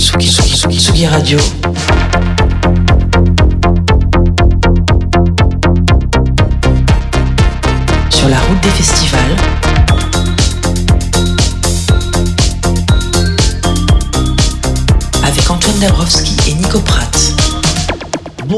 Tsugi, Tsugi, Tsugi Radio. Sur la route des festivals. Avec Antoine Dabrowski et Nico Pratt.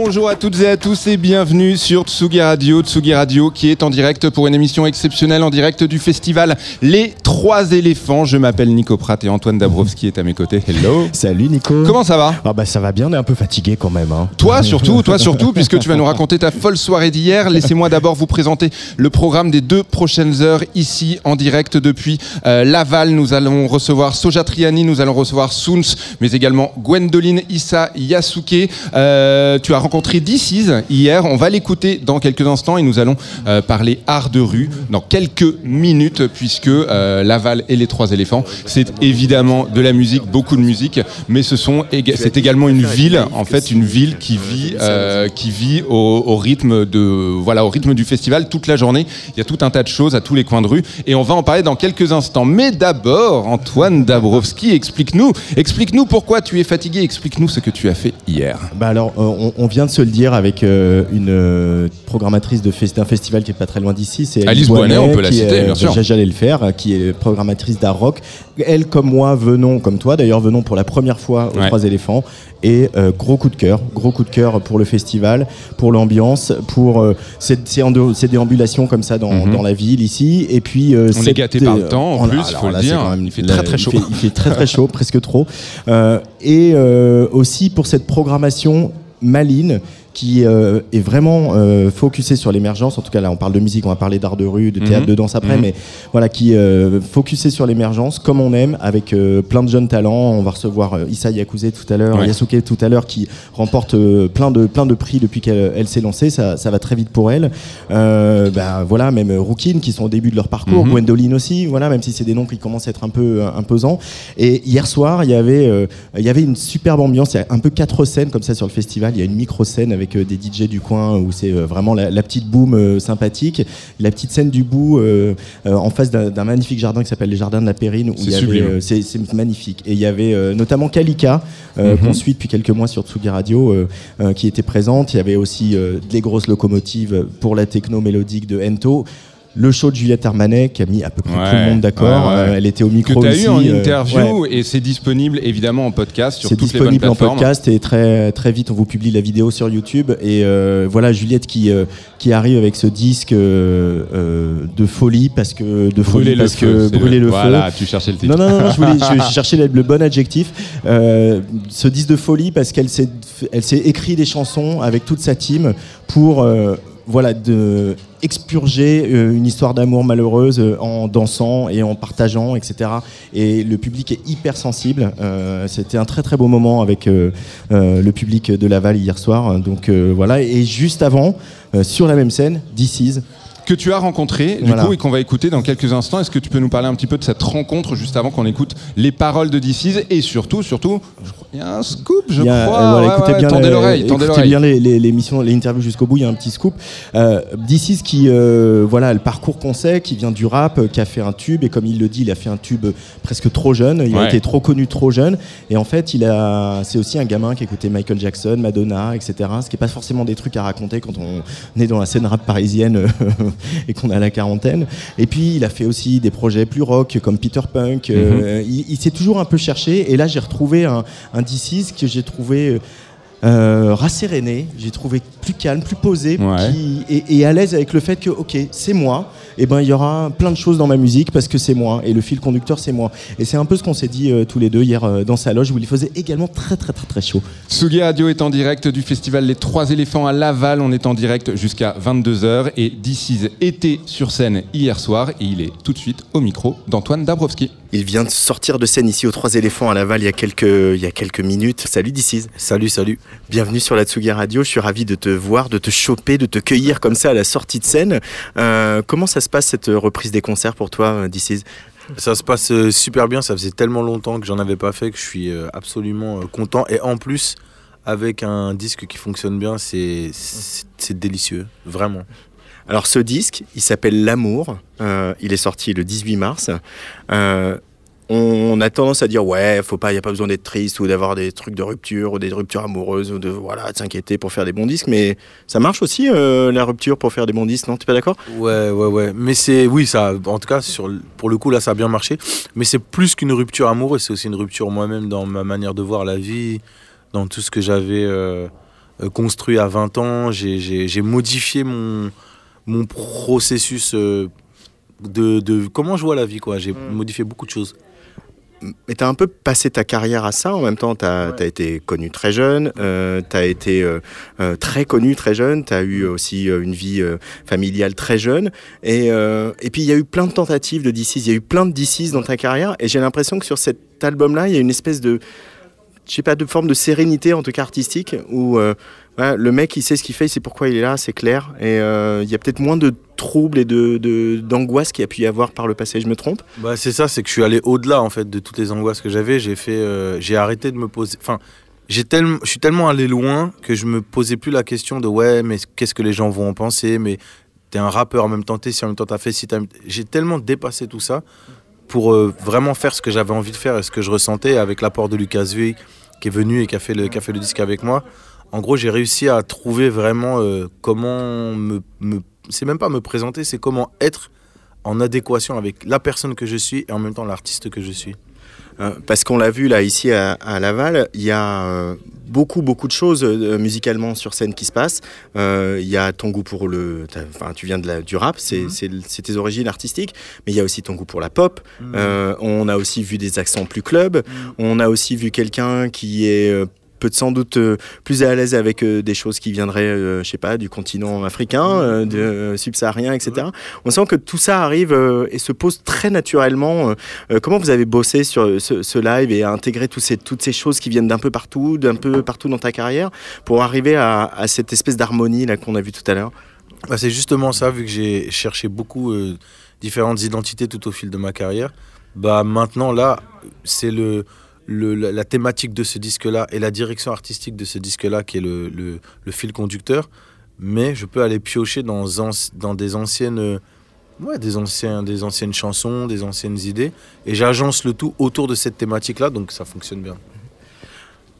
Bonjour à toutes et à tous et bienvenue sur Tsugi Radio. Tsugi Radio qui est en direct pour une émission exceptionnelle en direct du festival Les Trois Éléphants. Je m'appelle Nico Pratt et Antoine Dabrowski est à mes côtés. Hello. Salut Nico. Comment ça va? Ah bah ça va bien, on est un peu fatigué quand même. Hein. Toi surtout, toi surtout, puisque tu vas nous raconter ta folle soirée d'hier. Laissez-moi d'abord vous présenter le programme des deux prochaines heures ici en direct depuis euh, Laval. Nous allons recevoir Soja Triani, nous allons recevoir Soons, mais également Gwendoline Issa Yasuke. Euh, tu as rencontré DC's hier. On va l'écouter dans quelques instants et nous allons euh, parler art de rue dans quelques minutes puisque euh, Laval et les trois éléphants, c'est évidemment de la musique, beaucoup de musique, mais c'est également une ville en fait, une ville qui vit euh, qui vit au, rythme de voilà au rythme du festival toute la journée. Il y a tout un tas de choses à tous les coins de rue et on va en parler dans quelques instants. Mais d'abord, Antoine Dabrowski, explique-nous, explique-nous pourquoi tu es fatigué, explique-nous ce que tu as fait hier. Bah alors, on, on vient de se le dire avec euh, une euh, programmatrice d'un fest festival qui est pas très loin d'ici. C'est Alice, Boinet, on peut la citer, bien sûr. J'allais le faire, qui est programmatrice d'art rock. Elle, comme moi, venons, comme toi d'ailleurs, venons pour la première fois aux Trois Éléphants. Et euh, gros coup de cœur, gros coup de cœur pour le festival, pour l'ambiance, pour ces, ces, déambulations comme ça dans, dans, la ville ici. Et puis, on est gâté par le temps, en plus, il faut le dire. il fait très très chaud. Il fait, il fait très très chaud, presque trop. et aussi pour cette programmation maline qui euh, est vraiment euh, focusé sur l'émergence. En tout cas, là, on parle de musique, on va parler d'art de rue, de théâtre, mhm. de danse après, mhm. mais voilà, qui euh, focusé sur l'émergence, comme on aime, avec euh, plein de jeunes talents. On va recevoir euh, Issa Yakuze tout à l'heure, Yasuke tout à l'heure, qui remporte plein de plein de prix depuis qu'elle s'est lancée. Ça, ça, va très vite pour elle. bah, voilà, même Rookin, qui sont au début de leur parcours, mm Gwendoline aussi. Voilà, même si c'est des noms qui commencent à être un peu imposants. Et hier soir, il y avait il y avait une superbe ambiance. Il y a un peu quatre scènes comme ça sur le festival. Il y a une micro scène avec euh, des DJ du coin où c'est euh, vraiment la, petite euh, sympathique, la petite scène du bout en face d'un magnifique jardin qui s'appelle les jardins de la Périne où c'est magnifique et il y avait notamment Kalika mhm. qu'on suit depuis quelques mois sur Tsugi Radio qui était présente. Il y avait aussi des grosses locomotives pour la techno mélodique de Ento le show de Juliette Armanet qui a mis à peu près tout le monde d'accord. Euh, elle était au micro que as eu en euh, interview et c'est disponible évidemment en podcast sur toutes les bonnes plateformes. disponible en podcast et très très vite on vous publie la vidéo sur YouTube et euh, voilà Juliette qui qui arrive avec ce disque de folie parce que de folie parce que brûler le, feu. Voilà, tu cherchais le titre. Non non non, je, voulais, je cherchais le, bon adjectif. ce disque de folie parce qu'elle s'est elle s'est écrit des chansons avec toute sa team pour voilà, de expurger euh, une histoire d'amour malheureuse euh, en dansant et en partageant, etc. Et le public est hyper sensible. Euh, c'était un très très beau moment avec le public de Laval hier soir. Donc voilà. Et juste avant, sur la même scène, DC's que tu as rencontré du coup et qu'on va écouter dans quelques instants. Est-ce que tu peux nous parler un petit peu de cette rencontre juste avant qu'on écoute les paroles de DC's et surtout, surtout, il y a un scoop, je crois. Euh, écoutez bien tendez l'oreille, écoutez bien les, les, les interviews jusqu'au bout. Il y a un petit scoop. Euh, DC's qui, euh, voilà, le parcours qu'on sait, qui vient du rap, qui a fait un tube et comme il le dit, il a fait un tube presque trop jeune. Il a été trop connu trop jeune et en fait, il a, c'est aussi un gamin qui écoutait Michael Jackson, Madonna, etc. Ce qui est pas forcément des trucs à raconter quand on est dans la scène rap parisienne et qu'on a la quarantaine. Et puis il a fait aussi des projets plus rock comme Peter Punk. Euh, mhm. il, s'est toujours un peu cherché. Et là j'ai retrouvé un, un que j'ai trouvé euh, rasséréné, j'ai trouvé plus calme, plus posé, et, à l'aise avec le fait que, ok, c'est moi, et ben il y aura plein de choses dans ma musique parce que c'est moi, et le fil conducteur c'est moi. Et c'est un peu ce qu'on s'est dit euh, tous les deux hier euh, dans sa loge où il faisait également très très très très chaud. Sugi Radio est en direct du festival Les Trois Éléphants à Laval, on est en direct jusqu'à 22h, et DC's était sur scène hier soir, et il est tout de suite au micro d'Antoine Dabrowski. Il vient de sortir de scène ici aux Trois Éléphants à Laval il y a quelques, il y a quelques minutes. Salut DC's. Salut, salut. Bienvenue sur la Tsugi Radio. Je suis ravi de te voir, de te choper, de te cueillir comme ça à la sortie de scène. Euh, comment ça se passe cette reprise des concerts pour toi, DC's ça se passe euh, super bien, ça faisait tellement longtemps que j'en avais pas fait que je suis euh, absolument content. Et en plus, avec un disque qui fonctionne bien, c'est délicieux, vraiment. Alors ce disque, il s'appelle L'amour, il est sorti le 18 mars on, a tendance à dire ouais, faut pas, il y a pas besoin d'être triste ou d'avoir des trucs de rupture ou des ruptures amoureuses ou de voilà, s'inquiéter pour faire des bons disques. Mais ça marche aussi euh, la rupture pour faire des bons disques, non? T'es pas d'accord? Ouais, ouais, ouais. Mais c'est oui, ça. En tout cas, pour le coup là, ça a bien marché. Mais c'est plus qu'une rupture amoureuse, c'est aussi une rupture moi-même dans ma manière de voir la vie, dans tout ce que j'avais euh, euh, construit à 20 ans. J'ai modifié mon mon processus de, comment je vois la vie. quoi. J'ai mm. modifié beaucoup de choses. Mais tu as un peu passé ta carrière à ça. En même temps, tu as, été connu très jeune, euh, tu as été euh, euh, très connu très jeune, tu as eu aussi une vie familiale très jeune. Et, et puis, il y a eu plein de tentatives de DCs, il y a eu plein de DCs dans ta carrière. Et j'ai l'impression que sur cet album-là, il y a une espèce de, je sais pas, de forme de sérénité, en tout cas artistique, où le mec, il sait ce qu'il fait, il sait pourquoi il est là, c'est clair. Et il y a peut-être moins de troubles et de, qu'il y a pu y avoir par le passé. Je me trompe? Bah, C'est ça, c'est que je suis allé au-delà en fait de toutes les angoisses que j'avais. J'ai fait, euh, j'ai arrêté de me poser. Enfin, j'ai tellement, je suis tellement allé loin que je me posais plus la question de ouais, mais qu'est-ce que les gens vont en penser? Mais t'es un rappeur en même temps, t'es si en même temps t'as fait si J'ai tellement dépassé tout ça pour euh, vraiment faire ce que j'avais envie de faire et ce que je ressentais avec l'apport de Lucas V qui est venu et qui a fait le, qui a fait le disque avec moi. En gros, j'ai réussi à trouver vraiment euh, comment me, me c'est même pas me présenter, c'est comment être en adéquation avec la personne que je suis et en même temps l'artiste que je suis. Euh, parce qu'on l'a vu là ici à, Laval, il y a euh, beaucoup beaucoup de choses euh, musicalement sur scène qui se passent. Il y a ton goût pour le, enfin tu viens de la, du rap, c'est mhm. tes origines artistiques, mais il y a aussi ton goût pour la pop. Mhm. on a aussi vu des accents plus club. Mhm. On a aussi vu quelqu'un qui est peut sans doute euh, plus à l'aise avec euh, des choses qui viendraient, euh, je sais pas, du continent africain, de subsaharien, etc. On sent que tout ça arrive et se pose très naturellement. comment vous avez bossé sur ce, live et à intégrer ces, toutes ces choses qui viennent d'un peu partout, d'un peu partout dans ta carrière, pour arriver à, cette espèce d'harmonie là qu'on a vu tout à l'heure? Bah, C'est justement ça, vu que j'ai cherché beaucoup différentes identités tout au fil de ma carrière. Bah maintenant là, c'est le la, thématique de ce disque-là et la direction artistique de ce disque-là qui est le, fil conducteur. Mais je peux aller piocher dans, des anciennes... Ouais, des, des anciennes chansons, des anciennes idées, et j'agence le tout autour de cette thématique-là, donc ça fonctionne bien.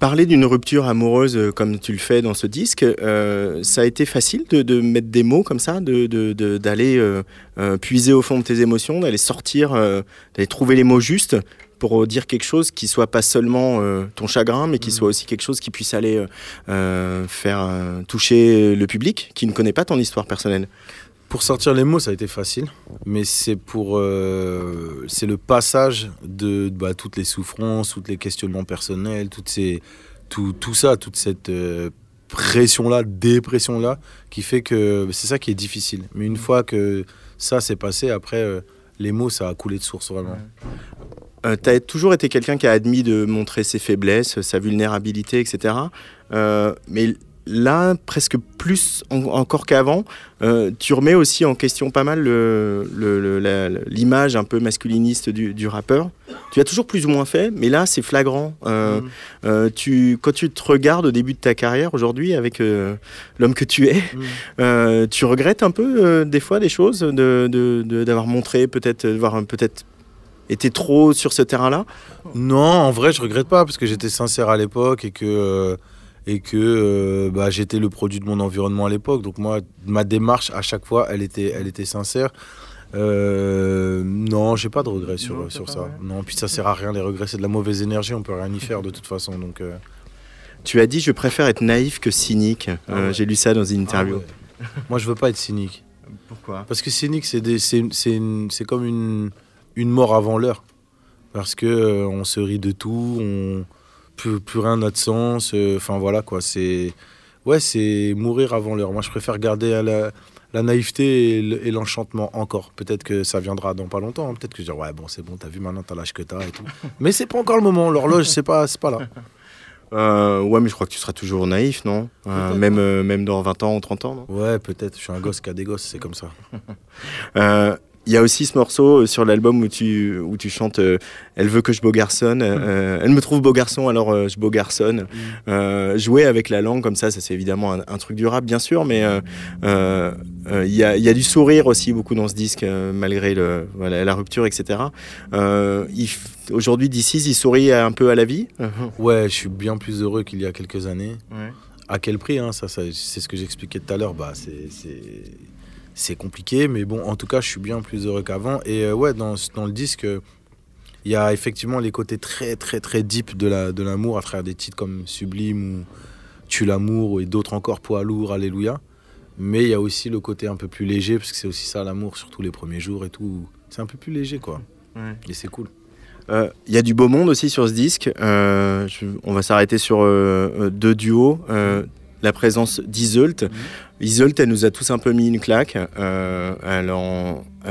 Parler d'une rupture amoureuse euh, comme tu le fais dans ce disque, euh, ça a été facile de, mettre des mots comme ça, d'aller de, euh, puiser au fond de tes émotions, d'aller sortir, d'aller trouver les mots justes? Pour dire quelque chose qui soit pas seulement euh, ton chagrin, mais qui mm. soit aussi quelque chose qui puisse aller euh, euh, faire toucher le public qui ne connaît pas ton histoire personnelle. Pour sortir les mots, ça a été facile, mais c'est pour c'est le passage de bah, toutes les souffrances, tous les questionnements personnels, toutes ces, tout, tout ça, toute cette pression-là, dépression-là, qui fait que c'est ça qui est difficile. Mais une fois que ça s'est passé, après, les mots, ça a coulé de source vraiment. Euh, tu as toujours été quelqu'un qui a admis de montrer ses faiblesses, sa vulnérabilité, etc. Euh, mais là, presque plus encore qu'avant, euh, tu remets aussi en question pas mal l'image un peu masculiniste du, rappeur. Tu as toujours plus ou moins fait, mais là, c'est flagrant. Mm. tu, quand tu te regardes au début de ta carrière aujourd'hui avec l'homme que tu es, mm. tu regrettes un peu des fois des choses, d'avoir de, de, montré peut-être, voir peut-être était trop sur ce terrain-là Non, en vrai, je regrette pas parce que j'étais sincère à l'époque et que euh, et que euh, bah, j'étais le produit de mon environnement à l'époque. Donc moi, ma démarche à chaque fois, elle était, elle était sincère. Euh, non, j'ai pas de regrets sur, sur ça. Non, puis ça sert à rien les regrets, c'est de la mauvaise énergie, on peut rien y faire de toute façon. Donc. Euh. Tu as dit, je préfère être naïf que cynique. Ah j'ai lu ça dans une interview. Ah moi, je veux pas être cynique. Pourquoi? Parce que cynique, c'est c'est comme une une mort avant l'heure. Parce que euh, on se rit de tout, on plus, plus rien n'a de sens. Euh, enfin voilà quoi, c'est ouais, c'est mourir avant l'heure. Moi, je préfère garder la, la naïveté et l'enchantement encore. Peut-être que ça viendra dans pas longtemps. Hein. Peut-être que je dis ouais bon, c'est bon, t'as vu maintenant, t'as l'âge que t'as et tout. Mais c'est pas encore le moment. L'horloge, c'est pas, c'est pas là. Euh, ouais, mais je crois que tu seras toujours naïf, non? Même, même dans 20 ans ou 30 ans, non? Ouais, peut-être. Je suis un gosse qui a des gosses, c'est comme ça. il y a aussi ce morceau sur l'album où tu, où tu chantes Elle veut que je beau garçonne, elle me trouve beau garçon alors je beau garçonne. Mm. jouer avec la langue comme ça, ça c'est évidemment un, truc du rap bien sûr, mais il y, a, y, a, du sourire aussi beaucoup dans ce disque malgré le, voilà, la rupture, etc. Aujourd'hui, d'ici, il sourit un peu à la vie. Ouais, je suis bien plus heureux qu'il y a quelques années. À quel prix hein, ça, c'est ce que j'expliquais tout à l'heure. Bah, c'est compliqué, mais bon, en tout cas, je suis bien plus heureux qu'avant. Et euh, ouais, dans, dans, le disque, il y a effectivement les côtés très, très, très deep de l'amour la, de à travers des titres comme Sublime ou Tue l'amour et d'autres encore, Poids lourd, Alléluia. Mais il y a aussi le côté un peu plus léger, parce que c'est aussi ça l'amour, surtout les premiers jours et tout. C'est un peu plus léger, quoi. Et c'est cool. Il euh, y a du beau monde aussi sur ce disque. Euh, on va s'arrêter sur euh, deux duos. la présence d'Iseult. Mmh. Elle nous a tous un peu mis une claque.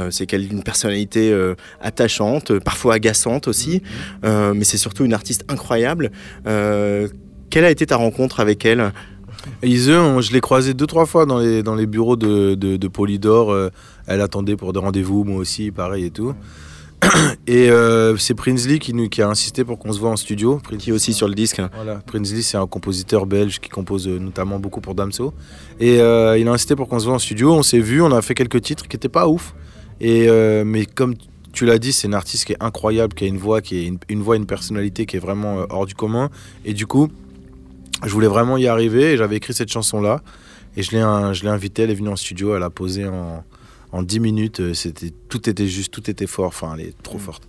c'est qu'elle a une personnalité attachante, parfois agaçante aussi, mhm. mais c'est surtout une artiste incroyable. quelle a été ta rencontre avec elle? Iseult, je l'ai croisée deux, trois fois dans les, dans les bureaux de, de Polydor. elle attendait pour des rendez-vous, moi aussi, pareil et tout. Et euh, c'est Prinsley qui, nous, qui a insisté pour qu'on se voit en studio. qui est aussi sur le disque. Voilà, Prinsley, c'est un compositeur belge qui compose euh, notamment beaucoup pour Damso. Et euh, il a insisté pour qu'on se voit en studio. On s'est vu, on a fait quelques titres qui n'étaient pas ouf. Et, mais comme tu l'as dit, c'est une artiste qui est incroyable, qui a une voix, qui est une, une voix, une personnalité qui est vraiment hors du commun. Et du coup, je voulais vraiment y arriver. Et j'avais écrit cette chanson-là. Et je l'ai invitée, elle est venue en studio, elle a posé en en 10 minutes, euh, c'était tout était juste, tout était fort. Enfin, elle est trop mm. forte.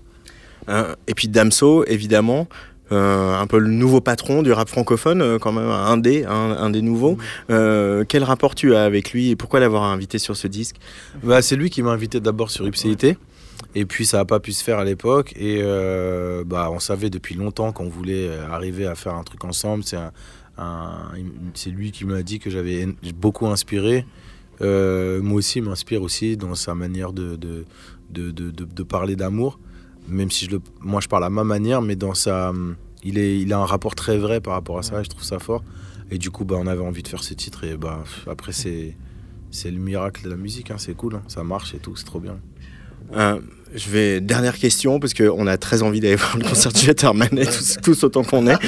Euh, et puis Damso, évidemment. Euh, un peu le nouveau patron du rap francophone, quand même un des, un, des nouveaux. Mm. quel rapport tu as avec lui et pourquoi l'avoir invité sur ce disque? Bah, C'est lui qui m'a invité d'abord sur Ipséité. Et puis ça n'a pas pu se faire à l'époque. Et bah, on savait depuis longtemps qu'on voulait arriver à faire un truc ensemble. C'est c'est lui qui m'a dit que j'avais beaucoup inspiré. Euh, moi aussi, il m'inspire aussi dans sa manière de, de, de, de, parler d'amour. Même si je le, moi, je parle à ma manière, mais dans sa, il, est, il a un rapport très vrai par rapport à ça, et je trouve ça fort. Et du coup, bah, on avait envie de faire ce titre. Et bah, après, c'est, c'est le miracle de la musique, hein, c'est cool, hein. ça marche et tout, c'est trop bien. Euh, je vais dernière question parce qu'on a très envie d'aller voir le concert du Letterman tous, tous autant qu'on est.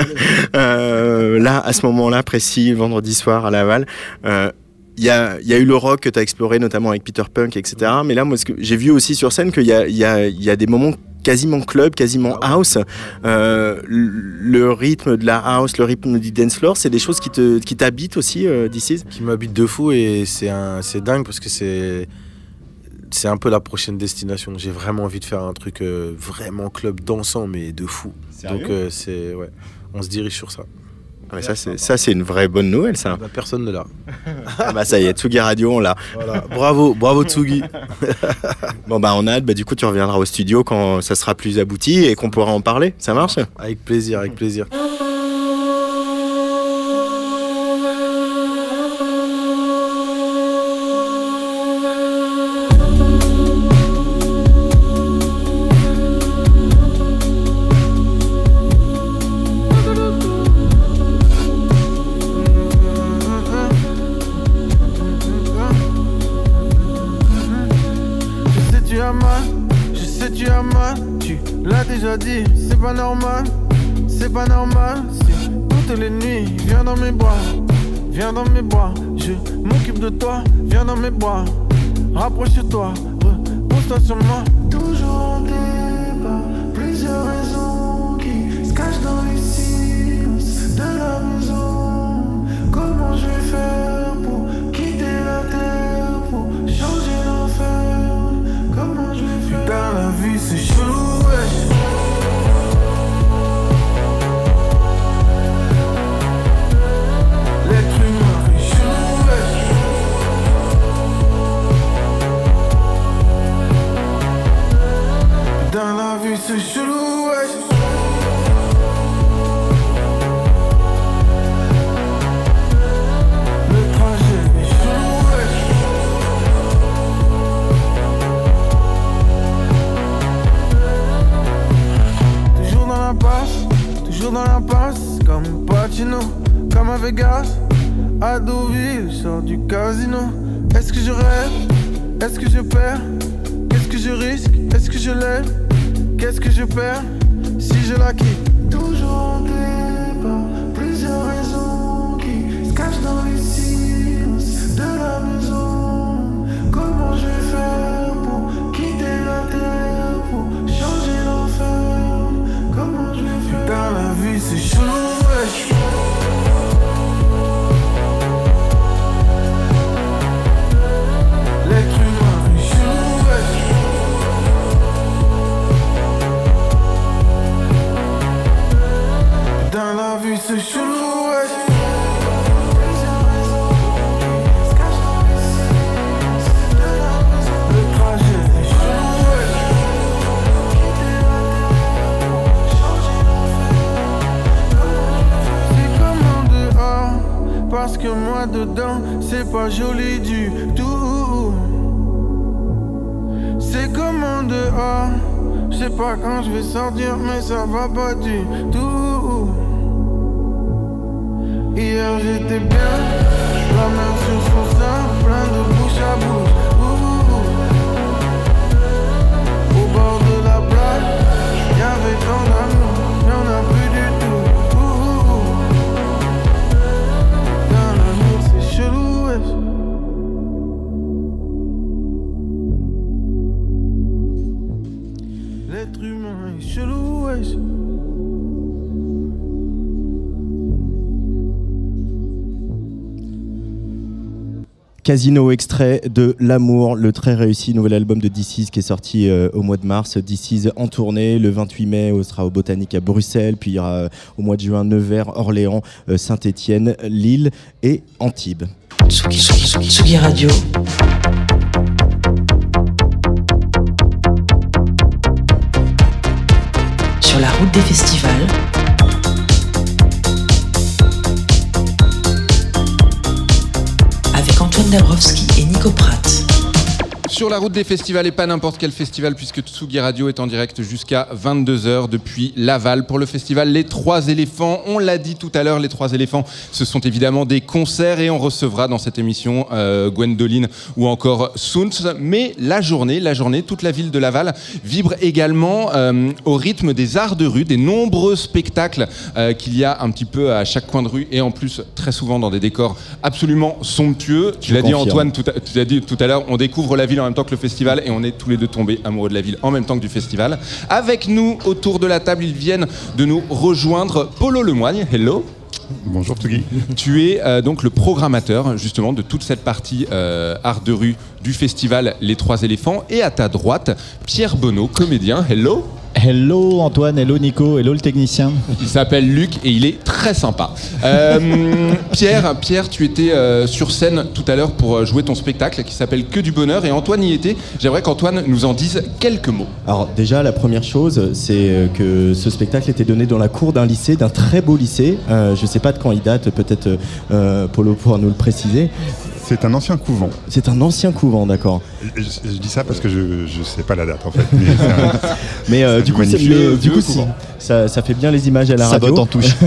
euh, là, à ce moment-là précis, vendredi soir à Laval, euh, il y a, y a, eu le rock que tu as exploré, notamment avec Peter Punk, etc. Mais là, moi, j'ai vu aussi sur scène qu'il y a, y, a, y a, des moments quasiment club, quasiment ah house. Euh, le rythme de la house, le rythme du dance floor, c'est des choses qui te qui t'habitent aussi euh, d'ici Qui m'habitent de fou et c'est dingue parce que c'est c'est un peu la prochaine destination. J'ai vraiment envie de faire un truc euh, vraiment club dansant mais de fou. Donc euh, c'est ouais, on se dirige sur ça. Ah, ça, c'est, ça, c'est une vraie bonne nouvelle, ça. Bah, personne ne l'a. ah bah ça y est, Tsugi Radio, on l'a. Voilà. Bravo, bravo Tsugi. bon bah on a hâte, bah, du coup tu reviendras au studio quand ça sera plus abouti et qu'on pourra en parler. Ça marche? Avec plaisir, avec plaisir. De toi, viens dans mes bois. Rapproche-toi, repose-toi sur moi. Toujours en débat, plusieurs raisons qui se cachent dans les silences de la maison. Comment je vais faire pour quitter la terre, pour changer l'enfer? Comment je vais faire? Putain, la vie c'est chelou, c'est chelou, ouais. Toujours dans la passe, comme Pacino, comme à Vegas, à Deauville, sors du casino. Est-ce que je rêve? Est-ce que je perds? Que je risque? Est-ce que je lève Qu'est-ce que je perds si je la quitte? Toujours en débat, plusieurs raisons qui se cachent dans les silences de la maison. Comment je vais faire pour quitter la terre, pour changer l'enfer? Comment je vais faire Dans la vie c'est chelou, joli du tout. C'est comme en dehors, je sais pas quand je vais sortir, mais ça va pas du tout. Hier j'étais bien, Casino extrait de L'amour, le très réussi nouvel album de DC's qui est sorti euh, au mois de mars. DC's en tournée le 28 mai, on sera au Botanique à Bruxelles, puis il y aura euh, au mois de juin Nevers, Orléans, euh, Saint-Étienne, Lille et Antibes. Sur la route des festivals. Dabrowski et Nico Pratt. Sur la route des festivals et pas n'importe quel festival puisque Tsugi Radio est en direct jusqu'à 22h depuis Laval pour le festival Les Trois éléphants. On l'a dit tout à l'heure, Les Trois éléphants, ce sont évidemment des concerts et on recevra dans cette émission euh, Gwendoline ou encore Sounds. Mais la journée, la journée, toute la ville de Laval vibre également euh, au rythme des arts de rue, des nombreux spectacles euh, qu'il y a un petit peu à chaque coin de rue et en plus très souvent dans des décors absolument somptueux. Tu l'as dit. Antoine, tout à, tu l'as dit tout à l'heure, on découvre la ville en même temps que le festival et on est tous les deux tombés amoureux de la ville en même temps que du festival. Avec nous autour de la table, ils viennent de nous rejoindre. Polo Lemoigne, hello. Bonjour Tugui. Tu es euh, donc le programmateur justement de toute cette partie euh, art de rue du festival Les Trois éléphants. Et à ta droite, Pierre Bonneau, comédien, hello. Hello Antoine, hello Nico, hello le technicien. Il s'appelle Luc et il est très sympa. Euh, Pierre, Pierre, tu étais euh, sur scène tout à l'heure pour euh, jouer ton spectacle qui s'appelle Que du bonheur et Antoine y était. J'aimerais qu'Antoine nous en dise quelques mots. Alors déjà, la première chose, c'est que ce spectacle était donné dans la cour d'un lycée, d'un très beau lycée. Euh, je ne sais pas de quand il date, peut-être Polo pourra nous le préciser. C'est un ancien couvent. C'est un ancien couvent, d'accord. Je, je dis ça parce que je ne sais pas la date en fait. Mais un- euh, du coup, c'est- magnifique mais, du vieux coup, si, couvent. ça, ça fait bien les images à la Ça radio. botte en touche.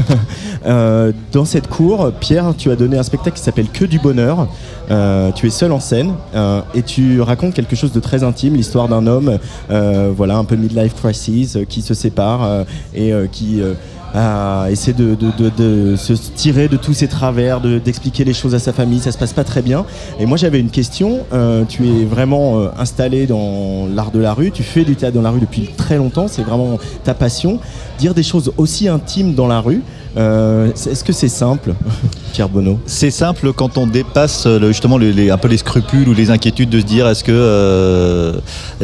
Euh, dans cette cour, Pierre, tu as donné un spectacle qui s'appelle Que du bonheur. Euh, tu es seul en scène euh, et tu racontes quelque chose de très intime, l'histoire d'un homme, euh, voilà, un peu midlife crisis, euh, qui se sépare euh, et euh, qui a essaie de, se tirer de tous ses travers, de- d'expliquer les choses à sa famille. Ça se passe pas très bien. Et moi, j'avais une question. Euh, tu es vraiment euh, installé dans l'art de la rue. Tu fais du théâtre dans la rue depuis très longtemps. C'est vraiment ta passion. Dire des choses aussi intimes dans la rue. Euh, Est-ce que c'est simple, Pierre Bonneau? C'est simple quand on dépasse euh, le- justement les, les- un peu les scrupules ou les inquiétudes de se dire est-ce que euh,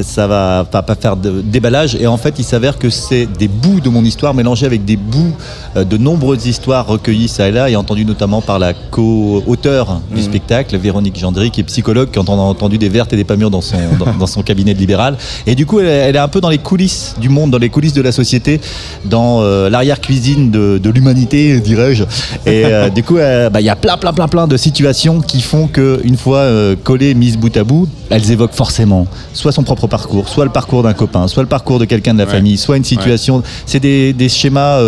ça va pas, pas faire de déballage? Et en fait il s'avère que c'est des bouts de mon histoire mélangés avec des bouts euh, de nombreuses histoires recueillies ça et là et entendues notamment par la co-auteure du spectacle Véronique Gendry qui est psychologue qui en a entendu des vertes et des pas mûres dans son, dans, dans son cabinet de libéral. Et du coup elle, elle est un peu dans les coulisses du monde dans les coulisses de la société dans euh, l'arrière-cuisine de, de l'humanité dirais-je et euh, du coup euh, bah, il y a plein, plein, plein, plein de situations qui font que une fois euh, collées, mises bout à bout, elles évoquent forcément soit son propre parcours, soit le parcours d'un copain, soit le parcours de quelqu'un de la Ouais. famille, soit une situation. C'est des, des schémas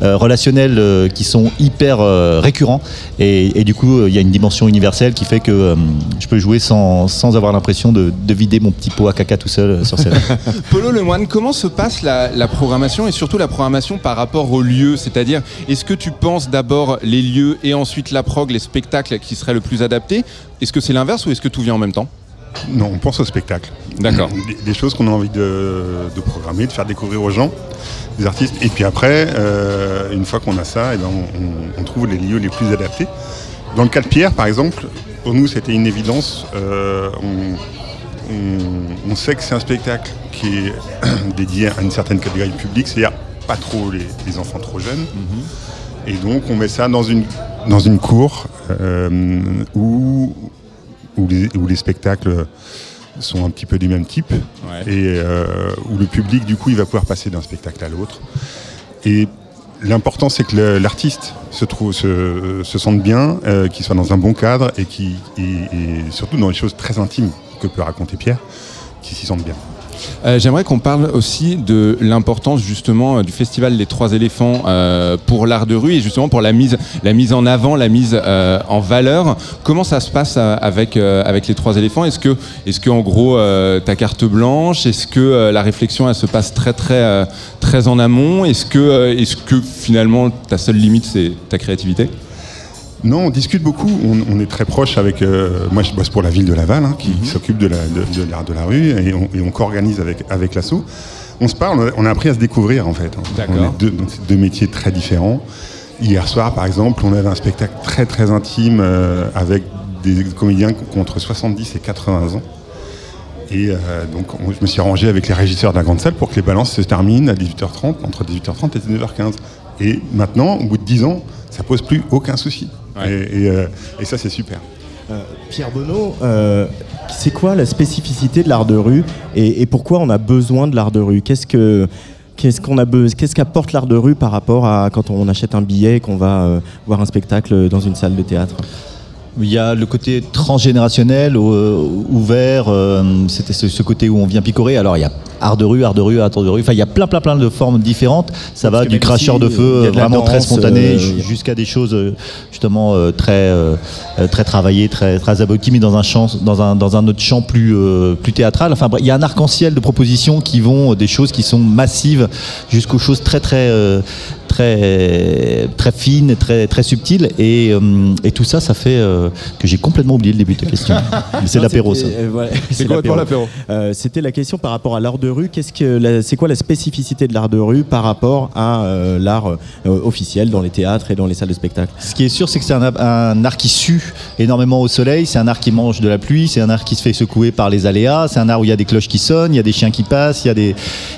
relationnels qui sont hyper récurrents et, et du coup, il y a une dimension universelle qui fait que je peux jouer sans, sans avoir l'impression de, de vider mon petit pot à caca tout seul sur scène. Polo Lemoine, comment se passe la, la programmation et surtout la programmation par rapport aux lieux C'est-à-dire, est-ce que tu penses d'abord les lieux et ensuite la prog, les spectacles qui seraient le plus adaptés? Est-ce que c'est l'inverse ou est-ce que tout vient en même temps? Non, on pense au spectacle. D'accord. Des, des choses qu'on a envie de, de programmer, de faire découvrir aux gens, des artistes. Et puis après, euh, une fois qu'on a ça, eh ben, on, on- on trouve les lieux les plus adaptés. Dans le cas de Pierre, par exemple, pour nous, c'était une évidence. Euh, on sait que c'est un spectacle qui est dédié à une certaine catégorie de public, c'est-à-dire pas trop les, les enfants trop jeunes. Et donc, on met ça dans une, dans une cour euh, où, où, les, où les spectacles sont un petit peu du même type Ouais. et euh, où le public, du coup, il va pouvoir passer d'un spectacle à l'autre. Et l'important, c'est que l'artiste se, trouve, se, se sente bien, euh, qu'il soit dans un bon cadre et, qui, et, et surtout dans les choses très intimes que peut raconter Pierre, qu'il s'y sente bien. Euh, J'aimerais qu'on parle aussi de l'importance justement euh, du festival Les Trois Éléphants euh, pour l'art de rue et justement pour la mise, la mise en avant, la mise en valeur. Comment ça se passe avec, avec Les Trois Éléphants? Est-ce que, est que en gros ta carte blanche? Est-ce que la réflexion elle se passe très très très en amont? Est-ce que, est que finalement ta seule limite c'est ta créativité? Non, on discute beaucoup. On, on est très proche avec. euh, moi, je bosse pour la ville de Laval, hein, qui s'occupe de l'art de, de l'art de la rue, et on, et on co-organise avec, avec l'asso. On se parle, on a, appris à se découvrir en fait. D'accord. On est deux, donc deux métiers très différents. Hier soir, par exemple, on avait un spectacle très très intime euh, avec des comédiens entre 70 et 80 ans. Et euh, donc, on- je me suis arrangé avec les régisseurs de la grande salle pour que les balances se terminent à 18h30, entre 18h30 et 19h15. Et maintenant, au bout de 10 ans, ça pose plus aucun souci. Ouais. Et, et, euh, et ça, c'est super. Pierre Bonneau, euh, c'est quoi la spécificité de l'art de rue et, et pourquoi on a besoin de l'art de rue? Qu'est-ce que qu'est-ce qu'on a qu'est-ce qu'apporte l'art de rue par rapport à quand on achète un billet et qu'on va euh, voir un spectacle dans une salle de théâtre? Il y a le côté transgénérationnel, euh, ouvert, euh, c'était ce, côté où on vient picorer. Alors il y a art de rue, art de rue, art de rue, enfin il y a plein plein plein de formes différentes. Ça Parce va du cracheur si, de euh, feu de la vraiment très spontané euh, ju- jusqu'à des choses euh, justement euh, très euh, euh, très travaillées, très très abouties, mais dans un champ, dans un dans un autre champ plus euh, plus théâtral. Enfin bref, il y a un arc-en-ciel de propositions qui vont euh, des choses qui sont massives jusqu'aux choses très très euh, très très fines, très très subtiles et, euh, et tout ça, ça fait euh, que j'ai complètement oublié le début de ta question. C'est l'apéro ça. c'était- euh, C'est complètement l'apéro. Euh, C'était la question par rapport à l'art de rue. Qu'est-ce que c'est quoi la spécificité de l'art de rue par rapport à l'art officiel dans les théâtres et dans les salles de spectacle? Ce qui est sûr, c'est que c'est un, un art qui sue énormément au soleil, c'est un art qui mange de la pluie, c'est un art qui se fait secouer par les aléas, c'est un art où il y a des cloches qui sonnent, il y a des chiens qui passent, il y a des,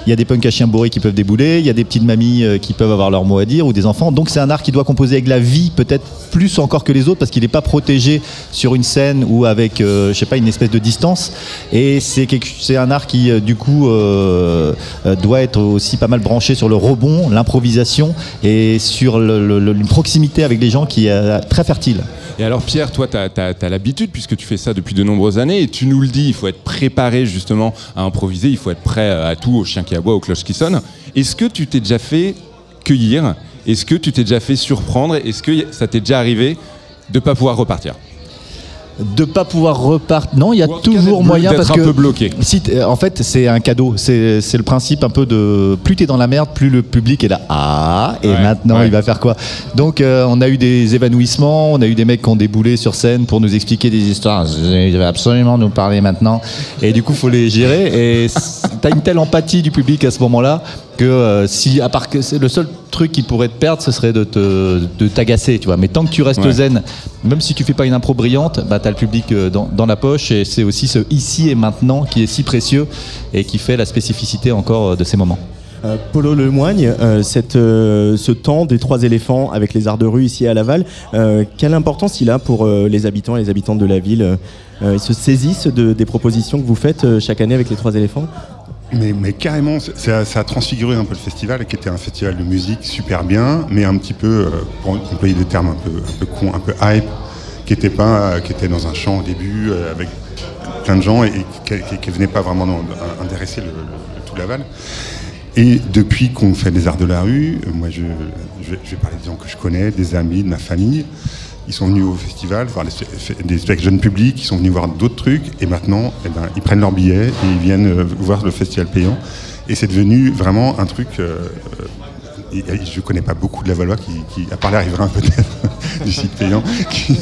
il y a des punks à chiens bourrés qui peuvent débouler, il y a des petites mamies qui peuvent avoir leur mot à dire ou des enfants. Donc c'est un art qui doit composer avec la vie, peut-être plus encore que les autres, parce qu'il n'est pas protégé sur une scène ou avec, euh, je sais pas, une espèce de distance. Et c'est un art qui, euh, du coup, euh, euh, doit être aussi pas mal branché sur le rebond, l'improvisation et sur une proximité avec les gens qui est très fertile. Et alors Pierre, toi, tu as, l'habitude, puisque tu fais ça depuis de nombreuses années, et tu nous le dis, il faut être préparé justement à improviser, il faut être prêt à tout, au chien qui aboie, aux cloches qui sonnent. Est-ce que tu t'es déjà fait cueillir Est-ce que tu t'es déjà fait surprendre? Est-ce que ça t'est déjà arrivé de pas pouvoir repartir? De pas pouvoir repartir. Non, il y a cas toujours moyen parce un que peu bloqué. Si euh, en fait, c'est un cadeau. C'est le principe un peu de plus t'es dans la merde, plus le public est là. Ah, et Ouais, maintenant ouais. il va faire quoi? Donc, euh, on a eu des évanouissements, on a eu des mecs qui ont déboulé sur scène pour nous expliquer des histoires. Ils devaient absolument nous parler maintenant. Et du coup, faut les gérer. Et t'as une telle empathie du public à ce moment-là que euh, si, à part que c'est le seul truc qui pourrait te perdre, ce serait de te de t'agacer, tu vois. Mais tant que tu restes Ouais. zen, même si tu fais pas une impro brillante, bah t'as le public euh, dans, dans la poche et c'est aussi ce ici et maintenant qui est si précieux et qui fait la spécificité encore euh, de ces moments. Euh, Polo Lemoigne, euh, cette, euh, ce temps des trois éléphants avec les arts de rue ici à Laval, euh, quelle importance il a pour euh, les habitants et les habitantes de la ville Euh, Ils se saisissent de- des propositions que vous faites euh, chaque année avec les trois éléphants? Mais, carrément, ça, a transfiguré un peu le festival, qui était un festival de musique super bien, mais un petit peu, euh, pour employer des termes un peu, un peu cons, un peu hype, qui était, pas, qui était dans un champ au début, euh, avec plein de gens, et, qui ne venait pas vraiment intéresser le, tout Laval. Et depuis qu'on fait des arts de la rue, euh, moi je, je vais parler des gens que je connais, des amis, de ma famille. Ils sont venus au festival, voir des spectacles jeunes publics, ils sont venus voir d'autres trucs, et maintenant, eh ben, ils prennent leur billet et ils viennent euh, voir le festival payant. Et c'est devenu vraiment un truc. euh, je ne connais pas beaucoup de la Valois qui, qui, à part les riverains peut-être, du site payant, qui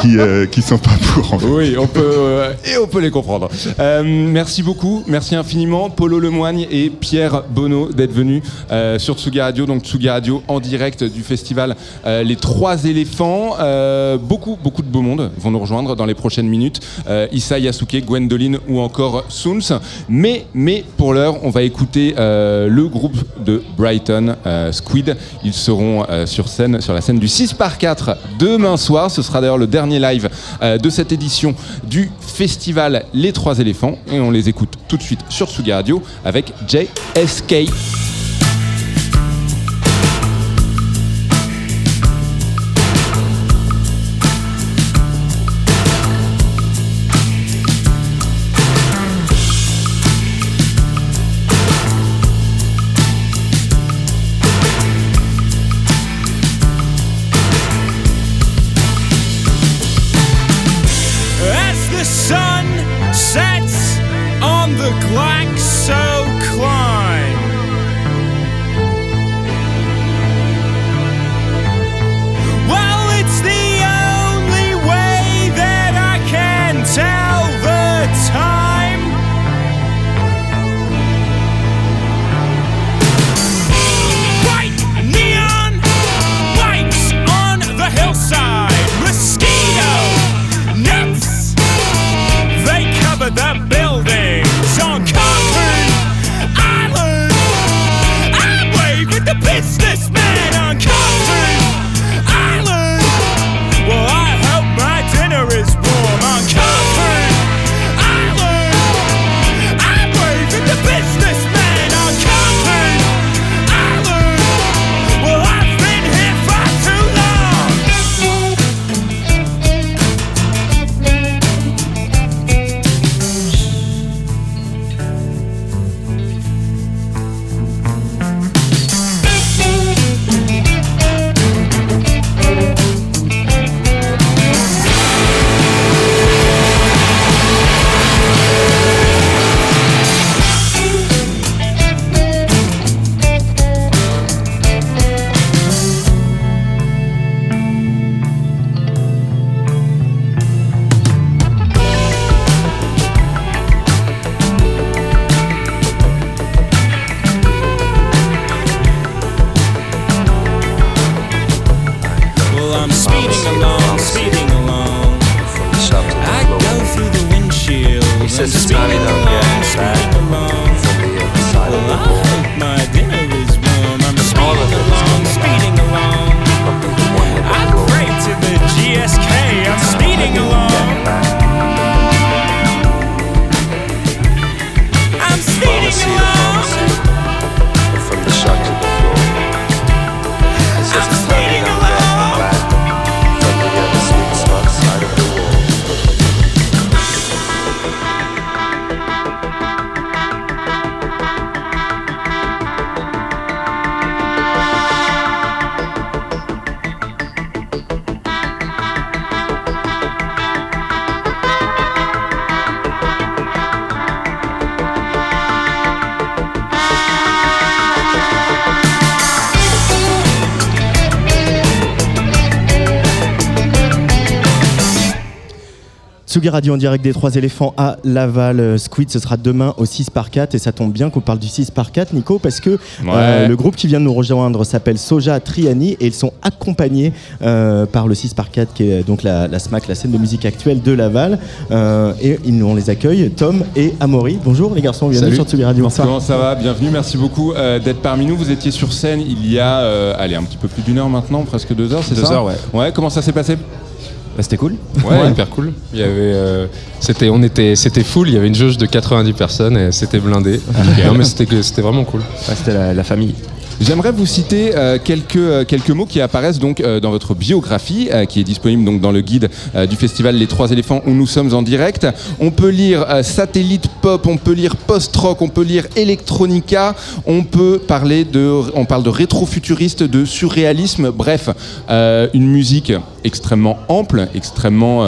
qui, euh, qui sont pas pour. En fait. Oui, on peut et on peut les comprendre. Euh, merci beaucoup, merci infiniment, Polo Lemoigne et Pierre Bonneau d'être venus euh, sur Tsugi Radio, donc Tsugi Radio en direct du festival Les Trois Éléphants. Beaucoup, beaucoup de beau monde vont nous rejoindre dans les prochaines minutes. Issa Yasuke, Gwendoline ou encore Soons. Mais, mais pour l'heure, on va écouter le groupe de Brighton, euh, Squid. Ils seront euh, sur scène, sur la scène du 6 par 4 demain soir. Ce sera d'ailleurs le dernier live euh, de cette édition du festival Les Trois Éléphants. Et on les écoute tout de suite sur Suga Radio avec JSK. Tsugi Radio en direct des Trois Éléphants à Laval. Euh, Squid, ce sera demain au 6 par 4 et ça tombe bien qu'on parle du 6 par 4, Nico, parce que euh, le groupe qui vient de nous rejoindre s'appelle Soja Triani et ils sont accompagnés euh, par le 6 par 4 qui est donc la, la SMAC, la scène de musique actuelle de Laval. Euh, et ils, on les accueille, Tom et Amaury. Bonjour les garçons, bienvenue Salut. sur Tsugi Radio. Comment ça va? Bienvenue, merci beaucoup euh, d'être parmi nous. Vous étiez sur scène il y a, euh, allez, un petit peu plus d'une heure maintenant, presque deux heures, c'est Deux ça? heures, ouais. Ouais, comment ça s'est passé? Bah, c'était cool. Ouais, hyper cool. Il y avait, euh, c'était, on était, c'était full. Il y avait une jauge de 90 personnes et c'était blindé. non mais c'était, c'était vraiment cool. Ouais, c'était la, la famille. J'aimerais vous citer euh, quelques, euh, quelques mots qui apparaissent donc euh, dans votre biographie, qui est disponible donc dans le guide du festival Les Trois Éléphants où nous sommes en direct. On peut lire satellite pop, on peut lire post-rock, on peut lire electronica, on peut parler de, on parle de rétrofuturiste, de surréalisme, bref, une musique extrêmement ample, extrêmement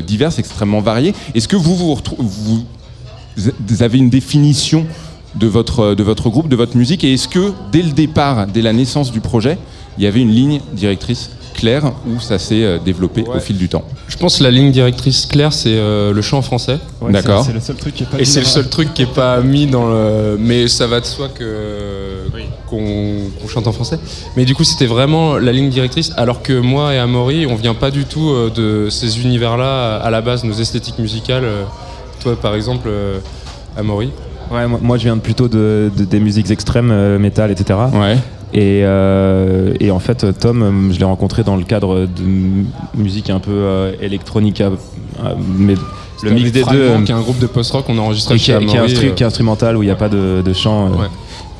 diverse, extrêmement variée. Est-ce que vous vous avez une définition de votre, de votre groupe, de votre musique Et est-ce que dès le départ, dès la naissance du projet, il y avait une ligne directrice claire ou ça s'est euh, développé au fil du temps? Je pense que la ligne directrice claire, c'est euh, le chant en français. Ouais, D'accord. C'est c'est le seul truc qui est pas Et mis c'est le dans- seul truc qui est pas mis dans le. Mais ça va de soi que qu'on chante en français. Mais du coup, c'était vraiment la ligne directrice. Alors que moi et Amaury, on vient pas du tout euh, de ces univers-là à la base, nos esthétiques musicales. euh, Toi, par exemple, euh, Amaury. Ouais, moi, moi, je viens plutôt de, de- des musiques extrêmes, euh, métal, etc. Ouais. Et, euh, et en fait, Tom, euh, je l'ai rencontré dans le cadre de musique un peu euh, électronica, mais le mix des deux, qui est un groupe de post-rock, on a enregistré qui, chez est, qui est Amaury, instru- qui est instrumental où il n'y a pas de, de chant. Ouais.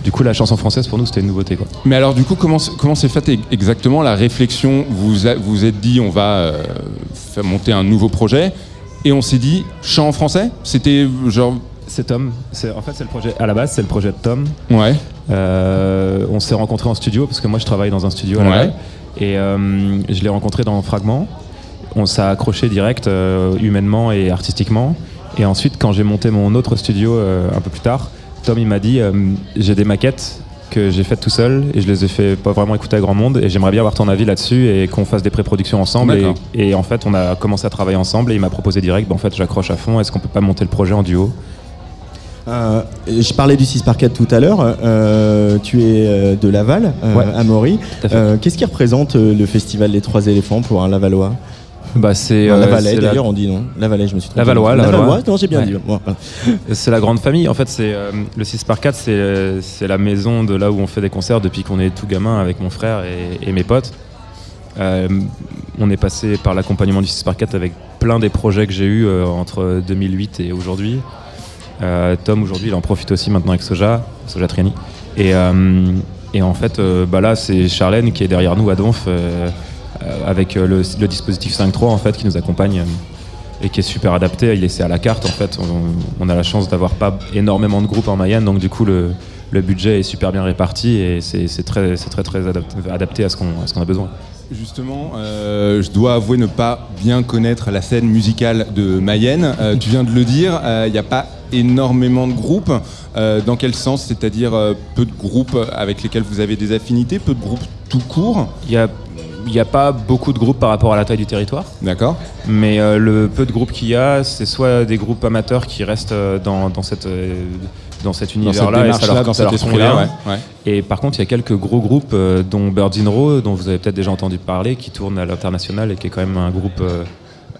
Du coup, la chanson française pour nous, c'était une nouveauté. Quoi. Mais alors du coup, comment, s'est faite exactement la réflexion? Vous a- vous êtes dit, on va faire monter un nouveau projet, et on s'est dit, chant en français? C'était genre... C'est Tom. En fait, c'est le projet. À la base, c'est le projet de Tom. Ouais. Euh, on s'est rencontrés en studio parce que moi, je travaille dans un studio. À la Ouais. Et euh, je l'ai rencontré dans Fragment. On s'est accroché direct, euh, humainement et artistiquement. Et ensuite, quand j'ai monté mon autre studio un peu plus tard, Tom il m'a dit j'ai des maquettes que j'ai faites tout seul et je les ai fait pas vraiment écouter à grand monde et j'aimerais bien avoir ton avis là-dessus et qu'on fasse des pré-productions ensemble et en fait on a commencé à travailler ensemble et il m'a proposé direct bah, en fait j'accroche à fond est-ce qu'on peut pas monter le projet en duo? Euh, je parlais du 6 par 4 tout à l'heure. Euh, tu es euh, de Laval, euh, Ouais. À Qu'est-ce qui représente le festival des Trois éléphants pour un Lavallois bah, c'est euh, Lavalais la- d'ailleurs, on dit non. Lavalais, je me suis trompé. Lavallois, Lavallois. Lavallois. non, j'ai bien Ouais. dit. C'est la grande famille. En fait, c'est euh, le 6 par 4 c'est c'est la maison de là où on fait des concerts depuis qu'on est tout gamin avec mon frère et, et mes potes. Euh, on est passé par l'accompagnement du 6 par 4 avec plein des projets que j'ai eu entre 2008 et aujourd'hui. Euh, Tom aujourd'hui, il en profite aussi maintenant avec Soja, Soja Triani. Et, euh, en fait, euh, bah là, c'est Charlène qui est derrière nous à Donf euh, euh, avec euh, le, le dispositif 5.3 en fait qui nous accompagne euh, et qui est super adapté. Il est à la carte en fait. On, a la chance d'avoir pas énormément de groupes en Mayenne, donc du coup le, budget est super bien réparti et c'est très, très très adapté, à ce qu'on a besoin. Justement, euh, je dois avouer ne pas bien connaître la scène musicale de Mayenne. Euh, tu viens de le dire, il n'y a pas énormément de groupes. Euh, dans quel sens? C'est-à-dire euh, peu de groupes avec lesquels vous avez des affinités, peu de groupes tout court? Il y a il n'y a pas beaucoup de groupes par rapport à la taille du territoire, D'accord mais euh, le peu de groupes qu'il y a, c'est soit des groupes amateurs qui restent dans, dans, cette, dans cet Dans cette univers-là et leur, dans ça cet leur convient. esprit-là, ouais. ouais. Et par contre, il y a quelques gros groupes, euh, dont Birds in Row, dont vous avez peut-être déjà entendu parler, qui tournent à l'international et qui est quand même un groupe euh,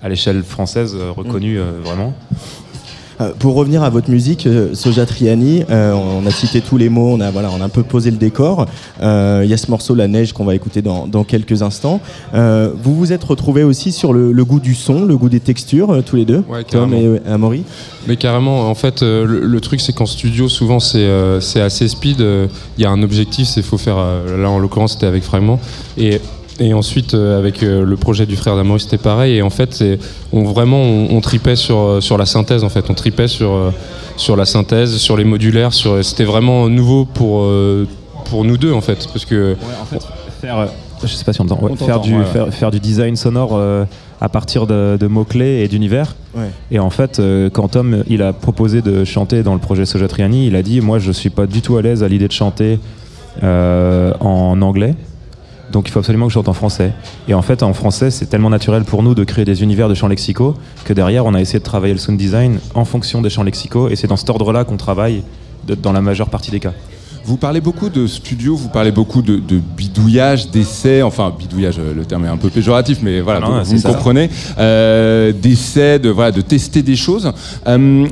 à l'échelle française reconnu euh, vraiment. Euh, pour revenir à votre musique, euh, Soja Triani, euh, on a cité tous les mots, on a, voilà, on a un peu posé le décor. Euh, Il y a ce morceau La Neige qu'on va écouter dans, dans quelques instants. Euh, vous vous êtes retrouvés aussi sur le, le goût du son, le goût des textures, tous les deux, Ouais, Tom et Amaury. Mais carrément, en fait, le, le truc c'est qu'en studio, souvent c'est assez speed. Il y a un objectif, c'est faut faire. là, en l'occurrence, c'était avec Fragment. Et, et ensuite, euh, avec euh, le projet du frère d'Amory, c'était pareil. Et en fait, on vraiment on, on tripait sur euh, sur la synthèse. En fait, on tripait sur sur la synthèse, sur les modulaires. Sur c'était vraiment nouveau pour euh, pour nous deux en fait, parce que en fait, faire, je sais pas si on entend, ouais, On faire, du, ouais, faire, faire du design sonore euh, à partir de, de mots-clés et d'univers. Ouais. Et en fait, euh, quand Tom il a proposé de chanter dans le projet Soja Triani, il a dit Moi, je suis pas du tout à l'aise à l'idée de chanter euh, en anglais. Donc il faut absolument que je chante en français. Et en fait, en français, c'est tellement naturel pour nous de créer des univers de chants lexicaux que derrière, on a essayé de travailler le sound design en fonction des chants lexicaux. Et c'est dans cet ordre-là qu'on travaille de- dans la majeure partie des cas. Vous parlez beaucoup de studio, vous parlez beaucoup de, de bidouillage, d'essais, enfin bidouillage, euh, le terme est un peu péjoratif, mais voilà, Non, vous, non, vous c'est me ça. comprenez, euh, d'essais, de, voilà, de tester des choses. Euh,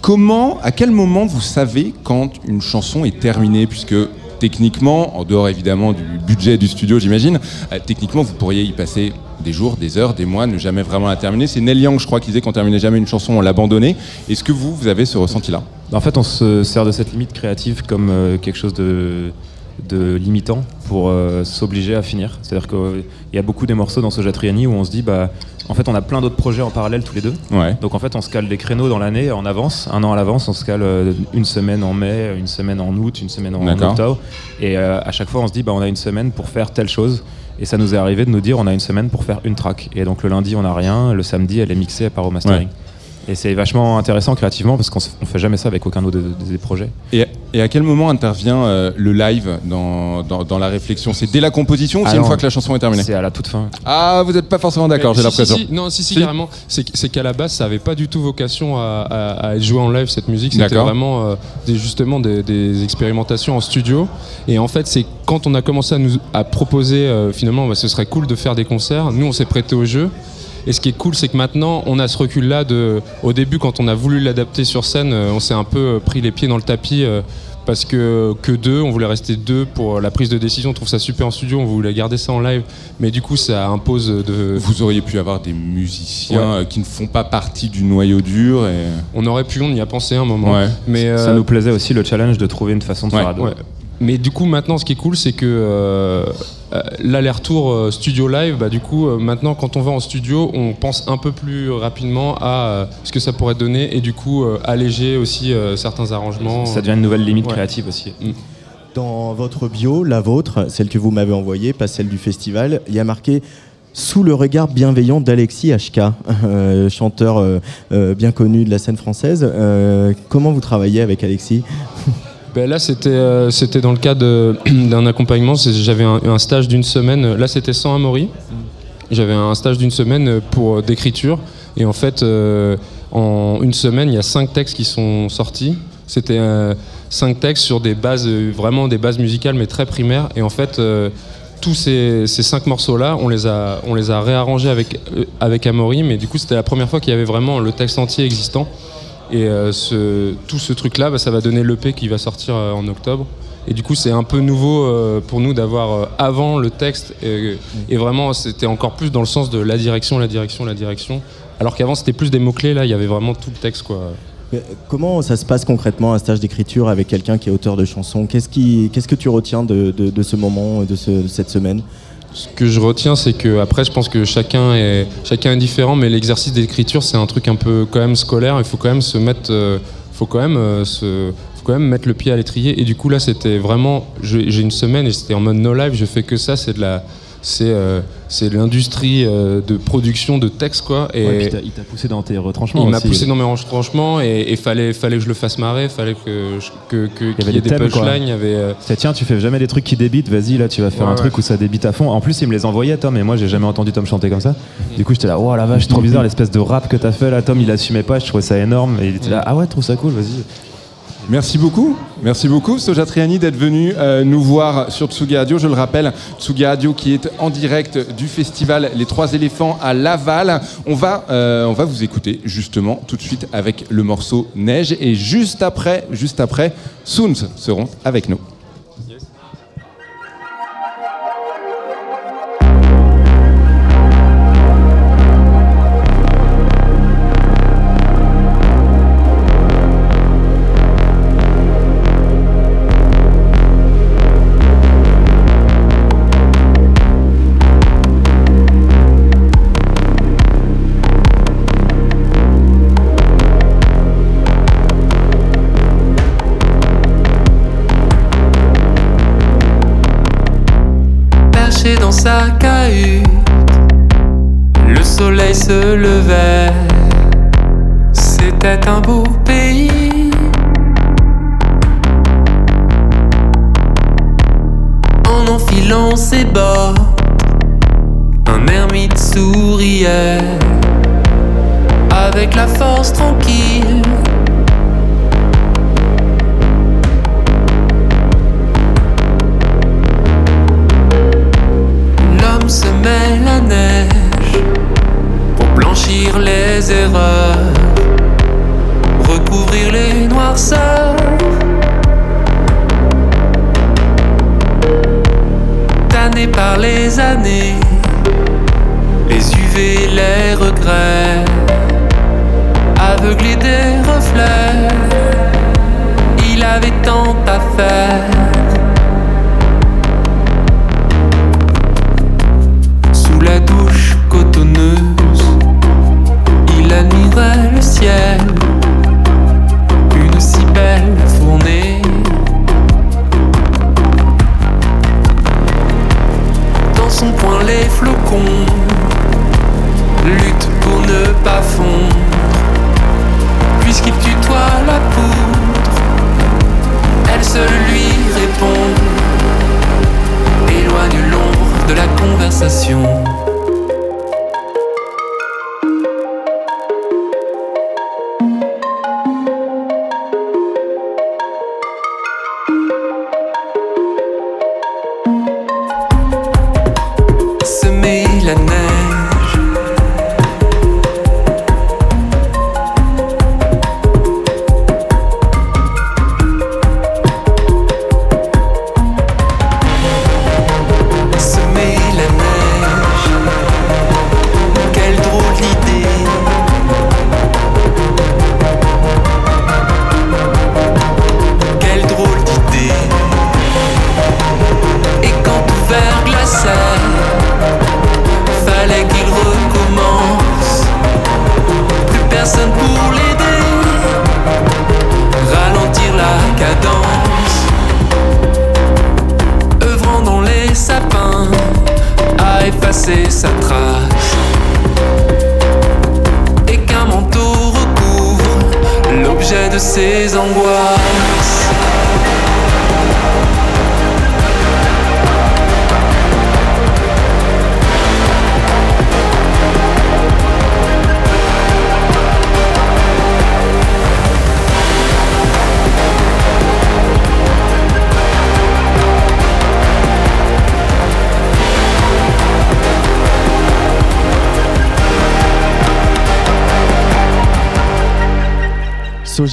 comment, à quel moment vous savez quand une chanson est terminée, puisque techniquement, en dehors évidemment du budget du studio, j'imagine, euh, techniquement, vous pourriez y passer des jours, des heures, des mois, ne jamais vraiment la terminer. C'est Neil Young, je crois, qui disait qu'on terminait jamais une chanson, on l'abandonnait. Est-ce que vous, vous avez ce ressenti-là? En fait, on se sert de cette limite créative comme euh, quelque chose de, limitant pour euh, s'obliger à finir. C'est-à-dire qu'il y a beaucoup des morceaux dans Soja Triani où on se dit, bah, en fait, on a plein d'autres projets en parallèle tous les deux. Ouais. Donc en fait, on se cale des créneaux dans l'année en avance, un an à l'avance. On se cale euh, une semaine en mai, une semaine en août, une semaine en octobre. Et euh, à chaque fois, on se dit, bah, on a une semaine pour faire telle chose. Et ça nous est arrivé de nous dire, on a une semaine pour faire une track. Et donc le lundi, on n'a rien. Le samedi, elle est mixée, elle part au mastering. Et c'est vachement intéressant créativement parce qu'on on fait jamais ça avec aucun autre de- des projets. Et, et à quel moment intervient euh, le live dans, dans, dans la réflexion? C'est dès la composition ou c'est Ah une fois que la chanson est terminée? C'est à la toute fin. Ah, vous n'êtes pas forcément d'accord, j'ai si, l'impression. si, si. Non, si, si, Si. carrément. C'est qu'à la base, ça avait pas du tout vocation à, à- à être joué en live, cette musique. C'était vraiment euh, des, justement des, des expérimentations en studio. Et en fait, c'est quand on a commencé à nous à proposer, euh, finalement, bah, ce serait cool de faire des concerts. Nous, on s'est prêté au jeu. Et ce qui est cool, c'est que maintenant, on a ce recul-là. De, au début, quand on a voulu l'adapter sur scène, euh, on s'est un peu euh, pris les pieds dans le tapis. euh, parce que que deux, on voulait rester deux pour la prise de décision. On trouve ça super en studio, on voulait garder ça en live, mais du coup ça impose de. Vous auriez pu avoir des musiciens Ouais. qui ne font pas partie du noyau dur. Et... On aurait pu, on y a pensé un moment. Ouais. Mais Ça nous plaisait aussi le challenge de trouver une façon de Ouais, faire à deux. ouais. Mais du coup, maintenant, ce qui est cool, c'est que euh, l'aller-retour euh, studio live, bah, du coup, euh, maintenant, quand on va en studio, on pense un peu plus rapidement à euh, ce que ça pourrait donner et du coup, euh, alléger aussi euh, certains arrangements. Ça devient une nouvelle limite Ouais. créative aussi. Dans votre bio, la vôtre, celle que vous m'avez envoyée, pas celle du festival, il y a marqué sous le regard bienveillant d'Alexis HK, euh, chanteur euh, euh, bien connu de la scène française. Euh, comment vous travaillez avec Alexis? Ben là, c'était euh, c'était dans le cadre d'un accompagnement. J'avais un, un stage d'une semaine. Là, c'était sans Amaury. J'avais un stage d'une semaine pour euh, d'écriture. Et en fait, euh, en une semaine, il y a cinq textes qui sont sortis. C'était cinq textes sur des bases, vraiment des bases musicales, mais très primaires. Et en fait, tous ces, cinq morceaux-là, on les a, on les a réarrangés avec, avec Amaury. Mais du coup, c'était la première fois qu'il y avait vraiment le texte entier existant. Et euh, tout ce truc-là, bah, ça va donner l'EP qui va sortir euh, en octobre. Et du coup, c'est un peu nouveau euh, pour nous d'avoir avant le texte. Et, vraiment, c'était encore plus dans le sens de la direction, la direction, la direction. Alors qu'avant, c'était plus des mots-clés. Là, il y avait vraiment tout le texte. Quoi. Comment ça se passe concrètement un stage d'écriture avec quelqu'un qui est auteur de chansons? Qu'est-ce que tu retiens de, de- de ce moment, de, ce- de cette semaine? Ce que je retiens, c'est que après, je pense que chacun est, chacun est différent, mais l'exercice d'écriture, c'est un truc un peu quand même scolaire. Il faut quand même se mettre, euh, faut quand même euh, se, faut quand même mettre le pied à l'étrier. Et du coup là, c'était vraiment, j'ai une semaine et c'était en mode no live. Je fais que ça, c'est de la, c'est, euh, c'est l'industrie euh, de production de texte quoi. Et Ouais, puis t'as- il t'a poussé dans tes retranchements. il m'a poussé dans mes retranchements et il fallait, fallait que je le fasse marrer, fallait que, je- que, que- qu'il y, avait ait des des punchlines. Il y avait, euh, Tiens, tu fais jamais des trucs qui débitent, vas-y, là tu vas faire Ouais, un truc où ça débite à fond. En plus, il me les envoyait, Tom, et moi j'ai jamais entendu Tom chanter comme ça. Du coup, j'étais là, oh la vache, trop bizarre l'espèce de rap que t'as fait là, Tom, il assumait pas, je trouvais ça énorme. Et il était là, ah ouais, trouve ça cool, vas-y. Merci beaucoup. Merci beaucoup, Soja Triani, d'être venu euh, nous voir sur Tsugi Radio. Je le rappelle, Tsugi Radio qui est en direct du festival Les Trois Éléphants à Laval. On va, euh, on va vous écouter justement tout de suite avec le morceau Neige. Et juste après, juste après, Soons seront avec nous. Sa cahute. Le soleil se levait, c'était un beau pays. En enfilant ses bottes, un ermite souriait avec la force tranquille.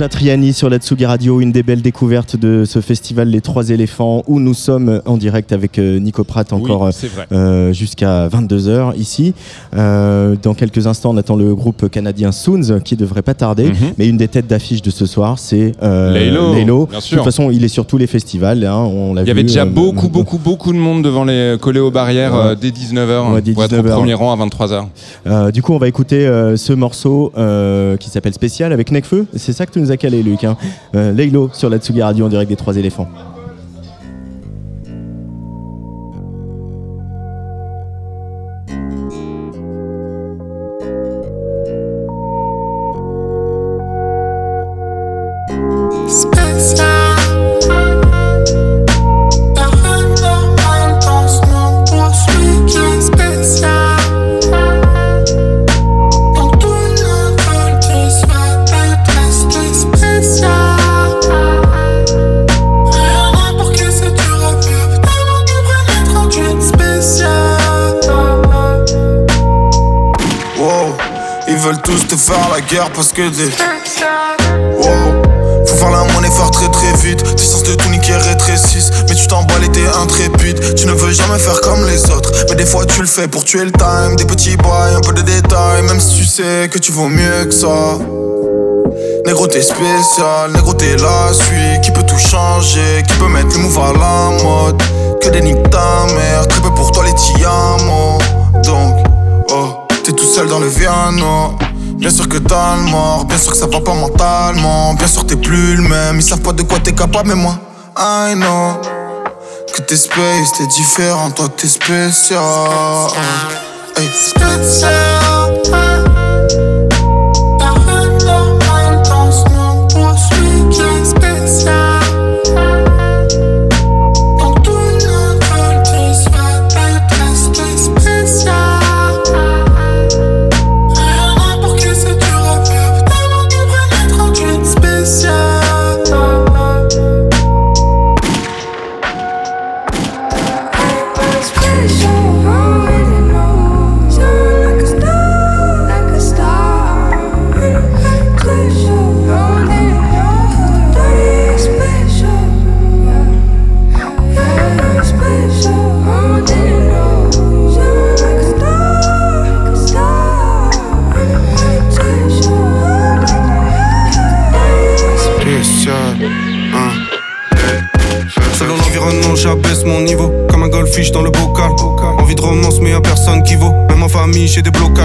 Triani sur la Tsugi Radio, une des belles découvertes de ce festival Les Trois Éléphants où nous sommes en direct avec euh, Nico Pratt encore Oui, vrai. euh, jusqu'à 22h ici. Euh, dans quelques instants, on attend le groupe canadien Soons qui devrait pas tarder. Mhm. Mais une des têtes d'affiche de ce soir, c'est euh, Laylo, bien De toute façon, il est sur tous les festivals. hein, on Il y avait vu, déjà euh, beaucoup, euh, beaucoup, beaucoup de monde devant les collés aux barrières Ouais. euh, dès 19h Ouais, dès pour être au 19h. premier rang à 23h. Euh, du coup, on va écouter euh, ce morceau euh, qui s'appelle Spécial avec Necfeu. C'est ça que tu nous calé, Luc. Hein. Euh, sur la Tsugi Radio en direct des Trois Éléphants. Pour tuer le time. Des petits bails, un peu de détails. Même si tu sais que tu vaux mieux que ça. Négro t'es spécial, négro t'es la suite. Qui peut tout changer, qui peut mettre le move à la mode? Que des niques ta mère, très peu pour toi les tiamos Donc, oh, t'es tout seul dans le piano Bien sûr que t'as le mort, bien sûr que ça va pas mentalement. Bien sûr t'es plus le même, ils savent pas de quoi t'es capable Mais moi, I know t'es t'es différent, toi t'es spécial Hey.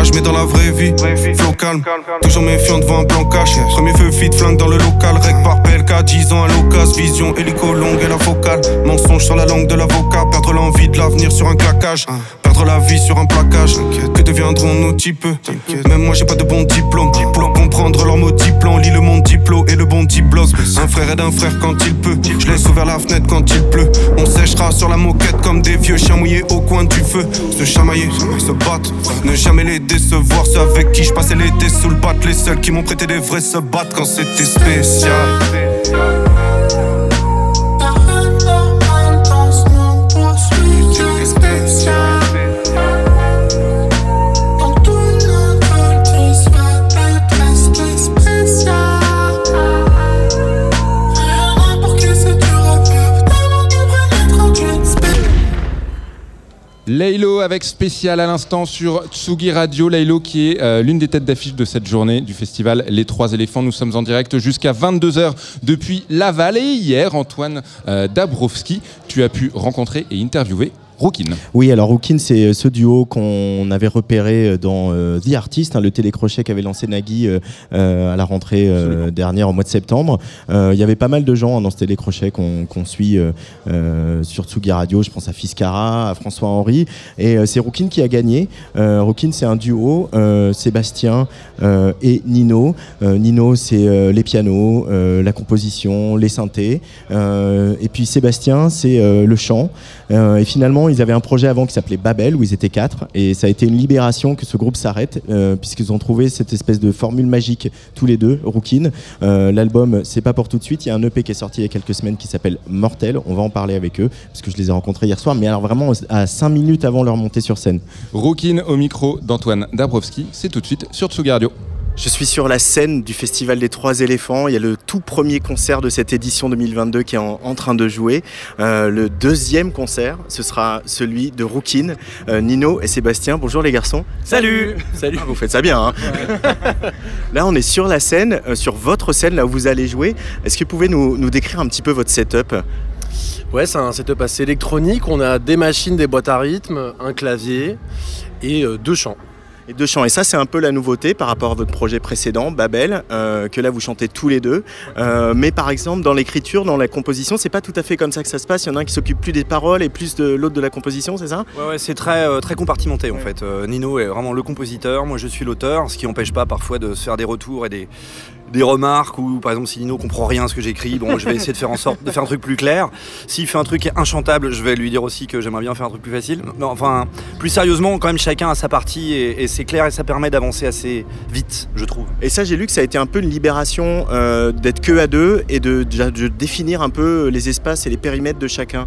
Blocages, mais dans la vraie vie, flow calme. Toujours méfiant devant un plan cash. Premier feu fit, flingue dans le local. Rec par PLK, 10 ans à l'occasion. Vision, hélico longue et la focale. Mensonge sur la langue de l'avocat. Perdre l'envie de l'avenir sur un claquage. Perdre la vie sur un plaquage. Que deviendront nos types Même moi, j'ai pas de bon diplôme. Pour comprendre leur mot diplôme, lis le monde diplo et le bon diplos. Un frère aide un frère quand il peut. Je laisse ouvert la fenêtre quand il pleut. On séchera sur la moquette comme des vieux chiens mouillés au coin du feu. Se chamailler, se battre. Ne jamais les décevoir. Ceux avec qui je passais l'été sous le bat. Les seuls qui m'ont prêté des vrais se battent quand c'était spécial. Avec spécial à l'instant sur Tsugi Radio. Laylo qui est euh, l'une des têtes d'affiche de cette journée du festival Les Trois éléphants. Nous sommes en direct jusqu'à 22h depuis Laval. Et hier, Antoine euh, Dabrowski, tu as pu rencontrer et interviewer Rookin. Oui, alors Rookin, c'est ce duo qu'on avait repéré dans euh, The Artist, hein, le télécrochet qu'avait lancé Nagui euh, euh, à la rentrée euh, dernière, au mois de septembre. Euh, Il y avait pas mal de gens hein, dans ce télécrochet qu'on suit euh, euh, sur Tsugi Radio. Je pense à Fiscara, à François Henry. Et euh, c'est Rookin qui a gagné. Euh, Rookin, c'est un duo, euh, Sébastien euh, et Nino. Euh, Nino, c'est euh, les pianos, euh, la composition, les synthés. Euh, et puis Sébastien, c'est euh, le chant. Euh, et finalement, ils avaient un projet avant qui s'appelait Babel, où ils étaient quatre. Et ça a été une libération que ce groupe s'arrête, euh, puisqu'ils ont trouvé cette espèce de formule magique tous les deux, Rookin. Euh, L'album, c'est pas pour tout de suite. Il y a un EP qui est sorti il y a quelques semaines qui s'appelle Mortel. On va en parler avec eux, parce que je les ai rencontrés hier soir. Mais alors vraiment à 5 minutes avant leur montée sur scène. Rookin au micro d'Antoine Dabrowski. C'est tout de suite sur Tsugi Radio. Je suis sur la scène du Festival des Trois éléphants. Il y a le tout premier concert de cette édition 2022 qui est en, en train de jouer. Euh, le deuxième concert, ce sera celui de Rookin, euh, Nino et Sébastien. Bonjour les garçons. Salut Salut Ah, Vous faites ça bien. Hein là, on est sur la scène, euh, sur votre scène, là où vous allez jouer. Est-ce que vous pouvez nous, nous décrire un petit peu votre setup? Ouais, c'est un setup assez électronique. On a des machines, des boîtes à rythme, un clavier et deux chants. Et deux chants. Et ça, c'est un peu la nouveauté par rapport à votre projet précédent, Babel, euh, que là vous chantez tous les deux. Euh, mais par exemple, dans l'écriture, dans la composition, c'est pas tout à fait comme ça que ça se passe. Il y en a un qui s'occupe plus des paroles et plus de l'autre de la composition, c'est ça? Ouais, ouais, c'est très, euh, très compartimenté en fait. Nino est vraiment le compositeur, moi je suis l'auteur, ce qui n'empêche pas parfois de se faire des retours et des, des remarques ou par exemple si Nino comprend rien à ce que j'écris, bon je vais essayer de faire en sorte de faire un truc plus clair. S'il fait un truc inchantable, je vais lui dire aussi que j'aimerais bien faire un truc plus facile. Non, enfin, plus sérieusement, quand même chacun a sa partie et, c'est clair et ça permet d'avancer assez vite, je trouve. Et ça, j'ai lu que ça a été un peu une libération euh, d'être que à deux et de définir un peu les espaces et les périmètres de chacun.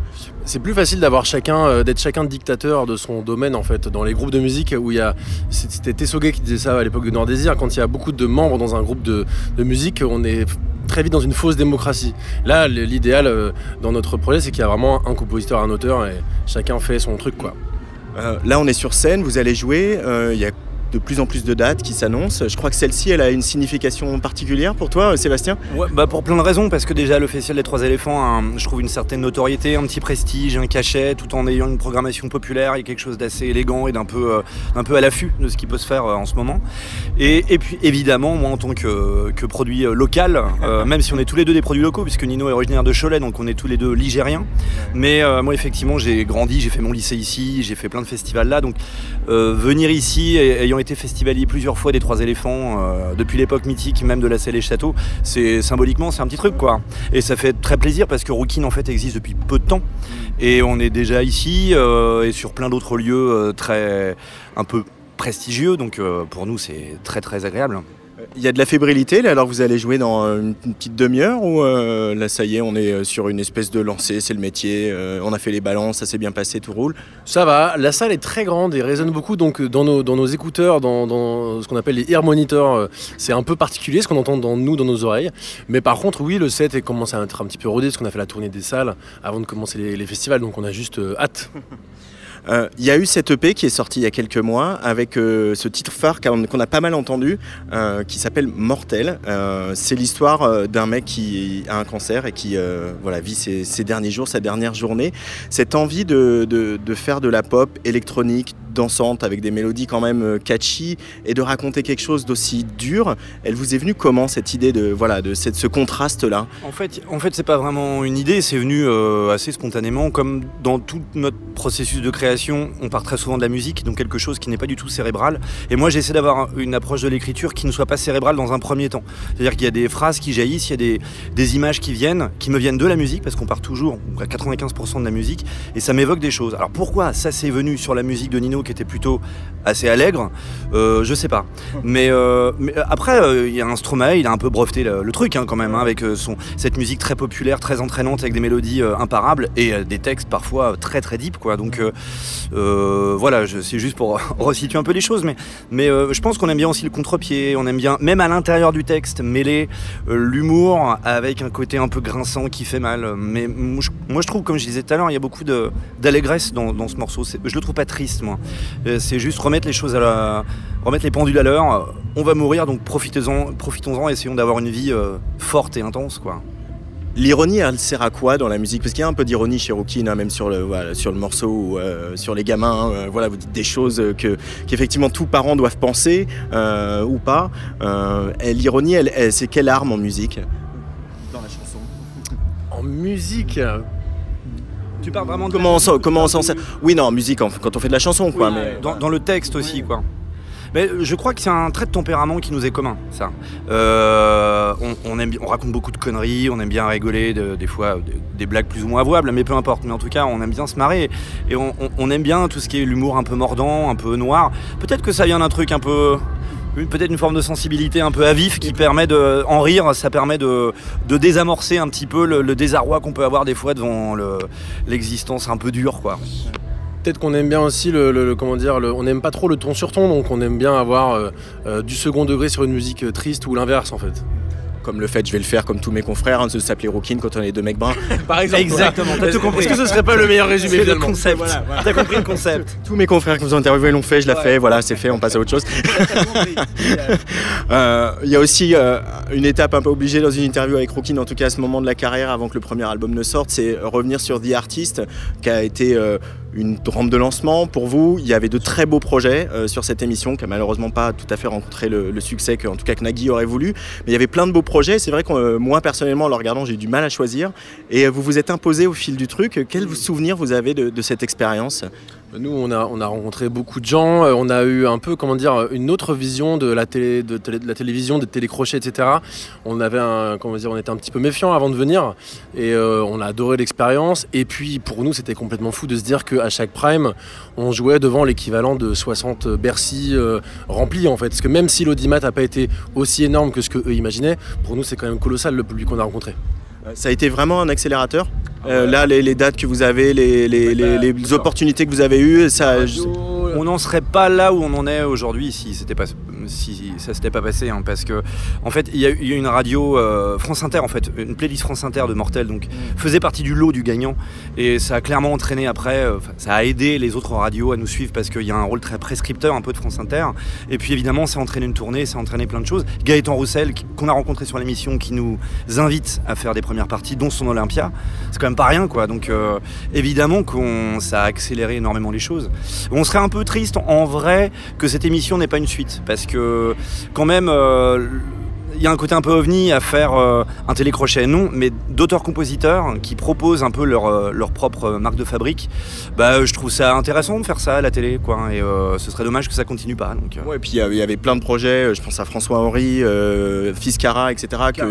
C'est plus facile d'avoir chacun, euh, d'être chacun dictateur de son domaine en fait. Dans les groupes de musique où il y a, c'était Tessoguet qui disait ça à l'époque de Nord Désir, quand il y a beaucoup de membres dans un groupe de, musique, on est très vite dans une fausse démocratie. Là, l'idéal euh, dans notre projet, c'est qu'il y a vraiment un compositeur, un auteur et chacun fait son truc. Euh, là, on est sur scène, vous allez jouer. De plus en plus de dates qui s'annoncent. Je crois que celle-ci, elle a une signification particulière pour toi, Sébastien? Ouais, bah pour plein de raisons, parce que déjà le Festival des Trois éléphants, a un- je trouve une certaine notoriété, un petit prestige, un cachet, tout en ayant une programmation populaire, a quelque chose d'assez élégant et d'un peu, euh, un peu à l'affût de ce qui peut se faire euh, en ce moment. Et, et puis évidemment, moi en tant que, que produit euh, local, euh, même si on est tous les deux des produits locaux, puisque Nino est originaire de Cholet, donc on est tous les deux ligériens, mais moi effectivement j'ai grandi, j'ai fait mon lycée ici, j'ai fait plein de festivals là, donc venir ici, et- ayant été festivalier plusieurs fois des Trois éléphants, euh, depuis l'époque mythique même de la Selle Château, c'est symboliquement c'est un petit truc quoi. Et ça fait très plaisir parce que Rookin en fait existe depuis peu de temps et on est déjà ici euh, et sur plein d'autres lieux euh, très un peu prestigieux donc pour nous c'est très très agréable. Il y a de la fébrilité, là, alors vous allez jouer dans euh, une, petite demi-heure ou euh, là, ça y est, on est euh, sur une espèce de lancée, c'est le métier, euh, on a fait les balances, ça s'est bien passé, tout roule. Ça va, la salle est très grande et résonne beaucoup, donc dans nos, dans nos écouteurs, dans, dans ce qu'on appelle les ear monitors, c'est un peu particulier ce qu'on entend dans nous, dans nos oreilles. Mais par contre, oui, le set est- commence à être un petit peu rodé, parce qu'on a fait la tournée des salles avant de commencer les, les festivals, donc on a juste euh, Euh, Il y a eu cette EP qui est sortie il y a quelques mois avec euh, ce titre phare qu'on a pas mal entendu, euh, qui s'appelle Mortel. C'est l'histoire d'un mec qui a un cancer et qui voilà, vit ses, derniers jours, sa dernière journée. Cette envie de- de faire de la pop électronique, avec des mélodies quand même euh, catchy, et de raconter quelque chose d'aussi dur, elle vous est venue comment cette idée de, voilà, de cette- ce contraste-là? En fait, en fait c'est pas vraiment une idée, c'est venu euh, assez spontanément. Comme dans tout notre processus de création, on part très souvent de la musique, donc quelque chose qui n'est pas du tout cérébral. Et moi, j'essaie d'avoir une approche de l'écriture qui ne soit pas cérébrale dans un premier temps. C'est-à-dire qu'il y a des phrases qui jaillissent, il y a des, des images qui viennent, qui me viennent de la musique, parce qu'on part toujours à 95% de la musique, et ça m'évoque des choses. Alors pourquoi ça c'est venu sur la musique de Nino qui était plutôt assez allègre euh, Je sais pas. Mais, euh, euh, après, il y a un Stromae, il a un peu breveté le, truc hein, quand même, hein, avec son, cette musique très populaire, très entraînante, avec des mélodies imparables et des textes parfois très très deep. Quoi. Donc voilà, c'est juste pour resituer un peu les choses. Mais, je pense qu'on aime bien aussi le contre-pied, on aime bien, même à l'intérieur du texte, mêler l'humour avec un côté un peu grinçant qui fait mal. Mais moi je, trouve, comme je disais tout à l'heure, il y a beaucoup d'allégresse dans, dans ce morceau. Je le trouve pas triste, moi. Euh, C'est juste remettre les choses à la. remettre les pendules à l'heure. On va mourir, donc profitez-en, profitons-en, essayons d'avoir une vie euh, forte et intense, quoi. L'ironie, elle sert à quoi dans la musique? Parce qu'il y a un peu d'ironie chez Rookin, hein, même sur le, voilà, sur le morceau ou euh, sur les gamins. euh, voilà, vous dites des choses que, qu'effectivement tous parents doivent penser euh, ou pas. Euh, et l'ironie, elle, elle- c'est quelle arme en musique? Dans la chanson. En musique? Tu parles vraiment de Comment on s'en, comment on s'en sert Oui, non, en musique, en- quand on fait de la chanson, quoi. Oui, mais... dans, dans le texte aussi, quoi. Mais je crois que c'est un trait de tempérament qui nous est commun, ça. Euh, on, on aime, bien- on raconte beaucoup de conneries, on aime bien rigoler, de- des fois de- des blagues plus ou moins avouables, mais peu importe. Mais en tout cas, on aime bien se marrer et on, on- on aime bien tout ce qui est l'humour un peu mordant, un peu noir. Peut-être que ça vient d'un truc un peu peut-être une forme de sensibilité un peu à vif qui permet de en rire, ça permet de, désamorcer un petit peu le, désarroi qu'on peut avoir des fois devant le- l'existence un peu dure, quoi. Peut-être qu'on aime bien aussi le, comment dire, on n'aime pas trop le ton sur ton, donc on aime bien avoir euh, euh, du second degré sur une musique triste ou l'inverse en fait. Comme le fait, je vais le faire comme tous mes confrères, hein, de s'appeler Rookin quand on est deux mecs bruns. Par exemple. Exactement, t'as tout compris. Est-ce que ce serait pas le meilleur résumé le finalement concept. Voilà, voilà. T'as compris le concept. Tous mes confrères qui vous ont interviewé l'ont fait, je l'ai fait, voilà, c'est fait, on passe à autre chose. Euh, Il y a aussi euh, une étape un peu obligée dans une interview avec Rookin, en tout cas à ce moment de la carrière, avant que le premier album ne sorte, c'est revenir sur The Artist, qui a été euh, une rampe de lancement pour vous. Il y avait de très beaux projets euh, sur cette émission, qui a malheureusement pas tout à fait rencontré le, le succès que, en tout cas, que Nagui aurait voulu. Mais il y avait plein de beaux projets. C'est vrai que euh, moi, personnellement, en le regardant, j'ai eu du mal à choisir. Et euh, vous vous êtes imposé au fil du truc. Quel souvenir vous avez de, de cette expérience? Nous, on a, on a rencontré beaucoup de gens, euh, on a eu un peu, comment dire, une autre vision de la, télévision, des télécrochets, etc. On avait comment dire, on était un petit peu méfiants avant de venir et euh, on a adoré l'expérience. Et puis, pour nous, c'était complètement fou de se dire qu'à chaque prime, on jouait devant l'équivalent de 60 Bercy euh, remplis, en fait. Parce que même si l'audimat n'a pas été aussi énorme que ce qu'eux imaginaient, pour nous, c'est quand même colossal le public qu'on a rencontré. Euh, Ça a été vraiment un accélérateur. Euh, là, les, les dates que vous avez, les, les- les- les opportunités que vous avez eues, ça. On n'en serait pas là où on en est aujourd'hui si c'était pas si ça s'était pas passé hein, parce que en fait il y, a y une radio euh, France Inter en fait une playlist France Inter de Mortel donc faisait partie du lot du gagnant et ça a clairement entraîné après euh, ça a aidé les autres radios à nous suivre parce qu'il y a un rôle très prescripteur un peu de France Inter et puis évidemment ça a entraîné une tournée ça a entraîné plein de choses. Gaëtan Roussel qu'on a rencontré sur l'émission qui nous invite à faire des premières parties dont son Olympia c'est quand même pas rien quoi donc euh, évidemment qu'on ça a accéléré énormément les choses. On serait un peu triste en vrai que cette émission n'ait pas une suite. Parce que quand même euh, il y a un côté un peu ovni à faire euh, un télécrochet, non, mais d'auteurs-compositeurs qui proposent un peu leur, euh, leur propre marque de fabrique, bah, je trouve ça intéressant de faire ça à la télé, quoi, et euh, ce serait dommage que ça continue pas. Donc, euh. Ouais, et puis il y avait- plein de projets, je pense à François Henry, euh, Fiscara, etc.,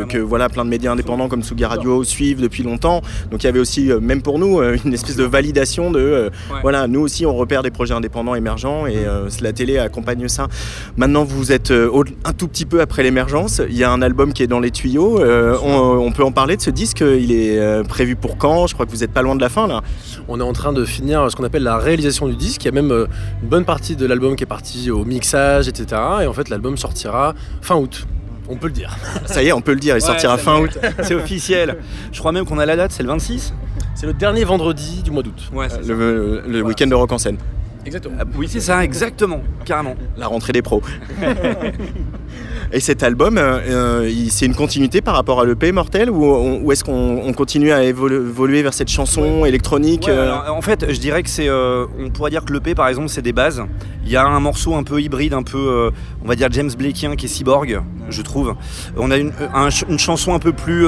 que, voilà, plein de médias indépendants comme Suga Radio suivent depuis longtemps. Donc il y avait aussi, même pour nous, une espèce de validation de, euh, Ouais. voilà, nous aussi on repère des projets indépendants émergents et euh, la télé accompagne ça. Maintenant vous êtes euh, un tout petit peu après l'émergence, il y a un album qui est dans les tuyaux, Euh, on, on peut en parler de ce disque, il est euh, prévu pour quand? Je crois que vous n'êtes pas loin de la fin là. On est en train de finir ce qu'on appelle la réalisation du disque. Il y a même euh, une bonne partie de l'album qui est partie au mixage, etc. Et en fait, l'album sortira fin août. On peut le dire. Ça y est, on peut le dire, il Ouais, sortira fin août. C'est officiel. Je crois même qu'on a la date, c'est le 26 C'est le dernier vendredi du mois d'août. Ouais, le week-end de rock en scène. Exactement. Ah, oui, c'est ça, exactement, carrément. La rentrée des pros. Et cet album, euh, euh, c'est une continuité par rapport à l'EP Mortel ou, ou est-ce qu'on on continue à évolu- évoluer vers cette chanson électronique Ouais, euh, alors, en fait, je dirais que c'est. on pourrait dire que l'EP, par exemple, c'est des bases. Il y a un morceau un peu hybride, un peu, on va dire James Blakien qui est cyborg, je trouve. On a une, un ch- une chanson un peu plus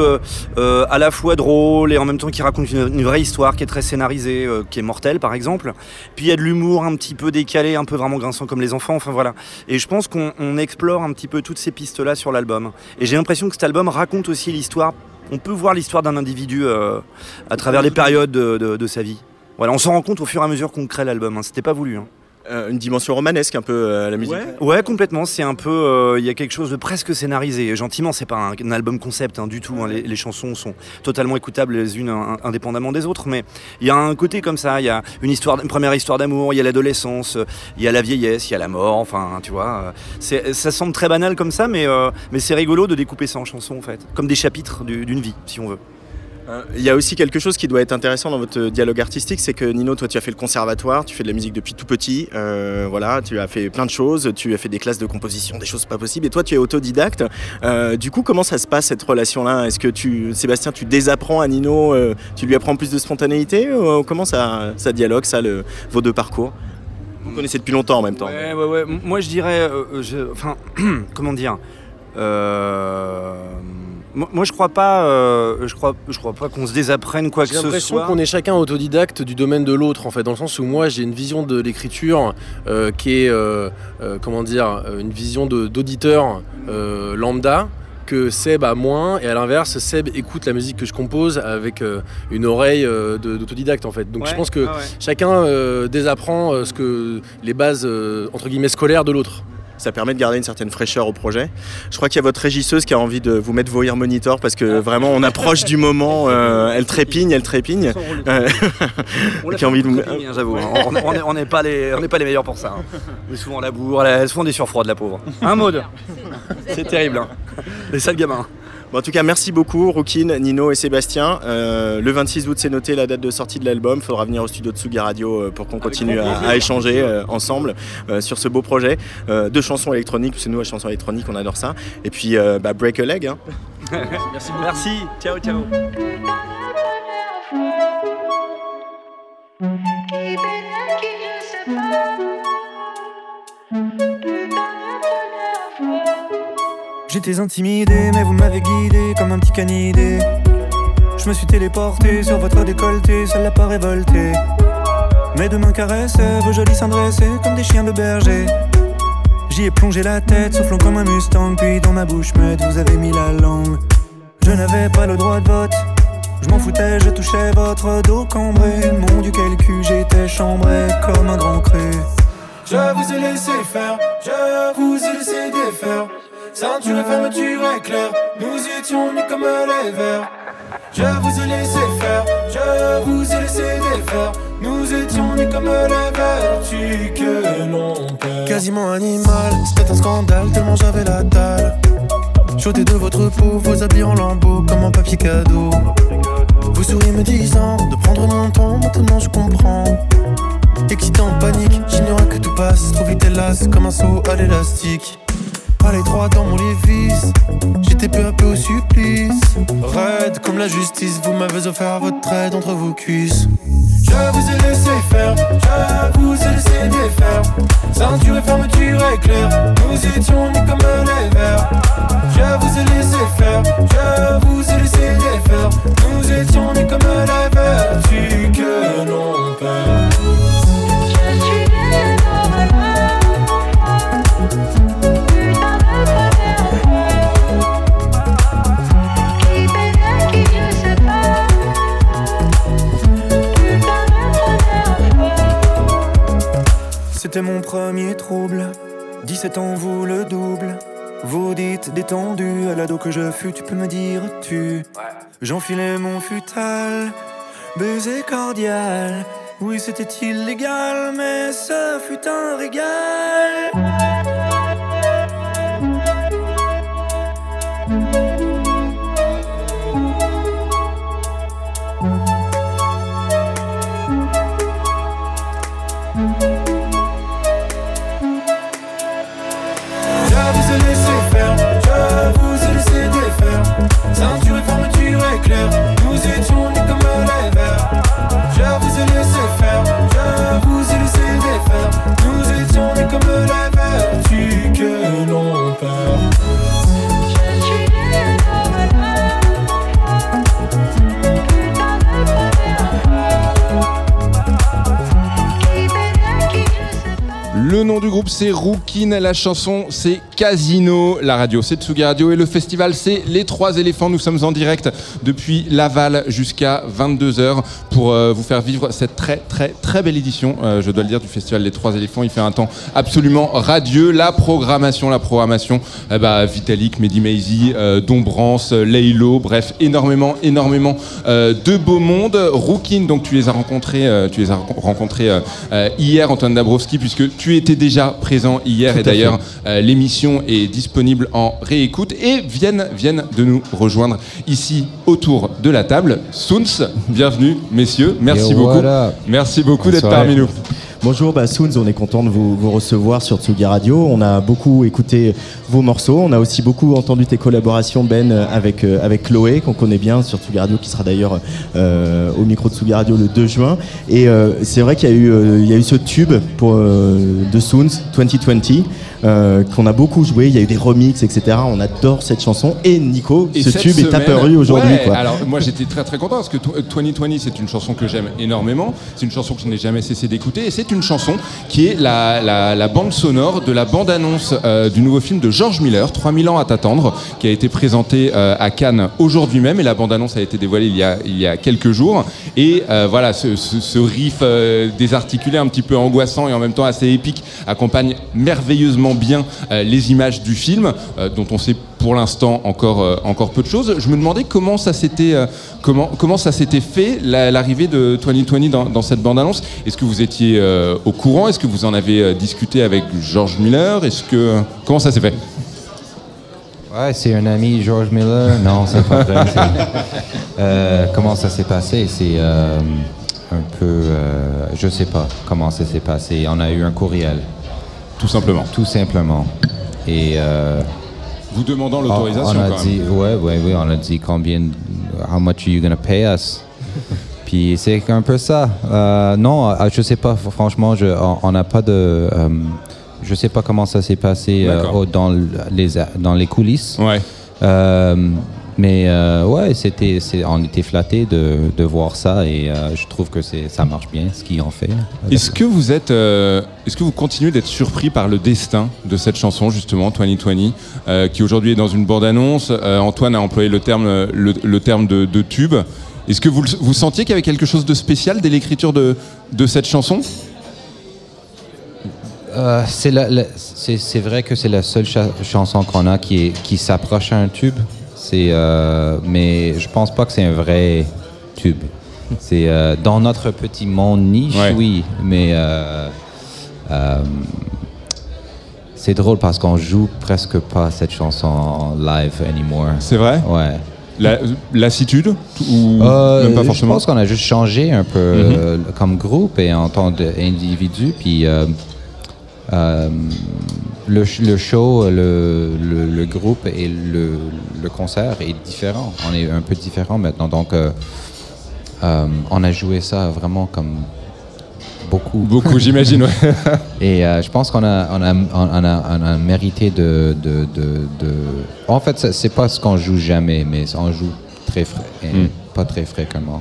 à la fois drôle et en même temps qui raconte une, une vraie histoire, qui est très scénarisée, qui est mortelle, par exemple. Puis il y a de l'humour un petit peu décalé, un peu vraiment grinçant comme les enfants. Enfin voilà. Et je pense qu'on on explore un petit peu toutes ces pistes-là sur l'album. Et j'ai l'impression que cet album raconte aussi l'histoire. On peut voir l'histoire d'un individu euh, à travers les périodes de, de- de sa vie. Voilà, on s'en rend compte au fur et à mesure qu'on crée l'album. hein. C'était pas voulu. hein. Euh, une dimension romanesque un peu euh, à la musique Ouais, complètement. C'est un peu, euh, il y a quelque chose de presque scénarisé. Gentiment, c'est pas un, album concept hein, du tout. hein. Les, les chansons sont totalement écoutables les unes in- indépendamment des autres, mais il y a un côté comme ça. Il y a une histoire, une première histoire d'amour. Il y a l'adolescence, euh, il y a la vieillesse, il y a la mort. Enfin, tu vois, euh, ça semble très banal comme ça, mais euh, mais c'est rigolo de découper ça en chansons en fait, comme des chapitres du- d'une vie, si on veut. Euh, Il y a aussi quelque chose qui doit être intéressant dans votre dialogue artistique, c'est que Nino, toi tu as fait le conservatoire, tu fais de la musique depuis tout petit, euh, voilà, tu as fait plein de choses, tu as fait des classes de composition, des choses pas possibles, et toi tu es autodidacte. Euh, du coup, comment ça se passe cette relation-là? Est-ce que tu, Sébastien, tu désapprends à Nino, euh, tu lui apprends plus de spontanéité ou comment ça, ça dialogue, ça, vos deux parcours? Vous connaissez depuis longtemps en même temps. Ouais, ouais, ouais. Moi, je dirais, enfin, comment dire moi, moi, je crois pas, euh, je crois, je crois pas qu'on se désapprenne quoi que J'ai ce l'impression soit. qu'on est chacun autodidacte du domaine de l'autre, en fait, dans le sens où moi j'ai une vision de l'écriture euh, qui est, euh, euh, comment dire, une vision d'auditeur euh, lambda que Seb a moins, et à l'inverse, Seb écoute la musique que je compose avec euh, une oreille euh, d'autodidacte, en fait. Donc je pense que ah ouais. chacun euh, désapprend euh, ce que les bases euh, entre guillemets scolaires de l'autre. Ça permet de garder une certaine fraîcheur au projet. Je crois qu'il y a votre régisseuse qui a envie de vous mettre vos ear monitor parce que Ah. vraiment on approche du moment, euh, elle trépigne, elle trépigne. Euh, On qui a envie de vous- bien, j'avoue. hein. On- n'est pas les, on n'est pas les meilleurs pour ça. hein. On est souvent à la bourre, elle a souvent des surfroides, la pauvre. Un mode. C'est terrible. Hein. Les sales gamins. Bon, en tout cas, merci beaucoup, Rookin, Nino et Sébastien. Euh, le 26 août, c'est noté la date de sortie de l'album. Il faudra venir au studio de Tsugi Radio euh, pour qu'on continue à, échanger euh, ensemble euh, sur ce beau projet euh, de chansons électroniques. Parce que nous, la chanson électronique, on adore ça. Et puis, euh, bah, break a leg. hein. Merci Merci. Ciao, ciao. J'étais intimidé, mais vous m'avez guidé comme un petit canidé. Je me suis téléporté sur votre décolleté, ça l'a pas révolté. Mes deux mains caressaient vos jolis dressés comme des chiens de berger. J'y ai plongé la tête, soufflant comme un mustang, puis dans ma bouche muette, vous avez mis la langue. Je n'avais pas le droit de vote, je m'en foutais, je touchais votre dos cambré. Mon dieu, quel cul, j'étais chambré comme un grand cru. Je vous ai laissé faire, je vous ai laissé défaire. Ceinture et fermeture éclair, nous étions nus comme les vers. Je vous ai laissé faire, je vous ai laissé défaire. Nous étions nus comme les vertus que l'on perd. Quasiment animal, c'était un scandale tellement j'avais la dalle. J'ôtais de votre peau vos habits en lambeaux comme un papier cadeau. Vous souriez me disant de prendre mon temps, maintenant je comprends. Excitant, panique, j'ignorais que tout passe trop vite hélas comme un saut à l'élastique. À l'étroit dans mon lévis, j'étais peu à peu au supplice. Raide comme la justice, vous m'avez offert votre aide entre vos cuisses. Je vous ai laissé faire, je vous ai laissé défaire. Ceinture et fermeture éclair, nous étions nus comme les vers. Je vous ai laissé faire, je vous ai laissé défaire. Nous étions nus comme les vertus que l'on perd. C'était mon premier trouble. 17 ans, vous le double. Vous dites détendu, à l'ado que je fus, tu peux me dire tu. J'enfilais mon futal, baiser cordial. Oui, c'était illégal, mais ce fut un régal. Le nom du groupe c'est Rookin, la chanson c'est Casino, la radio c'est Tsugi Radio et le festival c'est Les Trois Éléphants. Nous sommes en direct depuis Laval jusqu'à 22h pour euh, vous faire vivre cette très très très belle édition, euh, je dois le dire, du festival Les Trois Éléphants. Il fait un temps absolument radieux. La programmation, la programmation, bah, Vitalik, Mehdi Maizy, euh, Dombrance, Leilo, bref, énormément, énormément euh, de beau monde. Rookin, donc tu les as rencontrés, tu les as rencontrés hier, Antoine Dabrowski, puisque tu étais déjà présent hier Tout et d'ailleurs euh, l'émission est disponible en réécoute et viennent, viennent de nous rejoindre ici autour de la table. Soons, bienvenue messieurs, merci beaucoup. Merci beaucoup d'être parmi nous. Bonjour, bah, Soons, on est content de vous, recevoir sur Tsugi Radio. On a beaucoup écouté vos morceaux. On a aussi beaucoup entendu tes collaborations, Ben, euh, avec, euh, avec Chloé, qu'on connaît bien sur Tsugi Radio, qui sera d'ailleurs euh, au micro de Tsugi Radio le 2 juin. Et c'est vrai qu'il y, a eu, il y a eu ce tube pour, de Soons, 2020, euh, qu'on a beaucoup joué. Il y a eu des remixes, etc. On adore cette chanson. Et Nico, Et ce tube est apparu aujourd'hui. Ouais. Alors moi j'étais très très content parce que tw- 2020 c'est une chanson que j'aime énormément. C'est une chanson que je n'ai jamais cessé d'écouter et c'est une chanson qui est la, la- la bande sonore de la bande annonce euh, du nouveau film de George Miller, 3000 ans à t'attendre, qui a été présenté euh, à Cannes aujourd'hui même et la bande annonce a été dévoilée il y a, il y a quelques jours. Et voilà, ce, ce- ce riff désarticulé, un petit peu angoissant et en même temps assez épique, accompagne merveilleusement bien euh, les images du film, euh, dont on sait pour l'instant encore, euh, encore peu de choses. Je me demandais comment ça s'était comment, comment ça s'était fait la- l'arrivée de 2020 dans, dans cette bande-annonce. Est-ce que vous étiez au courant? Est-ce que vous en avez discuté avec George Miller? Est-ce que comment ça s'est fait? Ouais, c'est un ami, George Miller. Non, c'est pas vrai. Euh, comment ça s'est passé? C'est euh, un peu. euh, je sais pas comment ça s'est passé. On a eu un courriel. Tout simplement. Tout simplement. Et. euh, Vous demandant on- l'autorisation On, a quand dit, même. ouais, ouais, ouais, on a dit combien. How much are you gonna pay us? Puis c'est un peu ça. Euh, non, euh, je sais pas. fr- Franchement, je, on- n'a pas de. euh, je sais pas comment ça s'est passé euh, dans les dans les coulisses. Ouais. Mais euh, ouais, c'était, on était flattés de, de voir ça et euh, je trouve que ça marche bien ce qu'ils ont fait. Est-ce que vous êtes, euh, est-ce que vous continuez d'être surpris par le destin de cette chanson justement 2020, euh, qui aujourd'hui est dans une bande-annonce Antoine a employé le terme, le, le terme de, de tube. Est-ce que vous, vous sentiez qu'il y avait quelque chose de spécial dès l'écriture de, de cette chanson? Euh, c'est, vrai que c'est la seule cha- chanson qu'on a qui, est, qui s'approche à un tube. C'est, euh, mais je pense pas que c'est un vrai tube. C'est euh, dans notre petit monde niche, Ouais. oui, mais euh, c'est drôle parce qu'on joue presque pas cette chanson en live anymore. C'est vrai? Ouais. La- Lassitude? Ou Euh, même pas forcément? Je pense qu'on a juste changé un peu Mhm. euh, comme groupe et en tant qu'individu. Puis euh, le, show, le, le- le groupe et le, concert est différent. On est un peu différent maintenant. Donc, euh, euh, on a joué ça vraiment comme beaucoup. Beaucoup, j'imagine, ouais. Et euh, je pense qu'on a, on a, on a, on a mérité de, de, de, de- En fait, c'est- c'est pas ce qu'on joue jamais, mais on joue très frais, et Mm. pas très fréquemment.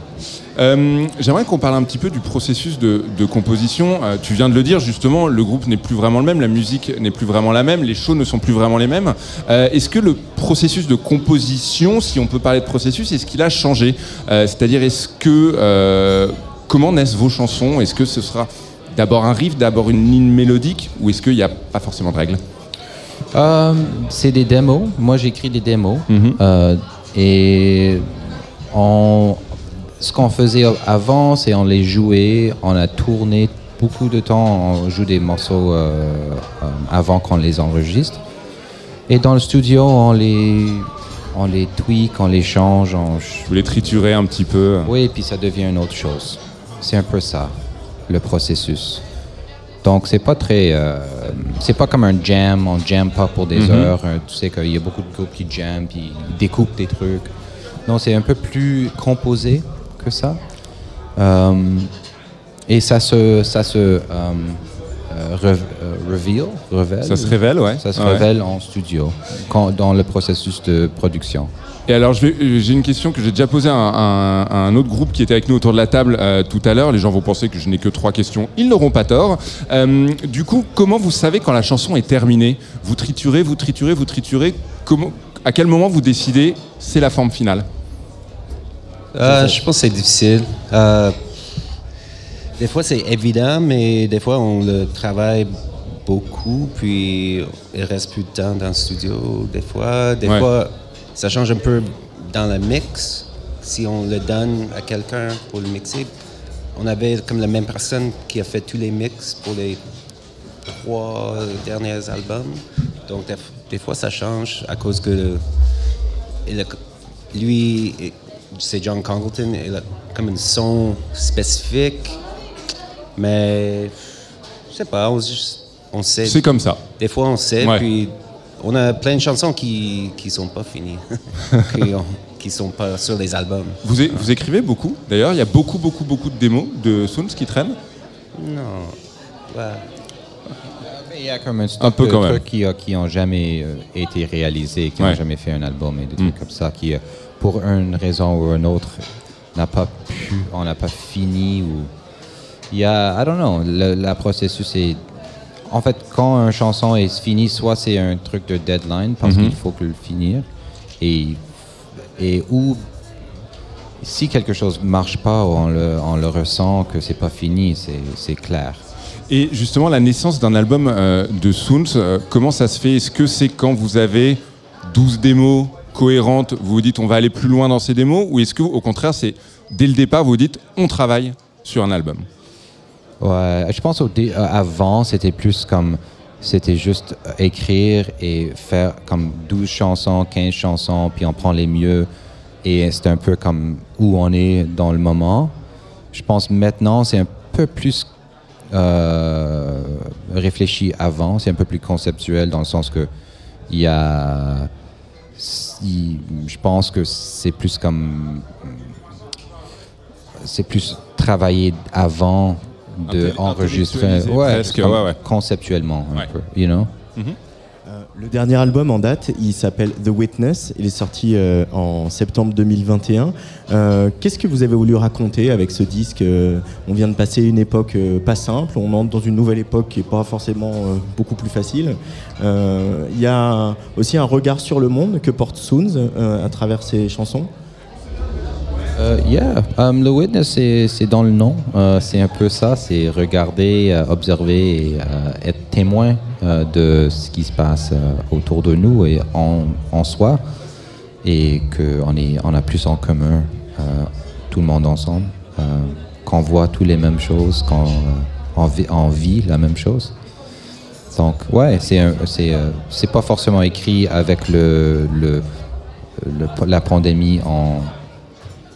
Euh, J'aimerais qu'on parle un petit peu du processus de, de composition. Euh, tu viens de le dire justement, le groupe n'est plus vraiment le même, la musique n'est plus vraiment la même, les shows ne sont plus vraiment les mêmes. Euh, est-ce que le processus de composition, si on peut parler de processus, est-ce qu'il a changé? C'est-à-dire, est-ce que comment naissent vos chansons? Est-ce que ce sera d'abord un riff, d'abord une ligne mélodique, ou est-ce qu'il n'y a pas forcément de règles? C'est des démos. Moi, j'écris des démos. Mhm. Et on, ce qu'on faisait avant, c'est on les jouait, on a tourné beaucoup de temps, on joue des morceaux euh, euh, avant qu'on les enregistre. Et dans le studio, on les, on les tweak, on les change. On... Vous les triturez un petit peu Oui, et puis ça devient une autre chose. C'est un peu ça, le processus. Donc c'est pas très, euh, c'est pas comme un jam, on jam pas pour des Mhm. heures. Euh, Tu sais qu'il y a beaucoup de groupes qui jam puis ils découpent des trucs. Non, c'est un peu plus composé que ça. Euh, et ça se, ça se, euh, euh, reveal, révèle. Ça se révèle, ouais. Ça se Ouais. révèle en studio, quand, dans le processus de production. Et alors, j'ai une question que j'ai déjà posée à un, à un- à un autre groupe qui était avec nous autour de la table euh, tout à l'heure. Les gens vont penser que je n'ai que trois questions. Ils n'auront pas tort. Euh, du coup, comment vous savez quand la chanson est terminée? Vous triturez, vous triturez, vous triturez. Comment, à quel moment vous décidez c'est la forme finale? Euh, je pense que c'est difficile. Euh, des fois, c'est évident, mais des fois, on le travaille beaucoup, puis il reste plus de temps dans le studio. Des fois, des Ouais. fois, ça change un peu dans le mix. Si on le donne à quelqu'un pour le mixer, on avait comme la même personne qui a fait tous les mix pour les trois derniers albums. Donc, des, fois, ça change à cause que le- lui, c'est John Congleton, il a comme un son spécifique, mais je sais pas, on, sait. C'est comme ça. Des fois, on sait, Ouais. puis on a plein de chansons qui qui sont pas finies, qui, ont- qui sont pas sur les albums. vous, é- vous écrivez beaucoup D'ailleurs, il y a beaucoup, beaucoup, beaucoup de démos de Soons qui traînent Non. Ouais. Il y a comme un, Un peu de quand même. trucs qui, euh, qui ont jamais euh, été réalisés, qui n'ont Ouais. jamais fait un album et des Mm. trucs comme ça, qui, euh, pour une raison ou une autre, n'a pas pu, on n'a pas fini ou il y a, I don't know, le la processus est, en fait, quand une chanson est finie, soit c'est un truc de deadline parce Mhm. qu'il faut que le finir et et ou si quelque chose marche pas, on le, on le ressent que c'est pas fini, c'est c'est clair. Et justement, la naissance d'un album euh, de Soons, euh, comment ça se fait? Est-ce que c'est quand vous avez 12 démos cohérentes, vous vous dites on va aller plus loin dans ces démos Ou est-ce que au contraire, c'est dès le départ, vous vous dites on travaille sur un album? Ouais, je pense au euh, avant, c'était plus comme c'était juste euh, écrire et faire comme 12 chansons, 15 chansons, puis on prend les mieux et c'est un peu comme où on est dans le moment. Je pense maintenant, c'est un peu plus euh, réfléchi avant, c'est un peu plus conceptuel dans le sens que il y a si- je pense que c'est plus comme c'est plus travaillé avant de enregistrer. ouais, ouais, ouais. conceptuellement un peu you know? Euh, Le dernier album en date, il s'appelle The Witness. Il est sorti euh, en septembre 2021. Euh, Qu'est-ce que vous avez voulu raconter avec ce disque Euh, On vient de passer une époque pas simple. On entre dans une nouvelle époque qui n'est pas forcément beaucoup plus facile. Il y a aussi un regard sur le monde que porte Soons à travers ses chansons. Yeah, um, le witness, c'est dans le nom. C'est un peu ça, c'est regarder, observer et être témoin euh, de ce qui se passe euh, autour de nous et en, en soi. Et qu'on on a plus en commun, euh, tout le monde ensemble. Qu'on voit tous les mêmes choses, qu'on on vit, on vit la même chose. Donc, ouais, c'est c'est euh, pas forcément écrit avec le, le, la pandémie en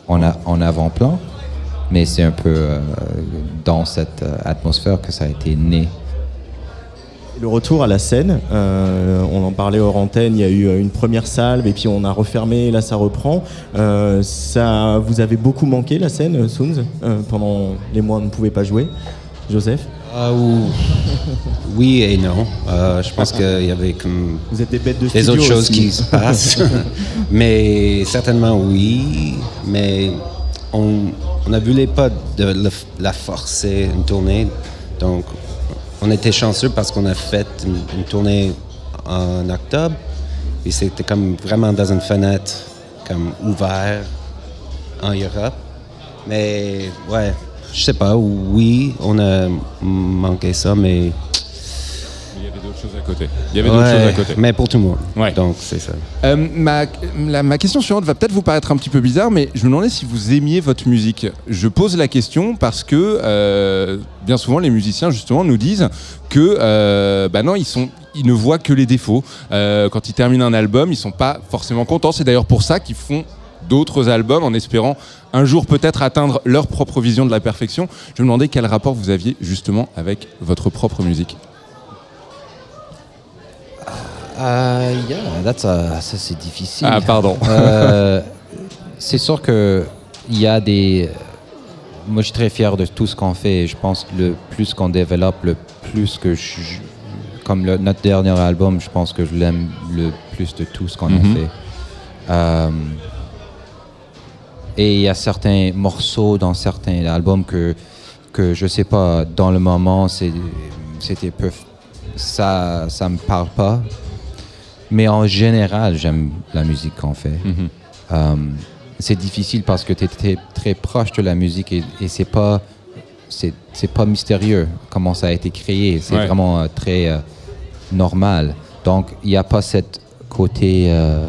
en, en avant-plan, mais c'est un peu dans cette atmosphère que ça a été né. Le retour à la scène, euh, on en parlait hors antenne, il y a eu euh, une première salve et puis on a refermé, là ça reprend. Euh, ça vous avez beaucoup manqué la scène, Soons, euh, pendant les mois où on ne pouvait pas jouer Joseph? Ah, ou- oui et non. Je pense qu'il y avait comme Vous êtes des bêtes de autres choses qui se passent. mais certainement oui. Mais on on n'a voulu pas de le- la forcer une tournée. Donc on était chanceux parce qu'on a fait une, tournée en octobre. Et c'était comme vraiment dans une fenêtre comme ouverte en Europe. Mais ouais, je sais pas, oui, on a manqué ça, mais. Choses à côté. Il y avait d'autres Ouais, choses à côté. Mais pour tout le monde. Ouais. Donc c'est ça. Euh, ma, la- ma question suivante va peut-être vous paraître un petit peu bizarre, mais je me demandais si vous aimiez votre musique. Je pose la question parce que euh, bien souvent les musiciens justement nous disent que euh, bah non, ils, sont, ils ne voient que les défauts. Euh, quand ils terminent un album, ils sont pas forcément contents. C'est d'ailleurs pour ça qu'ils font d'autres albums en espérant un jour peut-être atteindre leur propre vision de la perfection. Je me demandais quel rapport vous aviez justement avec votre propre musique. Euh, yeah, that's a- ça c'est difficile. Ah, pardon. Euh, c'est sûr que il y a des. Moi, je suis très fier de tout ce qu'on fait. et Je pense que le plus qu'on développe, le plus que je- comme le- notre dernier album, je pense que je l'aime le plus de tout ce qu'on Mhm. a fait. Euh, et il y a certains morceaux dans certains albums que, que je sais pas, dans le moment, c'était peu. Ça, ça me parle pas. Mais en général, j'aime la musique qu'on fait. Mhm. Euh, c'est difficile parce que tu es très proche de la musique et, et c'est pas c'est c'est pas mystérieux comment ça a été créé. C'est Ouais. vraiment euh, très euh, normal. Donc il n'y a pas cette côté euh,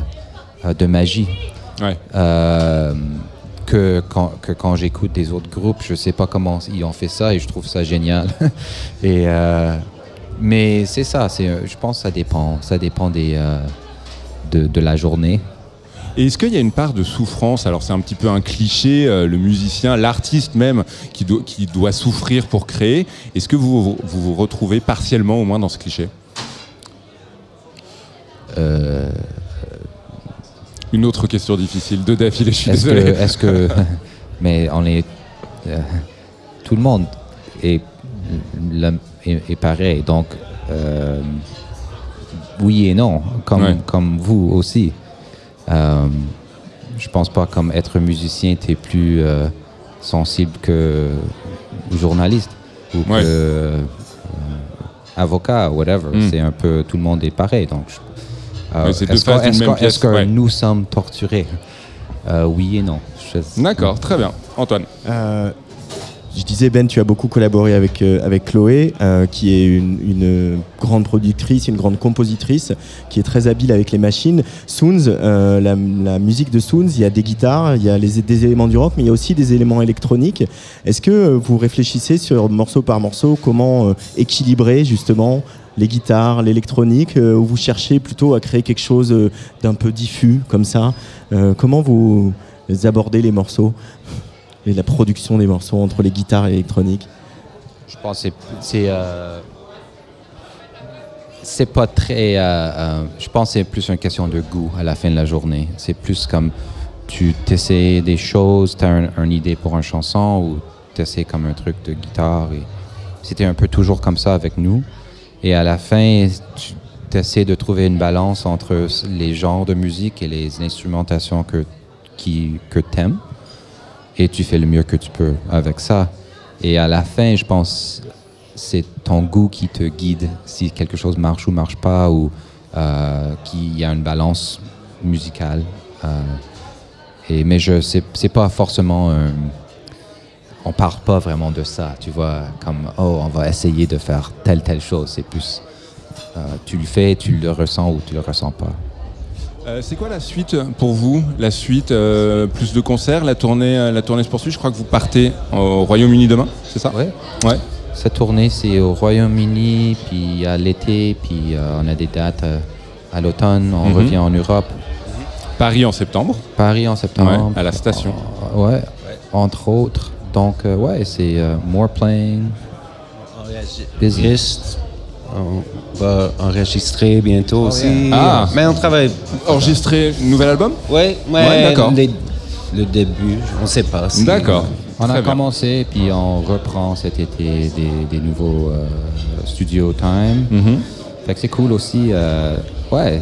de magie. Ouais. Que quand, que quand j'écoute des autres groupes, je sais pas comment ils ont fait ça et je trouve ça génial. et euh, mais c'est ça, c'est, euh, je pense que ça dépend, ça dépend des, euh, de, de la journée. Et est-ce qu'il y a une part de souffrance? Alors c'est un petit peu un cliché, euh, le musicien, l'artiste même, qui, doit- qui doit souffrir pour créer. Est-ce que vous, vous vous vous retrouvez partiellement au moins dans ce cliché? Euh, Une autre question difficile, deux d'affilée, je suis Est-ce désolé. est-ce que, mais on est, tout le monde est, le- est, est pareil. Donc, euh, oui et non, comme, Ouais. comme vous aussi. Euh, je pense pas comme être musicien, tu es plus euh, sensible que journaliste ou Ouais. que euh, avocat, whatever. Mm. C'est un peu, tout le monde est pareil. Donc, est-ce qu'on- ouais. nous sommes torturés? Euh, Oui et non. D'accord, très bien. Antoine Euh, je disais, Ben, tu as beaucoup collaboré avec, euh, avec Chloé, euh, qui est une, grande productrice, une grande compositrice, qui est très habile avec les machines. Soons, euh, la, musique de Soons, il y a des guitares, il y a des éléments du rock, mais il y a aussi des éléments électroniques. Est-ce que vous réfléchissez sur morceau par morceau comment équilibrer justement les guitares, l'électronique, ou vous cherchez plutôt à créer quelque chose d'un peu diffus comme ça? Comment vous abordez les morceaux? Et la production des morceaux entre les guitares et l'électronique Je pense que c'est- c'est. euh, pas très. euh, euh, je pense que c'est plus une question de goût à la fin de la journée. C'est plus comme tu t'essayes des choses, tu as une idée pour une chanson ou tu essaies comme un truc de guitare. C'était un peu toujours comme ça avec nous. Et à la fin, tu essaies de trouver une balance entre les genres de musique et les instrumentations que, que tu aimes. Et tu fais le mieux que tu peux avec ça. Et à la fin, je pense c'est ton goût qui te guide si quelque chose marche ou marche pas ou euh, qu'il y a une balance musicale. Euh, et, mais je c'est pas forcément un- on parle pas vraiment de ça, tu vois, comme oh on va essayer de faire telle telle chose. C'est plus euh, tu le fais, tu le ressens ou tu le ressens pas. Euh, c'est quoi la suite pour vous La suite, euh, plus de concerts, la tournée, euh, la tournée se poursuit. Je crois que vous partez au Royaume-Uni demain, c'est ça? Ouais. Ouais. Cette tournée, c'est au Royaume-Uni, puis à l'été, puis euh, on a des dates euh, à l'automne, on Mhm. revient en Europe. Paris en septembre. Paris en septembre. Ouais, à la station. Euh, ouais, entre autres. Donc, euh, ouais, c'est euh, more playing. Enregistre. On va enregistrer bientôt aussi. Ah. Mais on travaille. Enregistrer un nouvel album Oui, Ouais, d'accord. Le début, on ne sait pas. si- D'accord. On a commencé, puis on reprend cet été des, des nouveaux euh, studio time. Fait que c'est cool aussi. euh, ouais,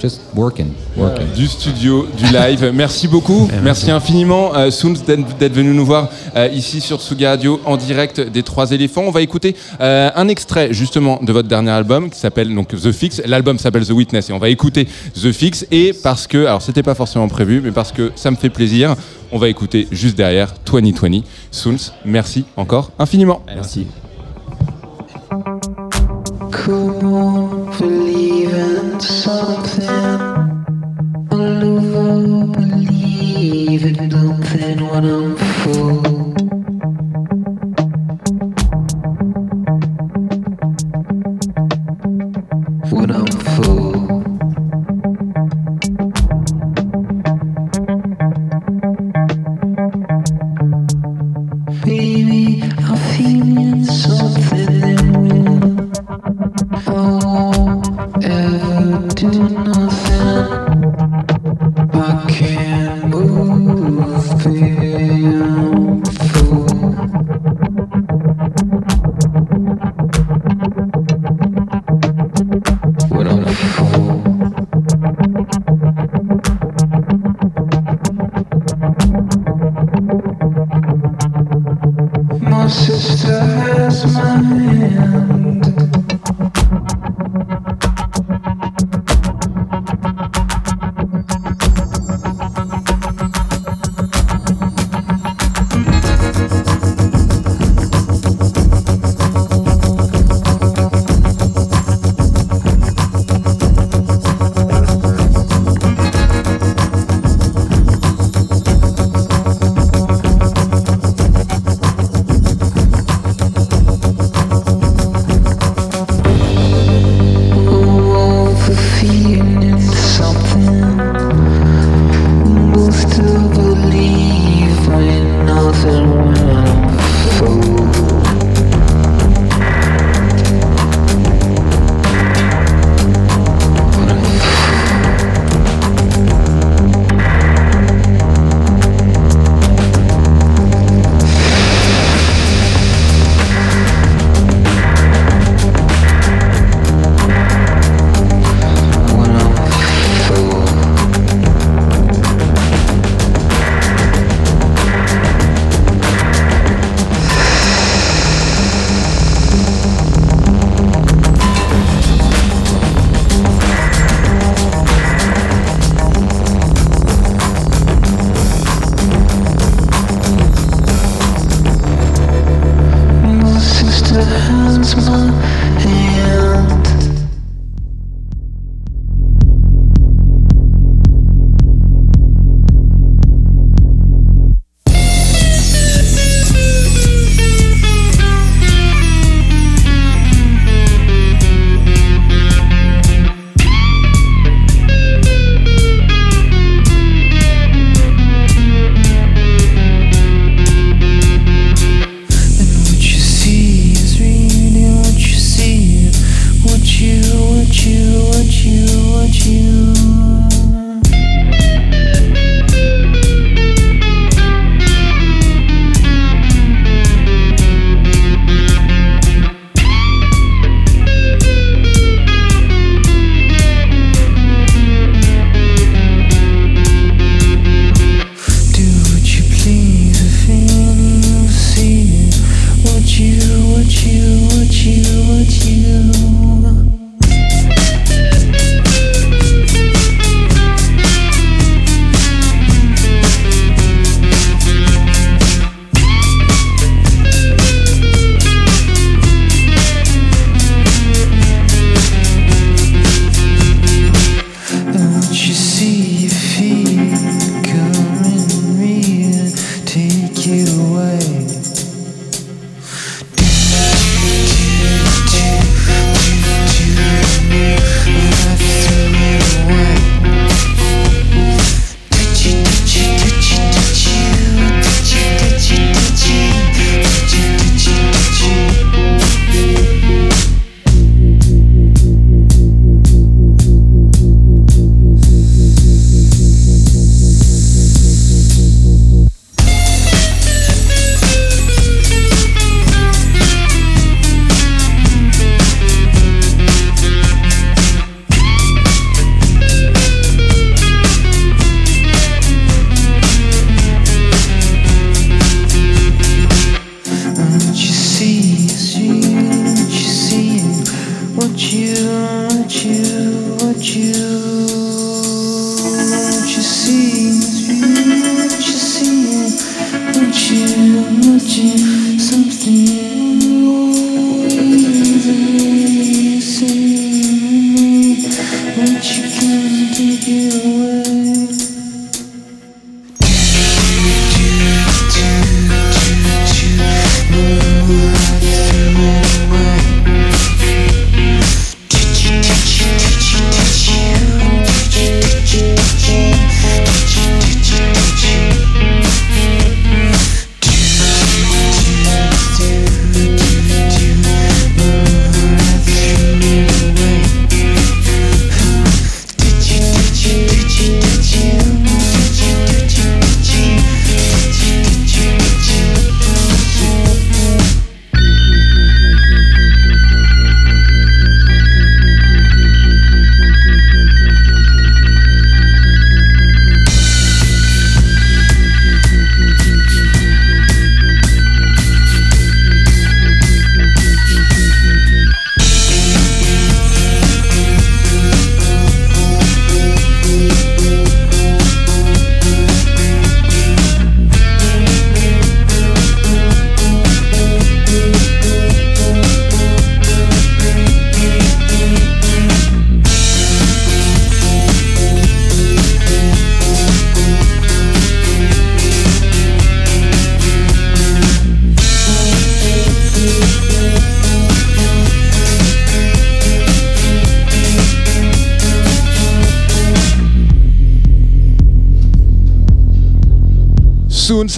just working. working. Du studio, du live. Merci beaucoup. Merci infiniment, euh, Soons, d'être venu nous voir euh, ici sur Tsugi Radio en direct des Trois éléphants. On va écouter euh, un extrait justement de votre dernier album qui s'appelle donc The Fix. L'album s'appelle The Witness et on va écouter The Fix. Et parce que, alors c'était pas forcément prévu, mais parce que ça me fait plaisir, on va écouter juste derrière 2020. Soons, merci encore infiniment. Merci. believe in something when I'm full. Ever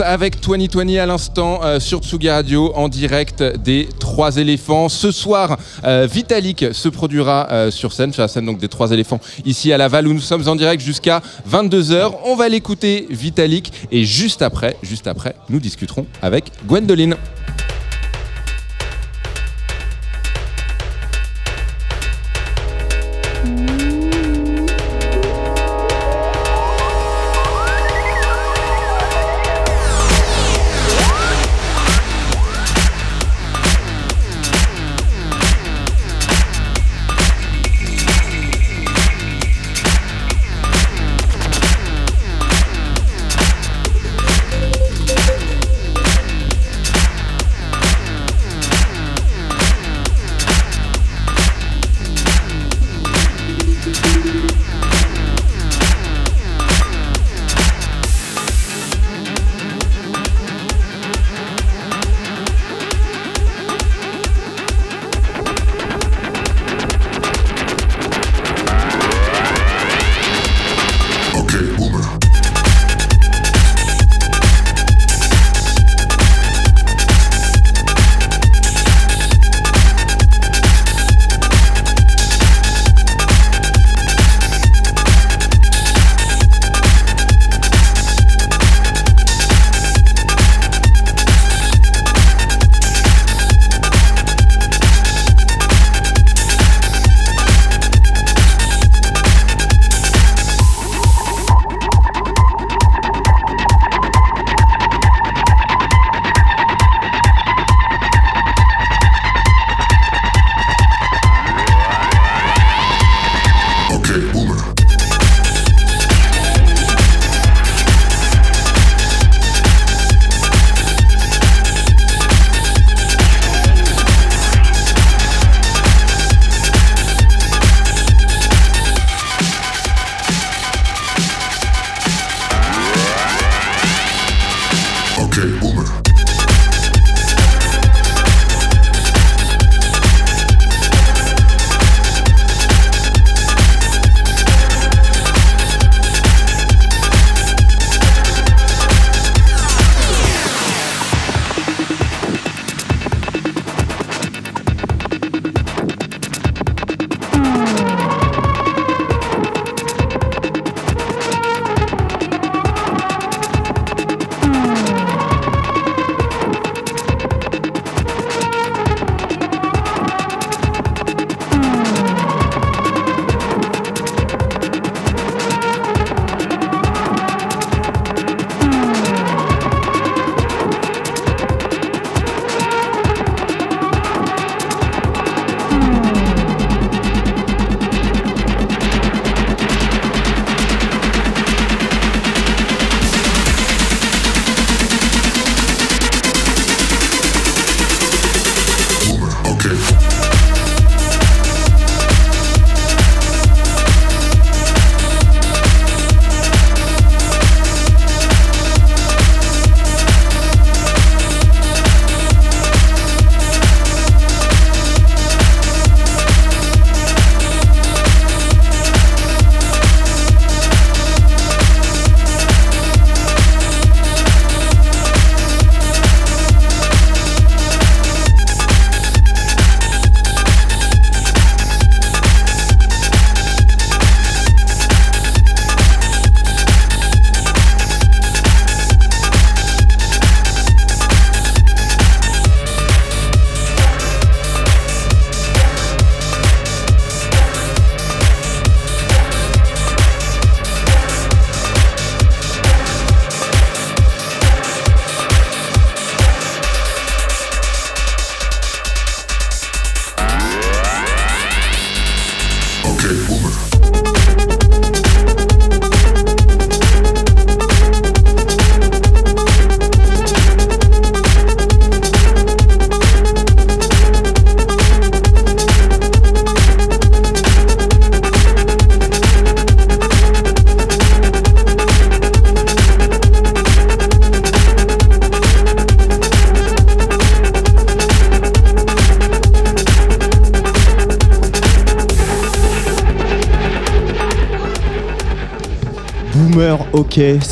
avec 2020 à l'instant euh, sur Tsugi Radio en direct des Trois éléphants. Ce soir, euh, Vitalik se produira euh, sur scène, sur la scène donc des Trois éléphants ici à Laval où nous sommes en direct jusqu'à 22h. On va l'écouter Vitalik et juste après, juste après, nous discuterons avec Gwendoline.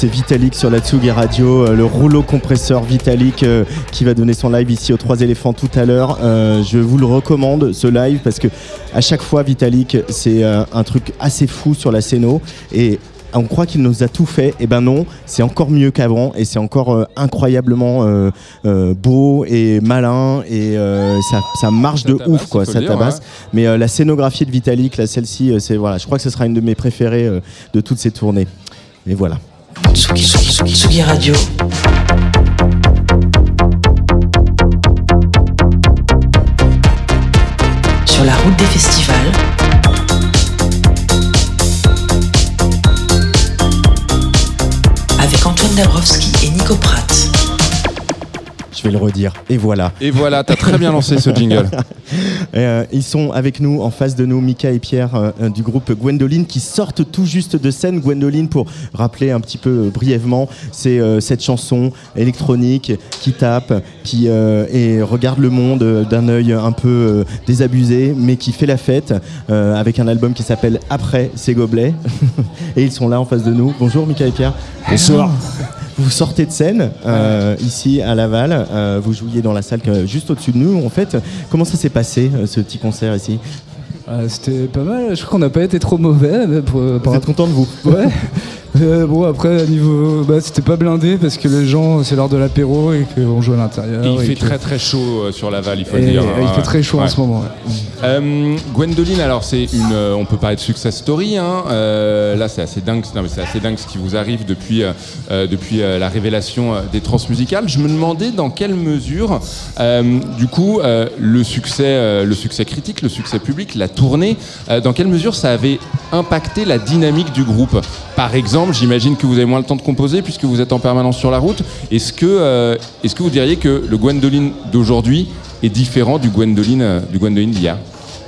C'est Vitalik sur la Tsugi Radio, euh, le rouleau compresseur Vitalik euh, qui va donner son live ici aux Trois éléphants tout à l'heure. Euh, je vous le recommande ce live parce que à chaque fois Vitalik c'est un truc assez fou sur la scéno et on croit qu'il nous a tout fait, et ben non, c'est encore mieux qu'avant et c'est encore euh, incroyablement euh, euh, beau et malin et ça, ça marche de ouf quoi, ça dire, tabasse. ouais. Mais la scénographie de Vitalik, là celle-ci, c'est voilà, je crois que ce sera une de mes préférées de toutes ces tournées. Et voilà. Tsugi, Tsugi, Tsugi, Tsugi Radio. Sur la route des festivals. Avec Antoine Dabrowski et Nico Pratt. Je vais le redire. Et voilà. Et voilà, t'as très bien lancé ce jingle. Et, euh, ils sont avec nous, en face de nous, Mika et Pierre euh, du groupe Gwendoline, qui sortent tout juste de scène. Gwendoline, pour rappeler un petit peu euh, brièvement, c'est euh, cette chanson électronique qui tape, qui euh, et regarde le monde d'un œil un peu euh, désabusé, mais qui fait la fête, euh, avec un album qui s'appelle Après ces gobelets. et ils sont là en face de nous. Bonjour Mika et Pierre. Bonsoir. Vous sortez de scène euh, ici à Laval. Euh, vous jouiez dans la salle juste au-dessus de nous. En fait, comment ça s'est passé euh, ce petit concert ici? Euh, C'était pas mal, je crois qu'on n'a pas été trop mauvais. Pour, Vous êtes content de vous? Ouais. Euh, bon, après, à niveau. Bah, c'était pas blindé parce que les gens, c'est l'heure de l'apéro et qu'on joue à l'intérieur. Il et fait que- très très chaud euh, sur Laval, il faut Et- le dire. il fait très chaud en ce moment, Euh, Gwendoline, alors c'est une, on peut parler de success story. Hein. Là, c'est assez dingue, non, mais c'est assez dingue ce qui vous arrive depuis depuis la révélation des transmusicales. Je me demandais dans quelle mesure, du coup, le succès, le succès critique, le succès public, la tournée, dans quelle mesure ça avait impacté la dynamique du groupe? Par exemple, j'imagine que vous avez moins le temps de composer puisque vous êtes en permanence sur la route. Est-ce que, euh, est-ce que vous diriez que le Gwendoline d'aujourd'hui est différent du Gwendoline, euh, du Gwendoline d'hier?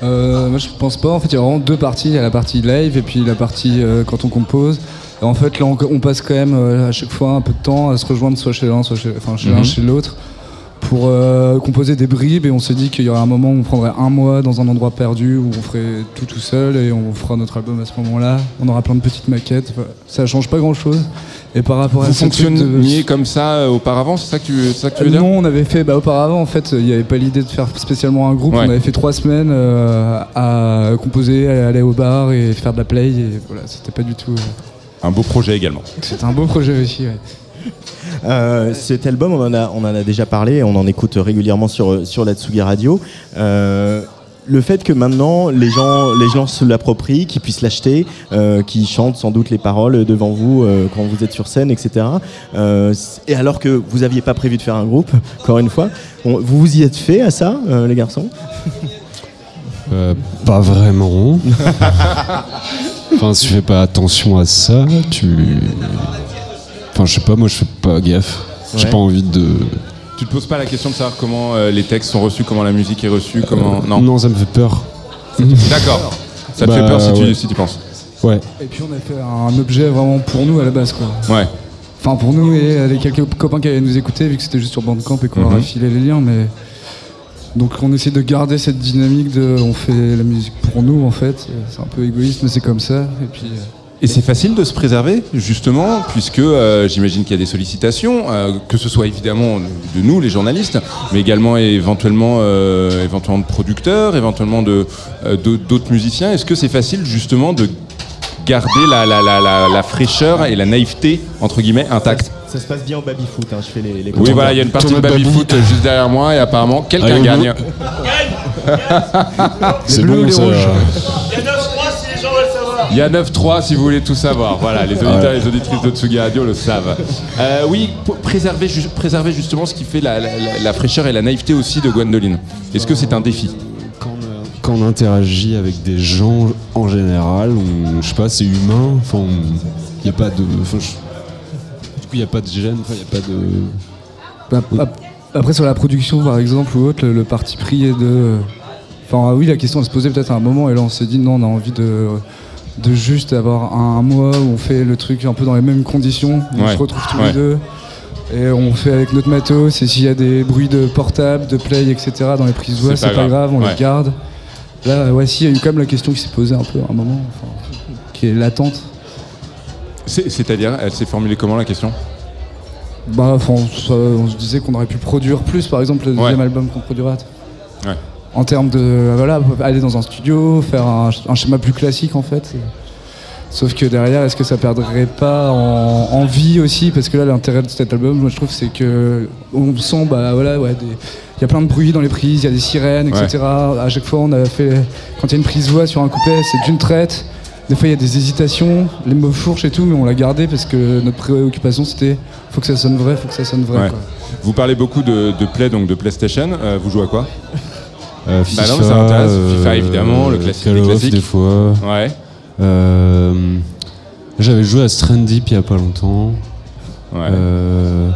Euh, moi, je pense pas. En fait, il y a vraiment deux parties. Il y a la partie live et puis la partie euh, quand on compose. En fait, là, on, on passe quand même à chaque fois un peu de temps à se rejoindre soit chez l'un, soit chez, enfin, chez l'un, Mhm. chez l'autre pour euh, composer des bribes. Et on s'est dit qu'il y aurait un moment où on prendrait un mois dans un endroit perdu où on ferait tout tout seul et on fera notre album à ce moment-là. On aura plein de petites maquettes. Voilà. Ça change pas grand-chose. Et par rapport à Vous de- comme ça euh, auparavant, c'est ça que tu, ça que tu veux dire? Non, on avait fait, bah, auparavant, en fait, il n'y avait pas l'idée de faire spécialement un groupe. Ouais. On avait fait trois semaines euh, à composer, à aller au bar et faire de la play. Et voilà, c'était pas du tout. Un beau projet également. C'était un beau projet aussi, ouais. Euh, cet album, on en, a, on en a déjà parlé, on en écoute régulièrement sur, sur la Tsugi Radio. Euh, le fait que maintenant les gens, les gens se l'approprient, qu'ils puissent l'acheter, euh, qu'ils chantent sans doute les paroles devant vous euh, quand vous êtes sur scène, etc. Euh, et alors que vous n'aviez pas prévu de faire un groupe, encore une fois, on- vous vous y êtes fait à ça, les garçons? Pas vraiment. enfin, si tu fais pas attention à ça, tu. Enfin, je sais pas, moi je fais pas gaffe. J'ai Ouais. pas envie de. Tu te poses pas la question de savoir comment euh, les textes sont reçus, comment la musique est reçue, comment non Non, ça me fait peur. D'accord. Ça te Bah, fait peur si tu, ouais. si tu penses. Ouais. Et puis on a fait un objet vraiment pour nous à la base, quoi. Ouais. Enfin, pour nous et les quelques copains qui allaient nous écouter, vu que c'était juste sur Bandcamp et qu'on leur a Mhm. filé les liens, mais. Donc on essaie de garder cette dynamique de on fait la musique pour nous en fait. C'est un peu égoïste mais c'est comme ça. Et puis euh, Et c'est facile de se préserver, justement, puisque euh, j'imagine qu'il y a des sollicitations, euh, que ce soit évidemment de nous, les journalistes, mais également éventuellement, euh, éventuellement de producteurs, éventuellement de, euh, de- d'autres musiciens. Est-ce que c'est facile, justement, de garder la, la, la, la, la fraîcheur et la naïveté, entre guillemets, intacte? Ça se passe bien au baby-foot, hein, je fais les, les Oui, voilà, il y a une partie de baby-foot juste derrière moi, et apparemment, quelqu'un Allez, gagne. C'est bon, ça. Il y a 9-3 si vous voulez tout savoir. Voilà, les auditeurs et les auditrices de Tsugi Radio le savent. Euh, oui, pour préserver, ju- préserver justement ce qui fait la, la- la- la fraîcheur et la naïveté aussi de Gwendoline. Est-ce que c'est un défi? Quand on interagit avec des gens en général, on, je sais pas, c'est humain. Enfin, il n'y a pas de. enfin, je- du coup, il n'y a pas de gêne, il n'y a pas de. Bah, ap- Après, sur la production, par exemple, ou autre, le, le parti pris est de. Enfin, ah oui, la question elle se posait peut-être à un moment, et là, on s'est dit non, on a envie de, de juste avoir un, un mois où on fait le truc un peu dans les mêmes conditions, on Ouais. se retrouve tous Ouais. les deux, et on fait avec notre matos, et s'il y a des bruits de portable, de play, etc., dans les prises voix, C'est pas pas grave. on Ouais. les garde. Là, ouais, si, il y a eu quand même la question qui s'est posée un peu à un moment, enfin, qui est latente. C'est- C'est-à-dire, elle s'est formulée comment la question? Bah, enfin, on, se- on se disait qu'on aurait pu produire plus, par exemple, le deuxième album qu'on produira. Ouais. En termes de, voilà, aller dans un studio, faire un, un schéma plus classique en fait. Sauf que derrière, est-ce que ça perdrait pas en, en vie aussi? Parce que là, l'intérêt de cet album, moi je trouve, c'est que on sent, bah voilà, ouais, il y a plein de bruit dans les prises, il y a des sirènes, etc. À chaque fois, on a fait, quand il y a une prise voix sur un couplet, c'est d'une traite. Des fois, il y a des hésitations, les mots fourches et tout, mais on l'a gardé parce que notre préoccupation, c'était faut que ça sonne vrai, faut que ça sonne vrai. Ouais. quoi. Vous parlez beaucoup de, de Play, donc de PlayStation. Euh, vous jouez à quoi? Euh, Bah non, mais ça m'intéresse. FIFA euh, évidemment, le classique Call des of classiques. des fois. Ouais. Euh, J'avais joué à Strandip il y a pas longtemps. Euh,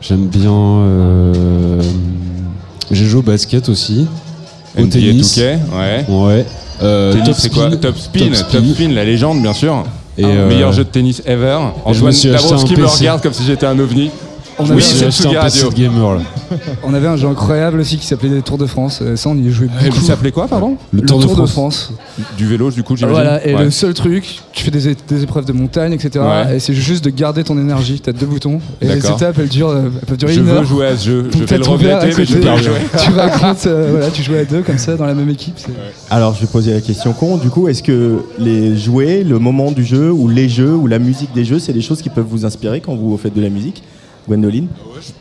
J'aime bien. euh, J'ai joué au basket aussi. Au NBA tennis. 2K, ouais. Ouais. Euh, Top c'est quoi Spin. Top Spin, Top Spin, la légende, bien sûr. Et, Un euh, meilleur jeu de tennis ever. me Antoine Dabrowski me PC. regarde comme si j'étais un ovni. On oui, avait- c'est un PC Radio. de gamer là. On avait un jeu incroyable aussi qui s'appelait les Tours de France. Euh, Ça, on y jouait beaucoup. Il s'appelait quoi, pardon Le, Tour, de, France. Du vélo, du coup, j'imagine. Voilà, et Ouais. le seul truc, tu fais des, é- des épreuves de montagne, etc. Ouais. Et c'est juste de garder ton énergie. T'as deux boutons. Et les D'accord. étapes, elles, durent, euh, elles peuvent durer Je une veux heure. jouer à ce jeu. Je vais le tête ouverte regretter, à mais je côté. vais jouer. Tu racontes, euh, voilà, tu joues à deux comme ça dans la même équipe. c'est- Alors, je vais poser la question con. Du coup, est-ce que les jouets, le moment du jeu, ou les jeux, ou la musique des jeux, c'est des choses qui peuvent vous inspirer quand vous faites de la musique? Gwendoline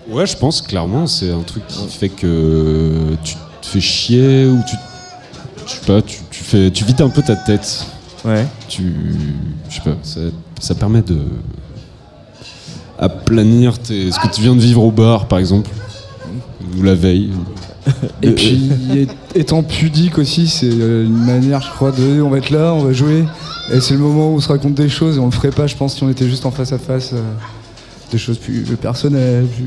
Ouais, je pense clairement, c'est un truc qui fait que tu te fais chier ou tu. Je sais pas, tu, tu fais, tu vides un peu ta tête. Ouais. Tu. Je sais pas, ça, ça permet de. aplanir tes, ce que tu viens de vivre au bar, par exemple. Ou la veille. Et puis, étant pudique aussi, c'est euh, une manière, je crois, de on va être là, on va jouer. Et c'est le moment où on se raconte des choses et on le ferait pas, je pense, si on était juste en face à face. euh, des choses plus personnelles. plus-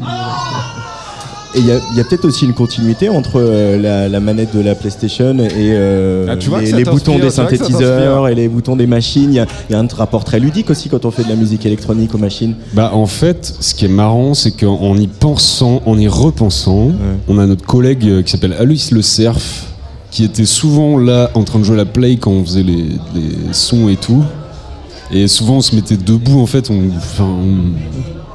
Et il y a, peut-être aussi une continuité entre euh, la, la manette de la PlayStation et euh, Ah, les, boutons des synthétiseurs et les boutons des machines. Il y, a, il y a un rapport très ludique aussi quand on fait de la musique électronique aux machines. Bah en fait, ce qui est marrant, c'est qu'en y pensant, en y repensant, on a notre collègue euh, qui s'appelle Aloïs Le Cerf, qui était souvent là en train de jouer la play quand on faisait les, les sons et tout. Et souvent on se mettait debout en fait, on, enfin, on,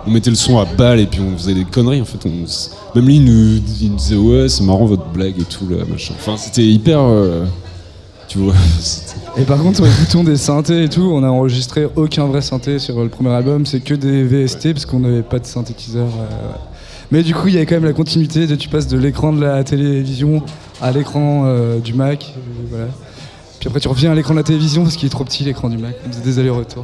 on mettait le son à balle et puis on faisait des conneries en fait. On même lui il nous, il nous disait ouais c'est marrant votre blague et tout là machin. Enfin c'était hyper, euh, tu vois. Et par contre, les boutons des synthés et tout, on a enregistré aucun vrai synthé sur le premier album, c'est que des VST parce qu'on n'avait pas de synthétiseur. euh, Mais du coup, il y a quand même la continuité, de, tu passes de l'écran de la télévision à l'écran euh, du Mac. voilà. Puis après, tu reviens à l'écran de la télévision parce qu'il est trop petit l'écran du Mac. Des allers-retours.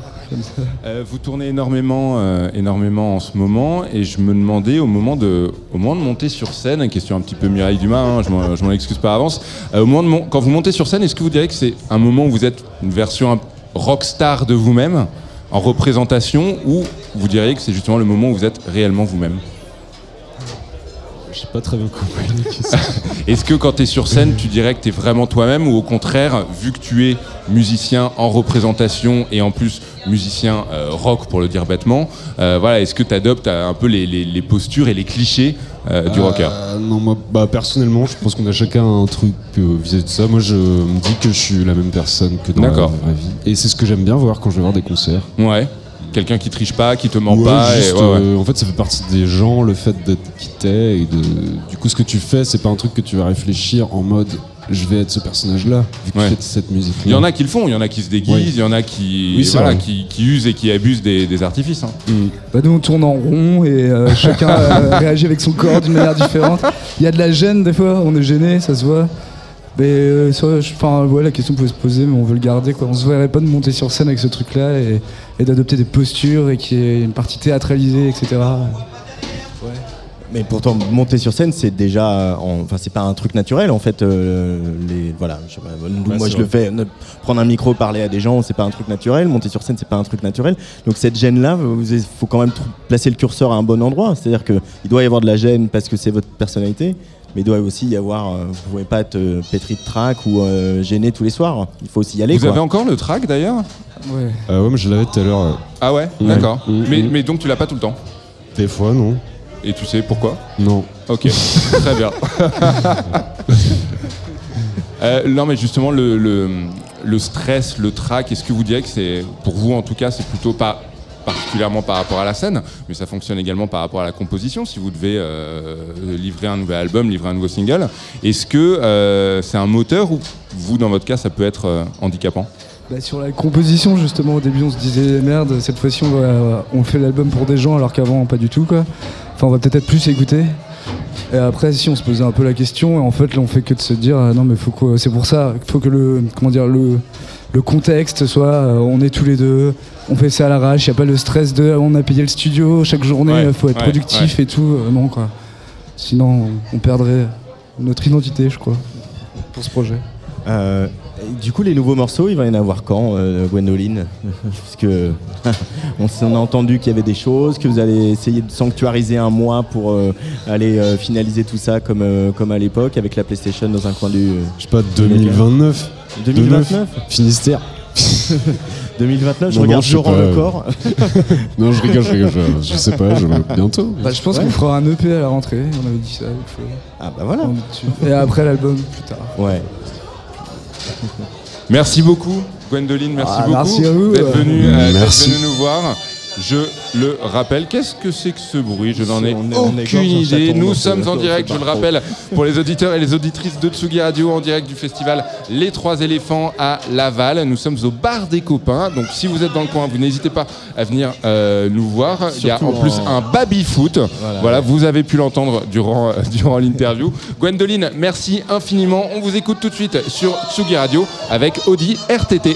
Euh, vous tournez énormément, euh, énormément en ce moment, et je me demandais au moment de, au moment de monter sur scène, une question un petit peu Mireille Dumas, hein, je m'en- excuse par avance. euh, au moment de mon- quand vous montez sur scène, est-ce que vous diriez que c'est un moment où vous êtes une version rockstar de vous-même en représentation, ou vous diriez que c'est justement le moment où vous êtes réellement vous-même? Je sais pas très bien compris. Est-ce que quand tu es sur scène, tu dirais que tu es vraiment toi-même ou au contraire, vu que tu es musicien en représentation et en plus musicien euh, rock pour le dire bêtement, euh, voilà, est-ce que tu adoptes un peu les, les- les postures et les clichés euh, du Euh, rocker? Non, moi, bah, personnellement, je pense qu'on a chacun un truc euh, vis-à-vis de ça. Moi, je me dis que je suis la même personne que dans la vraie vie. Et c'est ce que j'aime bien voir quand je vais voir des concerts. Ouais. Quelqu'un qui triche pas, qui te ment Ouais, pas. et- juste, ouais, ouais. euh, en fait, ça fait partie des gens, le fait d'être qui t'es et de. Du coup, ce que tu fais, c'est pas un truc que tu vas réfléchir en mode je vais être ce personnage-là, vu que Ouais. tu fais cette musique. Il y en a qui le font, il y en a qui se déguisent, Oui. il y en a qui, Oui, c'est voilà, vrai. qui, qui usent et qui abusent des, des artifices. hein. Bah nous on tourne en rond et euh, chacun euh, réagit avec son corps d'une manière différente. Il y a de la gêne des fois, on est gêné, ça se voit. Mais euh, enfin ouais, la question pouvait se poser, mais on veut le garder quoi. On se verrait pas de monter sur scène avec ce truc-là et, et d'adopter des postures et qu'il y ait une partie théâtralisée, etc. Mais pourtant, monter sur scène, c'est déjà, en- enfin, c'est pas un truc naturel en fait. euh, les, voilà, je sais pas, nous, Ouais, moi je le fais. ne- prendre un micro, parler à des gens, c'est pas un truc naturel. Monter sur scène, c'est pas un truc naturel. Donc cette gêne-là, il faut quand même placer le curseur à un bon endroit. C'est-à-dire que il doit y avoir de la gêne parce que c'est votre personnalité, mais il doit aussi y avoir. euh, vous pouvez pas être euh, pétri de trac ou euh, gêné tous les soirs. Il faut aussi y aller. Vous quoi. avez encore le track d'ailleurs? Ouais. Euh, ouais, mais je l'avais tout à l'heure. euh. Ah ouais, Ouais. D'accord. Mm, Mais, mm. mais donc tu l'as pas tout le temps? Des fois, non. Et tu sais pourquoi Non. Ok, très bien. Euh, non, mais justement, le, le, le stress, le trac, est-ce que vous diriez que c'est, pour vous en tout cas, c'est plutôt pas particulièrement par rapport à la scène, mais ça fonctionne également par rapport à la composition. Si vous devez euh, livrer un nouvel album, livrer un nouveau single, est-ce que euh, c'est un moteur ou vous, dans votre cas, ça peut être euh, handicapant? Bah, sur la composition, justement, au début, on se disait merde, cette fois-ci, on, va- on fait l'album pour des gens, alors qu'avant, pas du tout, quoi. Enfin, on va peut-être être plus écouter. Et après, si on se posait un peu la question, et en fait, là, on fait que de se dire, ah, non, mais faut que, c'est pour ça, il faut que le, comment dire, le, le contexte soit, euh, on est tous les deux, on fait ça à l'arrache, il n'y a pas le stress de, on a payé le studio chaque journée, Ouais, il faut être ouais, productif et tout, euh, non, quoi. Sinon, on, on perdrait notre identité, je crois, pour ce projet. Euh, du coup, les nouveaux morceaux, il va y en avoir quand, euh, Gwendoline Parce que on, a entendu qu'il y avait des choses, que vous allez essayer de sanctuariser un mois pour euh, aller euh, finaliser tout ça comme, euh, comme à l'époque avec la PlayStation dans un coin du. Je sais pas, 2029. 2029 Finistère. 2029, je Non, non, regarde Laurent pas. le corps. non, je rigole, je rigole. Je, je sais pas, je, bientôt. Bah, je pense Ouais. qu'on fera un EP à la rentrée, on avait dit ça. Ah bah voilà. Et après l'album plus tard. Ouais. Merci beaucoup, Gwendoline, merci Ah, beaucoup d'être venue, euh, venue nous voir. Je le rappelle, qu'est-ce que c'est que ce bruit? Je n'en ai On est- on est aucune idée. Nous sommes en dans ce direct, je le rappelle, pour les auditeurs et les auditrices de Tsugi Radio, en direct du festival Les Trois Éléphants à Laval. Nous sommes au bar des copains, donc si vous êtes dans le coin, vous n'hésitez pas à venir euh, nous voir. Il y a en plus en- un baby-foot. Voilà, Voilà. vous avez pu l'entendre durant, euh, durant l'interview. Gwendoline, merci infiniment. On vous écoute tout de suite sur Tsugi Radio avec Audi RTT.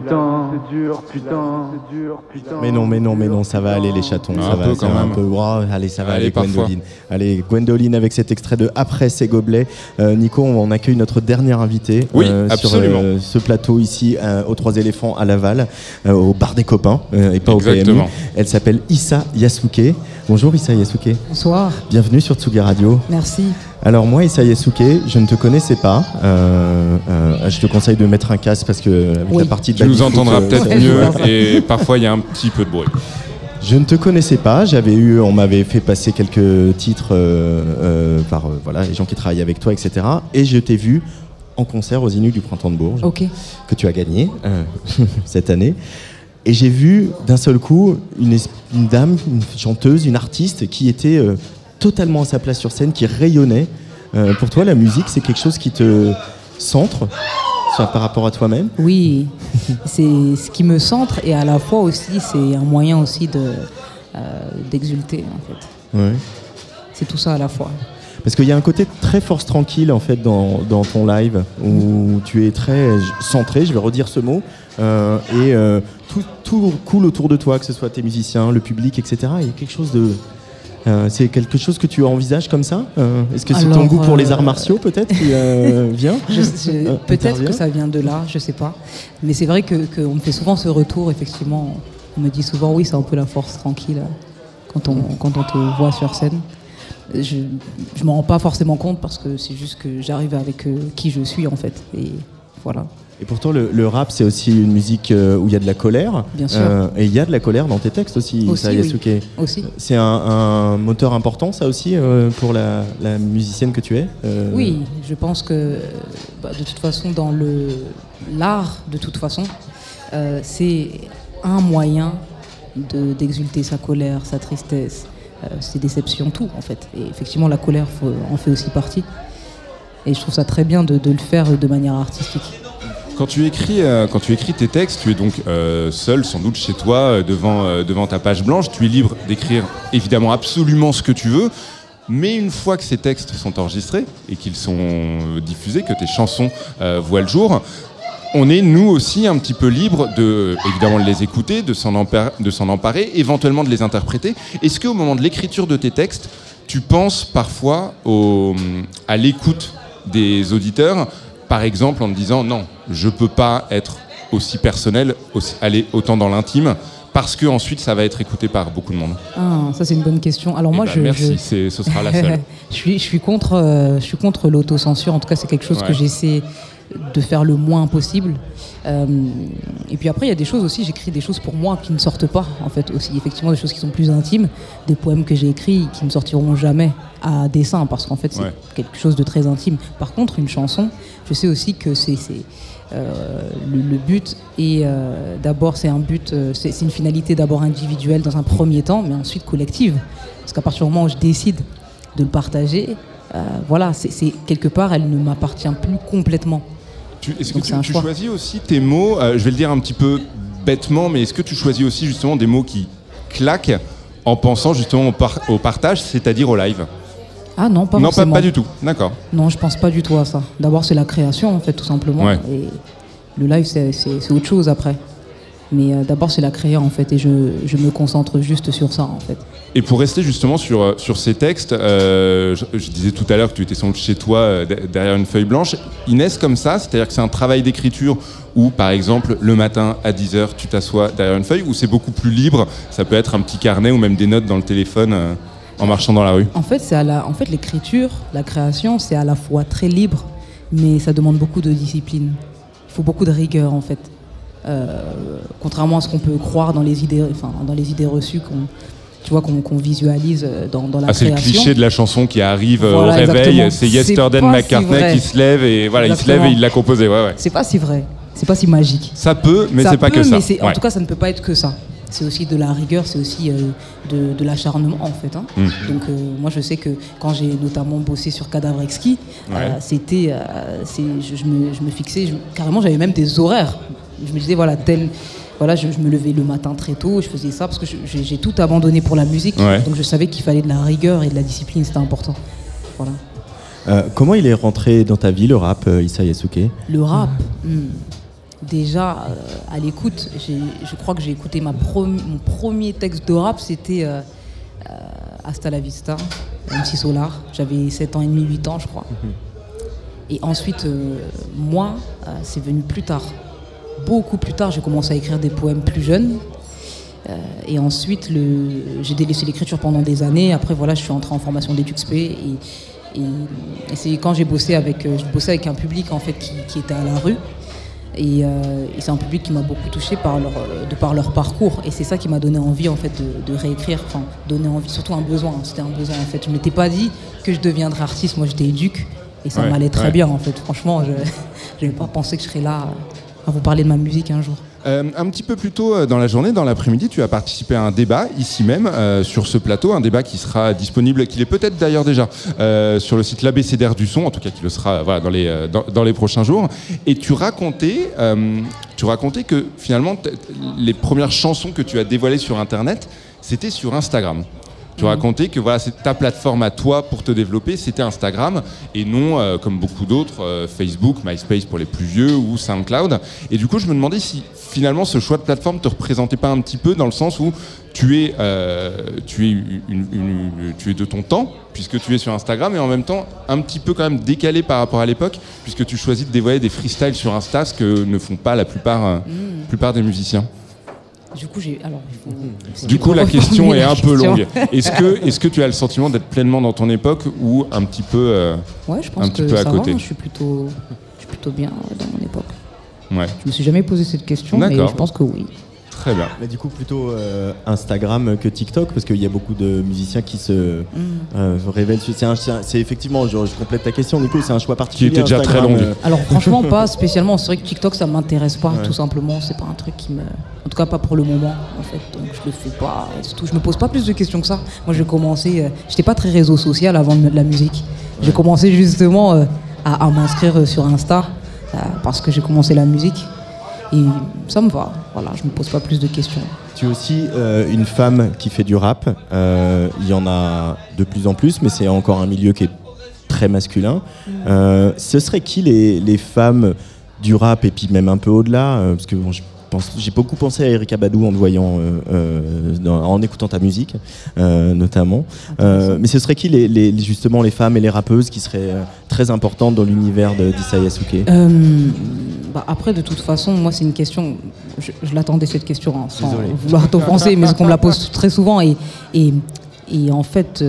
Putain, c'est dur, putain, c'est dur, putain. Mais non, mais non, mais non, ça va aller les chatons. Ça peu va, quand ça va même. un peu. Oh, allez, ça va Allez, aller, parfois. Gwendoline. Allez, Gwendoline avec cet extrait de Après ces gobelets. Euh, Nico, on accueille notre dernière invitée Oui, sur absolument. euh, ce plateau ici euh, aux Trois Éléphants à Laval, euh, au bar des copains euh, et pas au Exactement. PMU. Elle s'appelle Issa Yasuke. Bonjour Issa Yasuke. Bonsoir, Bienvenue sur Tsugi Radio. merci. Alors moi, Issa Yasuke, je ne te connaissais pas. Euh, euh, je te conseille de mettre un casque parce que avec Oui. la partie de Tu nous entendras euh, peut-être ça- mieux et parfois il y a un petit peu de bruit. Je ne te connaissais pas. J'avais eu, on m'avait fait passer quelques titres euh, euh, par euh, voilà les gens qui travaillent avec toi, etc. Et je t'ai vu en concert aux Inuits du Printemps de Bourges, que tu as gagné euh, cette année. Et j'ai vu d'un seul coup une, dame, une chanteuse, une artiste qui était euh, totalement à sa place sur scène, qui rayonnait. Euh, pour toi, la musique, c'est quelque chose qui te centre soit par rapport à toi-même Oui, c'est ce qui me centre et à la fois aussi c'est un moyen aussi de euh, d'exulter en fait. Ouais. C'est tout ça à la fois. Parce qu'il y a un côté très force tranquille en fait dans, dans ton live où tu es très centré, je vais redire ce mot, euh, et euh, tout, tout coule autour de toi, que ce soit tes musiciens, le public, etc. Il y a quelque chose de. Euh, c'est quelque chose que tu envisages comme ça Euh, Est-ce que c'est ton goût pour les euh, arts martiaux peut-être qui vient Peut-être que ça vient de là, je sais pas. Mais c'est vrai que qu'on me fait souvent ce retour, effectivement. On me dit souvent, oui, c'est un peu la force tranquille quand on, quand on te voit sur scène. Je ne m'en rends pas forcément compte parce que c'est juste que j'arrive avec qui je suis, en fait. Et voilà. Et pourtant, le, le rap, c'est aussi une musique euh, où il y a de la colère. Bien sûr. Euh, et il y a de la colère dans tes textes aussi, Aussi, oui. Yasuke. Aussi. C'est un, un moteur important, ça aussi, euh, pour la, la musicienne que tu es Oui, je pense que bah, de toute façon, dans le l'art, de toute façon, c'est un moyen de- d'exulter sa colère, sa tristesse, ses déceptions, tout en fait. Et effectivement, la colère faut- en fait aussi partie. Et je trouve ça très bien de, de le faire de manière artistique. Quand tu écris, euh, quand tu écris tes textes, tu es donc euh, seul, sans doute chez toi, euh, devant, ta page blanche. Tu es libre d'écrire évidemment absolument ce que tu veux. Mais une fois que ces textes sont enregistrés et qu'ils sont diffusés, que tes chansons voient le jour, on est nous aussi un petit peu libre de évidemment de les écouter, de s'en empar- de s'en emparer, éventuellement de les interpréter. Est-ce qu'au moment de l'écriture de tes textes, tu penses parfois à l'écoute des auditeurs, par exemple en te disant non, je peux pas être aussi personnel, aussi- aller autant dans l'intime, parce que ensuite ça va être écouté par beaucoup de monde. Ah, ça c'est une bonne question. Alors Eh moi, ben, je, merci, je- ce sera la seule. je suis, je suis contre, euh, je suis contre l'autocensure. En tout cas, c'est quelque chose Ouais. que j'essaie de faire le moins possible. Euh, et puis après, il y a des choses aussi. J'écris des choses pour moi qui ne sortent pas, en fait aussi. Effectivement, des choses qui sont plus intimes, des poèmes que j'ai écrits qui ne sortiront jamais à dessin, parce qu'en fait, c'est Ouais. quelque chose de très intime. Par contre, une chanson, je sais aussi que c'est, euh, le, le but est euh, d'abord, c'est un but, euh, c'est une finalité d'abord individuelle dans un premier temps, mais ensuite collective. Parce qu'à partir du moment où je décide de le partager, voilà, c'est quelque part, elle ne m'appartient plus complètement. Est-ce que tu, choisis aussi tes mots Je vais le dire un petit peu bêtement, mais est-ce que tu choisis aussi justement des mots qui claquent en pensant justement au, par- au partage, c'est-à-dire au live? Ah non, pas Non, pas, forcément. pas du tout. D'accord. Non, je pense pas du tout à ça. D'abord, c'est la création, en fait, tout simplement. Ouais. Et le live, c'est autre chose après. Mais euh, d'abord, c'est la créa, en fait, et je, je me concentre juste sur ça, en fait. Et pour rester justement sur, euh, sur ces textes, euh, je, je disais tout à l'heure que tu étais sans chez toi euh, de- derrière une feuille blanche. Inès, comme ça, c'est-à-dire que c'est un travail d'écriture où, par exemple, le matin à 10h, tu t'assois derrière une feuille, ou c'est beaucoup plus libre Ça peut être un petit carnet ou même des notes dans le téléphone en marchant dans la rue En fait, c'est à la, en fait, l'écriture, la création, c'est à la fois très libre, mais ça demande beaucoup de discipline. Il faut beaucoup de rigueur, en fait. Euh, contrairement à ce qu'on peut croire dans les idées, enfin, dans les idées reçues qu'on, tu vois, qu'on visualise euh, dans, dans la Ah, c'est le cliché de la chanson qui arrive euh, Voilà, au réveil, c'est Yesterday si McCartney qui se lève et voilà, il se lève et il l'a composé. Ouais, ouais. C'est pas si vrai. C'est pas si magique. Ça peut, mais c'est pas peut, que ça. mais En tout cas, ça ne peut pas être que ça. C'est aussi de la rigueur, c'est aussi euh, de, de l'acharnement en fait. hein. Mm. Donc euh, moi je sais que quand j'ai notamment bossé sur Cadavre Exquis, Ouais. euh, c'était, je, je me, je me fixais, je- carrément j'avais même des horaires. Je me disais voilà tel, voilà je, me levais le matin très tôt, je faisais ça parce que j'ai tout abandonné pour la musique. Ouais. Donc je savais qu'il fallait de la rigueur et de la discipline, c'était important. Voilà. Comment il est rentré dans ta vie le rap, Issa Yasuke? Le rap, hmm. Déjà euh, à l'écoute, je crois que j'ai écouté ma mon premier texte de rap, c'était euh, euh, Hasta la Vista, MC Solar. J'avais 7 ans et demi, 8 ans, je crois. Et ensuite, euh, moi, euh, c'est venu plus tard. Beaucoup plus tard, j'ai commencé à écrire des poèmes plus jeunes. Euh, et ensuite, j'ai délaissé l'écriture pendant des années. Après, voilà, je suis entré en formation d'EduxP. Et, et, et c'est quand j'ai bossé avec, je bossais avec un public en fait qui, qui était à la rue. Et, euh, et c'est un public qui m'a beaucoup touché par leur, euh, de par leur parcours. Et c'est ça qui m'a donné envie en fait de, de réécrire. Enfin, donner envie, surtout un besoin. C'était un besoin en fait. Je m'étais pas dit que je deviendrais artiste. Moi, j'étais éduque et ça Ouais, m'allait très ouais. bien en fait. Franchement, je n'avais pas pensé que je serais là à vous parler de ma musique un jour. Euh, un petit peu plus tôt euh, dans la journée, dans l'après-midi, tu as participé à un débat ici même euh, sur ce plateau, un débat qui sera disponible, qu'il est peut-être d'ailleurs déjà sur le site l'ABCDR du son, en tout cas qui le sera dans, les, dans, les prochains jours. Et tu racontais, tu racontais que finalement les premières chansons que tu as dévoilées sur Internet, c'était sur Instagram. Tu racontais que voilà, c'est ta plateforme à toi pour te développer, c'était Instagram et non, euh, comme beaucoup d'autres, euh, Facebook, MySpace pour les plus vieux ou SoundCloud. Et du coup, je me demandais si finalement ce choix de plateforme te représentait pas un petit peu dans le sens où tu es, euh, tu es, une- une- une- tu es de ton temps, puisque tu es sur Instagram, et en même temps un petit peu quand même décalé par rapport à l'époque, puisque tu choisis de dévoiler des freestyles sur Insta, ce que ne font pas la plupart, euh, Mm. plupart des musiciens. Du coup, j'ai. Alors, faut- si Du coup, la question est un peu longue. Est-ce que, est-ce que tu as le sentiment d'être pleinement dans ton époque ou un petit peu, euh, Ouais, je pense un petit que peu à côté va. Je suis plutôt, je suis plutôt bien ouais, dans mon époque. Ouais. Je me suis jamais posé cette question, mais je pense que oui. Très bien. Mais du coup, plutôt euh, Instagram que TikTok, parce qu'il y a beaucoup de musiciens qui se euh, révèlent. sur- C'est effectivement, je, je complète ta question, Nico, c'est un choix particulier. était déjà très longue. euh, Alors franchement, pas spécialement. C'est vrai que TikTok, ça m'intéresse pas, Ouais. tout simplement. C'est pas un truc qui me. En tout cas, pas pour le moment, en fait. Donc je le fais pas. Surtout, je me pose pas plus de questions que ça. Moi, j'ai commencé. euh, J'étais pas très réseau social avant de la musique. J'ai commencé justement euh, à, à m'inscrire sur Insta euh, parce que j'ai commencé la musique. Et ça me va. Voilà, je me pose pas plus de questions. Tu es aussi euh, une femme qui fait du rap. Euh, Il y en a de plus en plus, mais c'est encore un milieu qui est très masculin. Euh, ce serait qui les, les femmes du rap et puis même un peu au-delà Parce que bon, je pense- j'ai beaucoup pensé à Erika Badou en te voyant, euh, euh, dans- en écoutant ta musique, euh, notamment. Mais ce serait qui les, les- justement les femmes et les rappeuses qui seraient très importantes dans l'univers d'Issa Yasuke? Bah, après, de toute façon, moi, c'est une question. Je, je l'attendais cette question hein, sans Désolé. vouloir t'offenser, mais qu'on me la pose très souvent. Et, et, et en fait,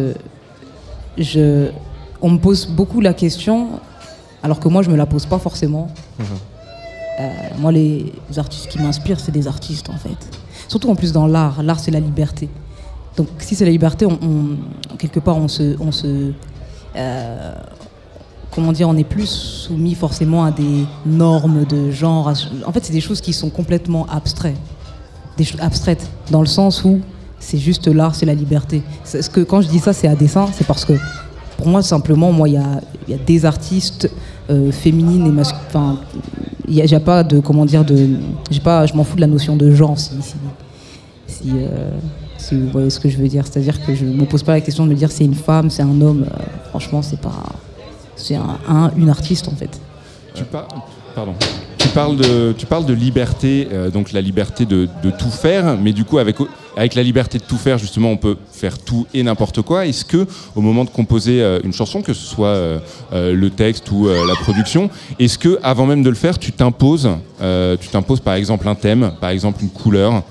je, on me pose beaucoup la question, alors que moi, je me la pose pas forcément. Euh, moi, les artistes qui m'inspirent, c'est des artistes, en fait. Surtout en plus dans l'art. L'art, c'est la liberté. Donc, si c'est la liberté, on, quelque part, on se. On se euh, comment dire, on n'est plus soumis forcément à des normes de genre. En fait, c'est des choses qui sont complètement abstraites, des choses abstraites, dans le sens où c'est juste l'art, c'est la liberté. Que quand je dis ça, c'est à dessein, c'est parce que pour moi, simplement, moi, il y a, des artistes euh, féminines et masculines. Pas de comment dire je m'en fous de la notion de genre euh, si vous voyez ce que je veux dire. C'est-à-dire que je ne me pose pas la question de me dire c'est une femme, c'est un homme. Euh, franchement, c'est pas. C'est un, un- une artiste en fait. Tu, par- pardon. Tu parles de, tu parles de liberté, euh, donc la liberté de, de tout faire, mais du coup avec, avec la liberté de tout faire, justement, on peut faire tout et n'importe quoi. Est-ce que au moment de composer euh, une chanson, que ce soit euh, le texte ou la production, est-ce que avant même de le faire, tu t'imposes, tu t'imposes par exemple un thème, par exemple une couleur?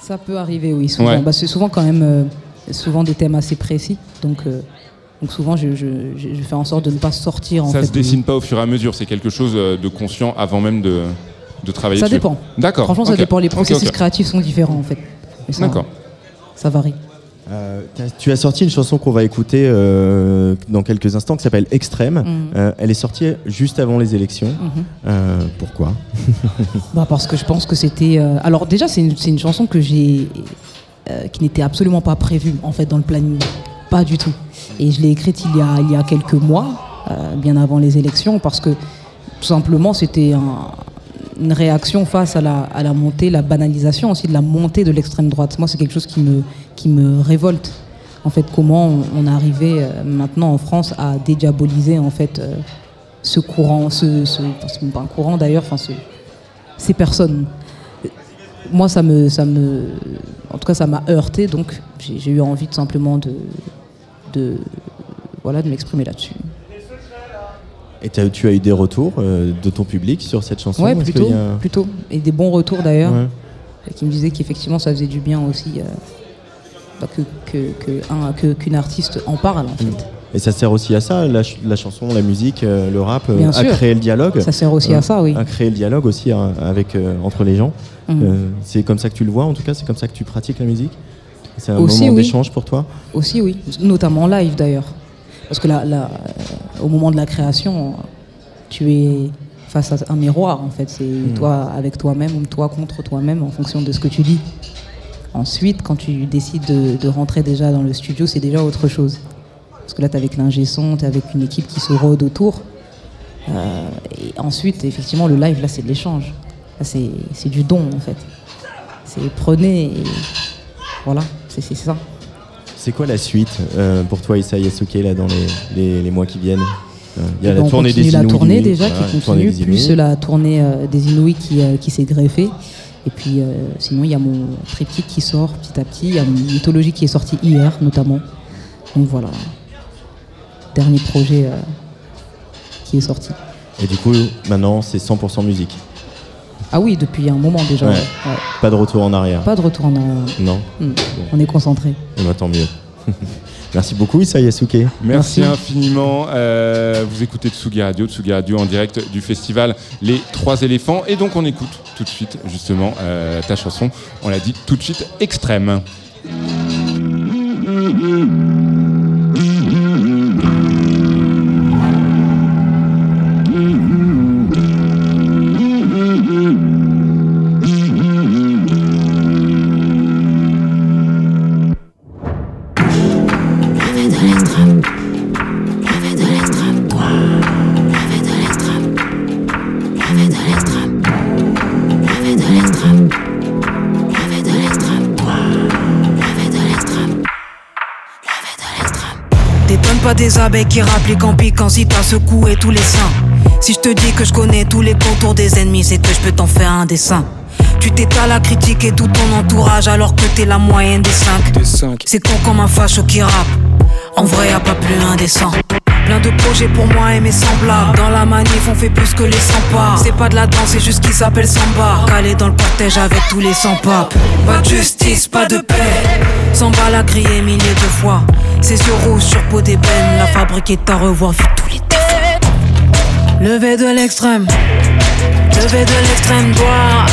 Ça peut arriver, oui. Souvent. Ouais. Bah, c'est souvent quand même souvent des thèmes assez précis. Donc, donc souvent, je, je- je- je fais en sorte de ne pas sortir. En Ça fait, se dessine pas au fur et à mesure, c'est quelque chose euh, de conscient avant même de, de travailler Ça dessus. dépend. D'accord. Franchement, ça dépend. Les processus créatifs sont différents en fait. Mais ça- D'accord. Ça varie. Euh, tu as sorti une chanson qu'on va écouter euh, dans quelques instants qui s'appelle Extrême. Mhm. Euh, elle est sortie juste avant les élections. Mhm. Euh, pourquoi? Bah parce que je pense que c'était. euh, Alors déjà, c'est une, une chanson que j'ai, euh, qui n'était absolument pas prévue en fait dans le planning, pas du tout. Et je l'ai écrite il y a il y a quelques mois, euh, bien avant les élections, parce que tout simplement c'était un- une réaction face à la, à la montée, la banalisation aussi de la montée de l'extrême droite. Moi, c'est quelque chose qui me qui me révolte. En fait, comment on, on arrivait euh, maintenant en France à dédiaboliser en fait euh, ce courant, ce, ce, pas un courant d'ailleurs, enfin ce, ces personnes. Moi, ça me, ça me, en tout cas, ça m'a heurté, donc j'ai eu envie tout simplement de, de, voilà, de m'exprimer là-dessus. Et tu as eu des retours euh, de ton public sur cette chanson? Est-ce plutôt, a- plutôt, et des bons retours d'ailleurs, Ouais. qui me disaient qu'effectivement, ça faisait du bien aussi euh, bah, que que- que un- que- qu'une artiste en parle en fait. Et ça sert aussi à ça, la, ch- la chanson, la musique, euh, le rap, Bien à sûr. créer le dialogue. Ça sert aussi à ça, oui. À créer le dialogue aussi hein, avec, entre les gens. Euh, c'est comme ça que tu le vois, en tout cas, c'est comme ça que tu pratiques la musique? C'est un Aussi, moment oui. d'échange pour toi. Aussi, oui, notamment en live d'ailleurs. Parce que là, là, euh, au moment de la création, tu es face à un miroir en fait. C'est toi avec toi-même ou toi contre toi-même en fonction de ce que tu dis. Ensuite, quand tu décides de, de rentrer déjà dans le studio, c'est déjà autre chose. Parce que là, tu es avec l'ingé son, tu es avec une équipe qui se rôde autour. Euh, et ensuite, effectivement, le live, là, c'est de l'échange. Là, c'est c'est du don en fait. C'est prenez et voilà, c'est ça. C'est quoi la suite euh, pour toi, Issa Yasuke, là, dans les, les- les mois qui viennent Euh, Il y a la ben, tournée des la tournée déjà voilà, qui continue, plus la tournée euh, des Inouïs qui, euh, qui s'est greffée. Et puis euh, sinon, il y a mon triptyque qui sort petit à petit. Il y a mon mythologie qui est sortie hier notamment. Donc voilà. Dernier projet qui est sorti. Et du coup, maintenant, c'est 100% musique. Ah oui, depuis un moment déjà. Ouais. ouais. Ouais. Pas de retour en arrière. Pas de retour en arrière. Non. Hmm. On est concentré. Eh ben, tant mieux. Merci beaucoup, Issa Yasuke. Merci, infiniment. Euh, vous écoutez Tsugi Radio, Tsugi Radio en direct du festival Les Trois éléphants. Et donc on écoute tout de suite justement euh, ta chanson, on l'a dit tout de suite, extrême. Pas des abeilles qui rappliquent en piquant si t'as secoué tous les seins. Si je te dis que je connais tous les contours des ennemis, c'est que je peux t'en faire un dessin. Tu t'étales à critiquer tout ton entourage alors que t'es la moyenne des cinq. C'est con comme un facho qui rappe. En vrai, y a pas plus indécent. De projets pour moi et mes semblables. Dans la manif, on fait plus que les 100 pas. C'est pas de la danse, c'est juste qu'ils s'appelle samba. Calé dans le cortège avec tous les 100 papes. Pas de justice, pas de paix. 100 balles à crier milliers de fois. C'est sur rouge, sur peau d'ébène. La fabrique est à revoir, vu tous les défauts. Levé de l'extrême. Levé de l'extrême droit.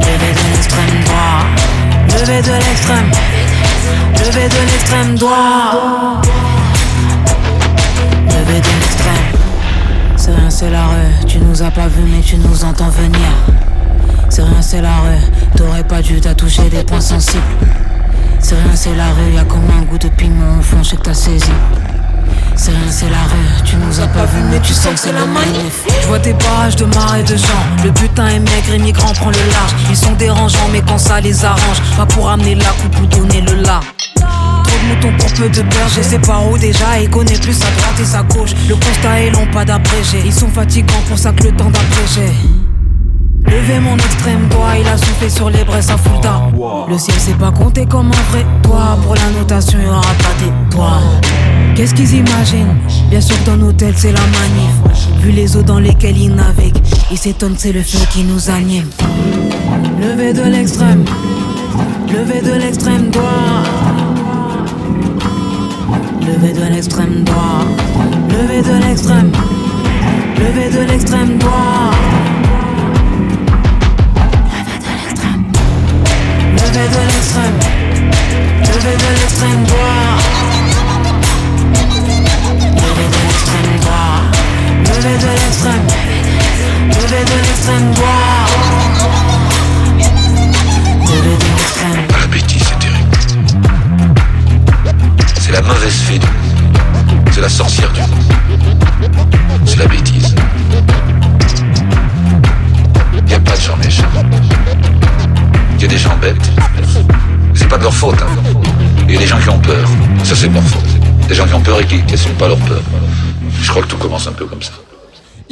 Levé de l'extrême droit. Levé de l'extrême. Levé de l'extrême droit. C'est rien, c'est la rue. Tu nous as pas vu, mais tu nous entends venir. C'est rien, c'est la rue. T'aurais pas dû t'attoucher des points sensibles. C'est rien, c'est la rue. Y'a comme un goût de piment au fond, je sais que t'as saisi. C'est rien, c'est la rue. Tu nous as pas vu, mais tu sens que c'est la manif. Je vois des barrages de marais de gens. Le butin est maigre et migrant prend le large. Ils sont dérangeants, mais quand ça les arrange, pas pour amener la coupe ou donner le là. De moutons pour peu de beurre, je sais pas où déjà Et connaît plus sa droite et sa gauche. Le constat est long, pas d'abrégé. Ils sont fatigants que le temps d'abréger Levez mon extrême doigt, il a soufflé sur les braises à full down. Le ciel s'est pas compté comme un vrai toi Pour la notation, il aura pas d'étoiles Qu'est-ce qu'ils imaginent? Bien sûr dans nos têtes c'est la manif. Vu les eaux dans lesquelles ils naviguent Ils s'étonnent c'est le feu qui nous anime. Levez de l'extrême. Levez de l'extrême doigt Levez de l'extrême doigt Levez de l'extrême Levez de l'extrême doigt Levez de l'extrême Levez de l'extrême doigt Levez de l'extrême doigt Levez de l'extrême Levez de l'extrême doigt Levez de l'extrême C'est la mauvaise fée du monde. C'est la sorcière du monde. C'est la bêtise. Il a pas de gens méchants. Il y a des gens bêtes. C'est pas de leur faute. Hein. Il y a des gens qui ont peur. Ça, c'est de leur faute. Des gens qui ont peur et qui n'assument pas leur peur. Je crois que tout commence un peu comme ça.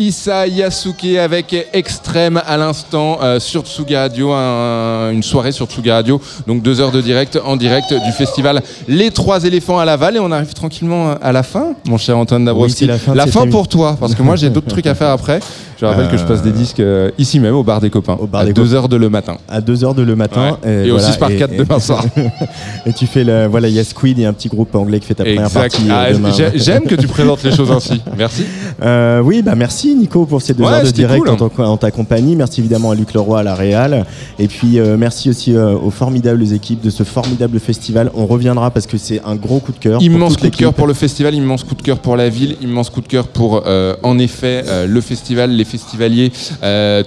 Issa Yasuke avec Extrême à l'instant euh, sur Tsugi Radio, un- une soirée sur Tsugi Radio, donc deux heures de direct en direct du festival Les Trois Éléphants à Laval et on arrive tranquillement à la fin, mon cher Antoine Dabrowski. Oui, la fin pour toi, parce que moi j'ai d'autres trucs à faire après. Je rappelle que je passe des disques euh, ici même au bar des copains, à des deux copains. heures de le matin. à 2h de le matin. Ouais. Et au 6 par 4 demain soir. et tu fais le. Voilà, il y a Squid et un petit groupe anglais qui fait ta première partie. euh, Ah, J'aime que tu présentes les choses ainsi. Merci. Euh, oui, bah merci Nico pour ces deux Ouais, heures de direct cool, hein. en, ta compagnie. Merci évidemment à Luc Leroy à la Réal. Et puis euh, merci aussi euh, aux formidables équipes de ce formidable festival. On reviendra parce que c'est un gros coup de cœur. Immense coup de cœur pour le festival, immense coup de cœur pour la ville, immense coup de cœur pour, euh, en effet, le festival, les festivaliers,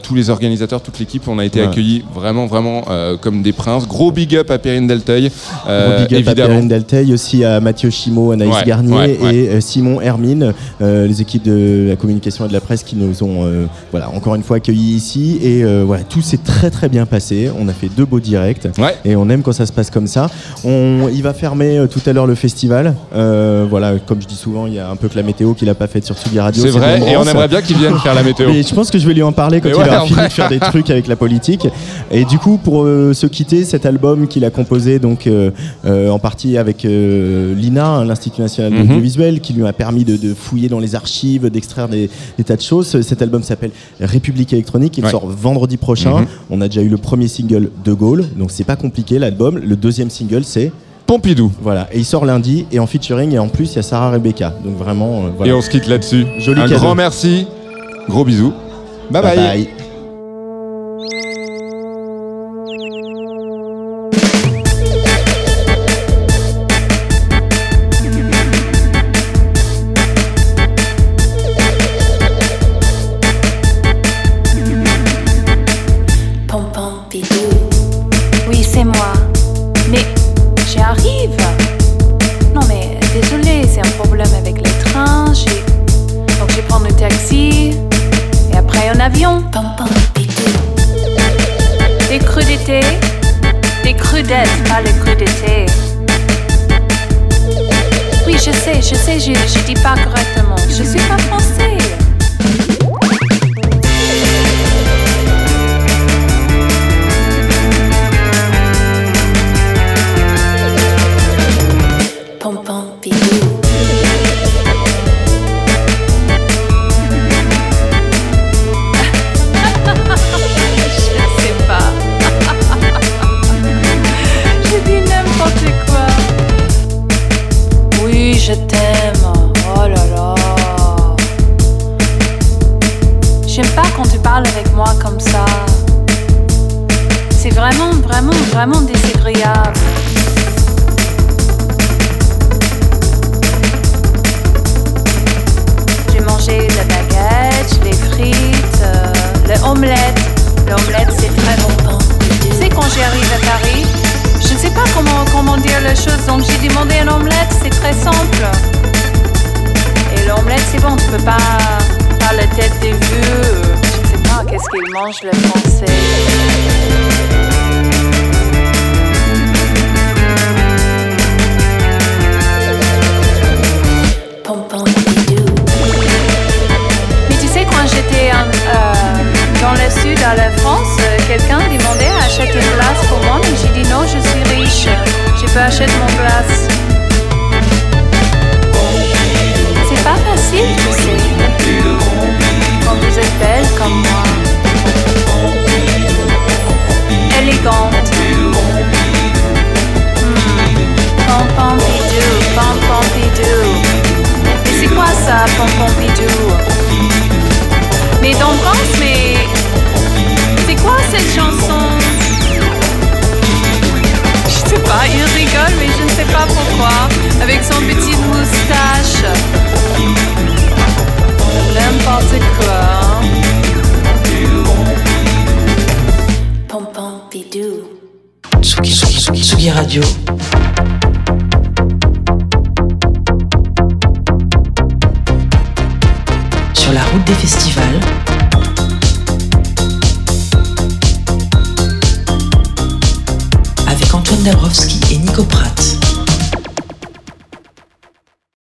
tous les organisateurs, toute l'équipe. On a été Ouais. accueillis vraiment, vraiment comme des princes. Gros big up à Perrine Delteuil, Gros big up à évidemment. Perrine Delteil, aussi à Mathieu Chimo, Anaïs Ouais, Garnier et Simon Hermine, les équipes de la communication et de la presse qui nous ont euh, voilà, encore une fois accueillis ici. Et euh, voilà, tout s'est très très bien passé. On a fait deux beaux directs et on aime quand ça se passe comme ça. On, il va fermer euh, tout à l'heure le festival. Voilà, comme je dis souvent, il y a un peu que la météo qu'il a pas faite sur Tsugi Radio. C'est vrai, et on aimerait bien qu'il vienne faire la météo. Mais je pense que je vais lui en parler quand Mais il ouais, aura fini de faire des trucs avec la politique. Et du coup, pour se quitter, cet album qu'il a composé donc en partie avec l'INA, hein, l'Institut national de Mhm. l'audiovisuel, qui lui a permis de, de fouiller dans les archives, d'extraire des, des tas de choses. Cet album s'appelle République électronique. Il Ouais. sort vendredi prochain. Mhm. On a déjà eu le premier single de Gaulle, donc c'est pas compliqué l'album. Le deuxième single, c'est Pompidou. Voilà, et il sort lundi et en featuring et en plus il y a Sarah Rebecca. Donc vraiment. euh, voilà. Et on se quitte là-dessus. Joli Un cadeau. grand merci. Gros bisous. bye. Bye bye. bye.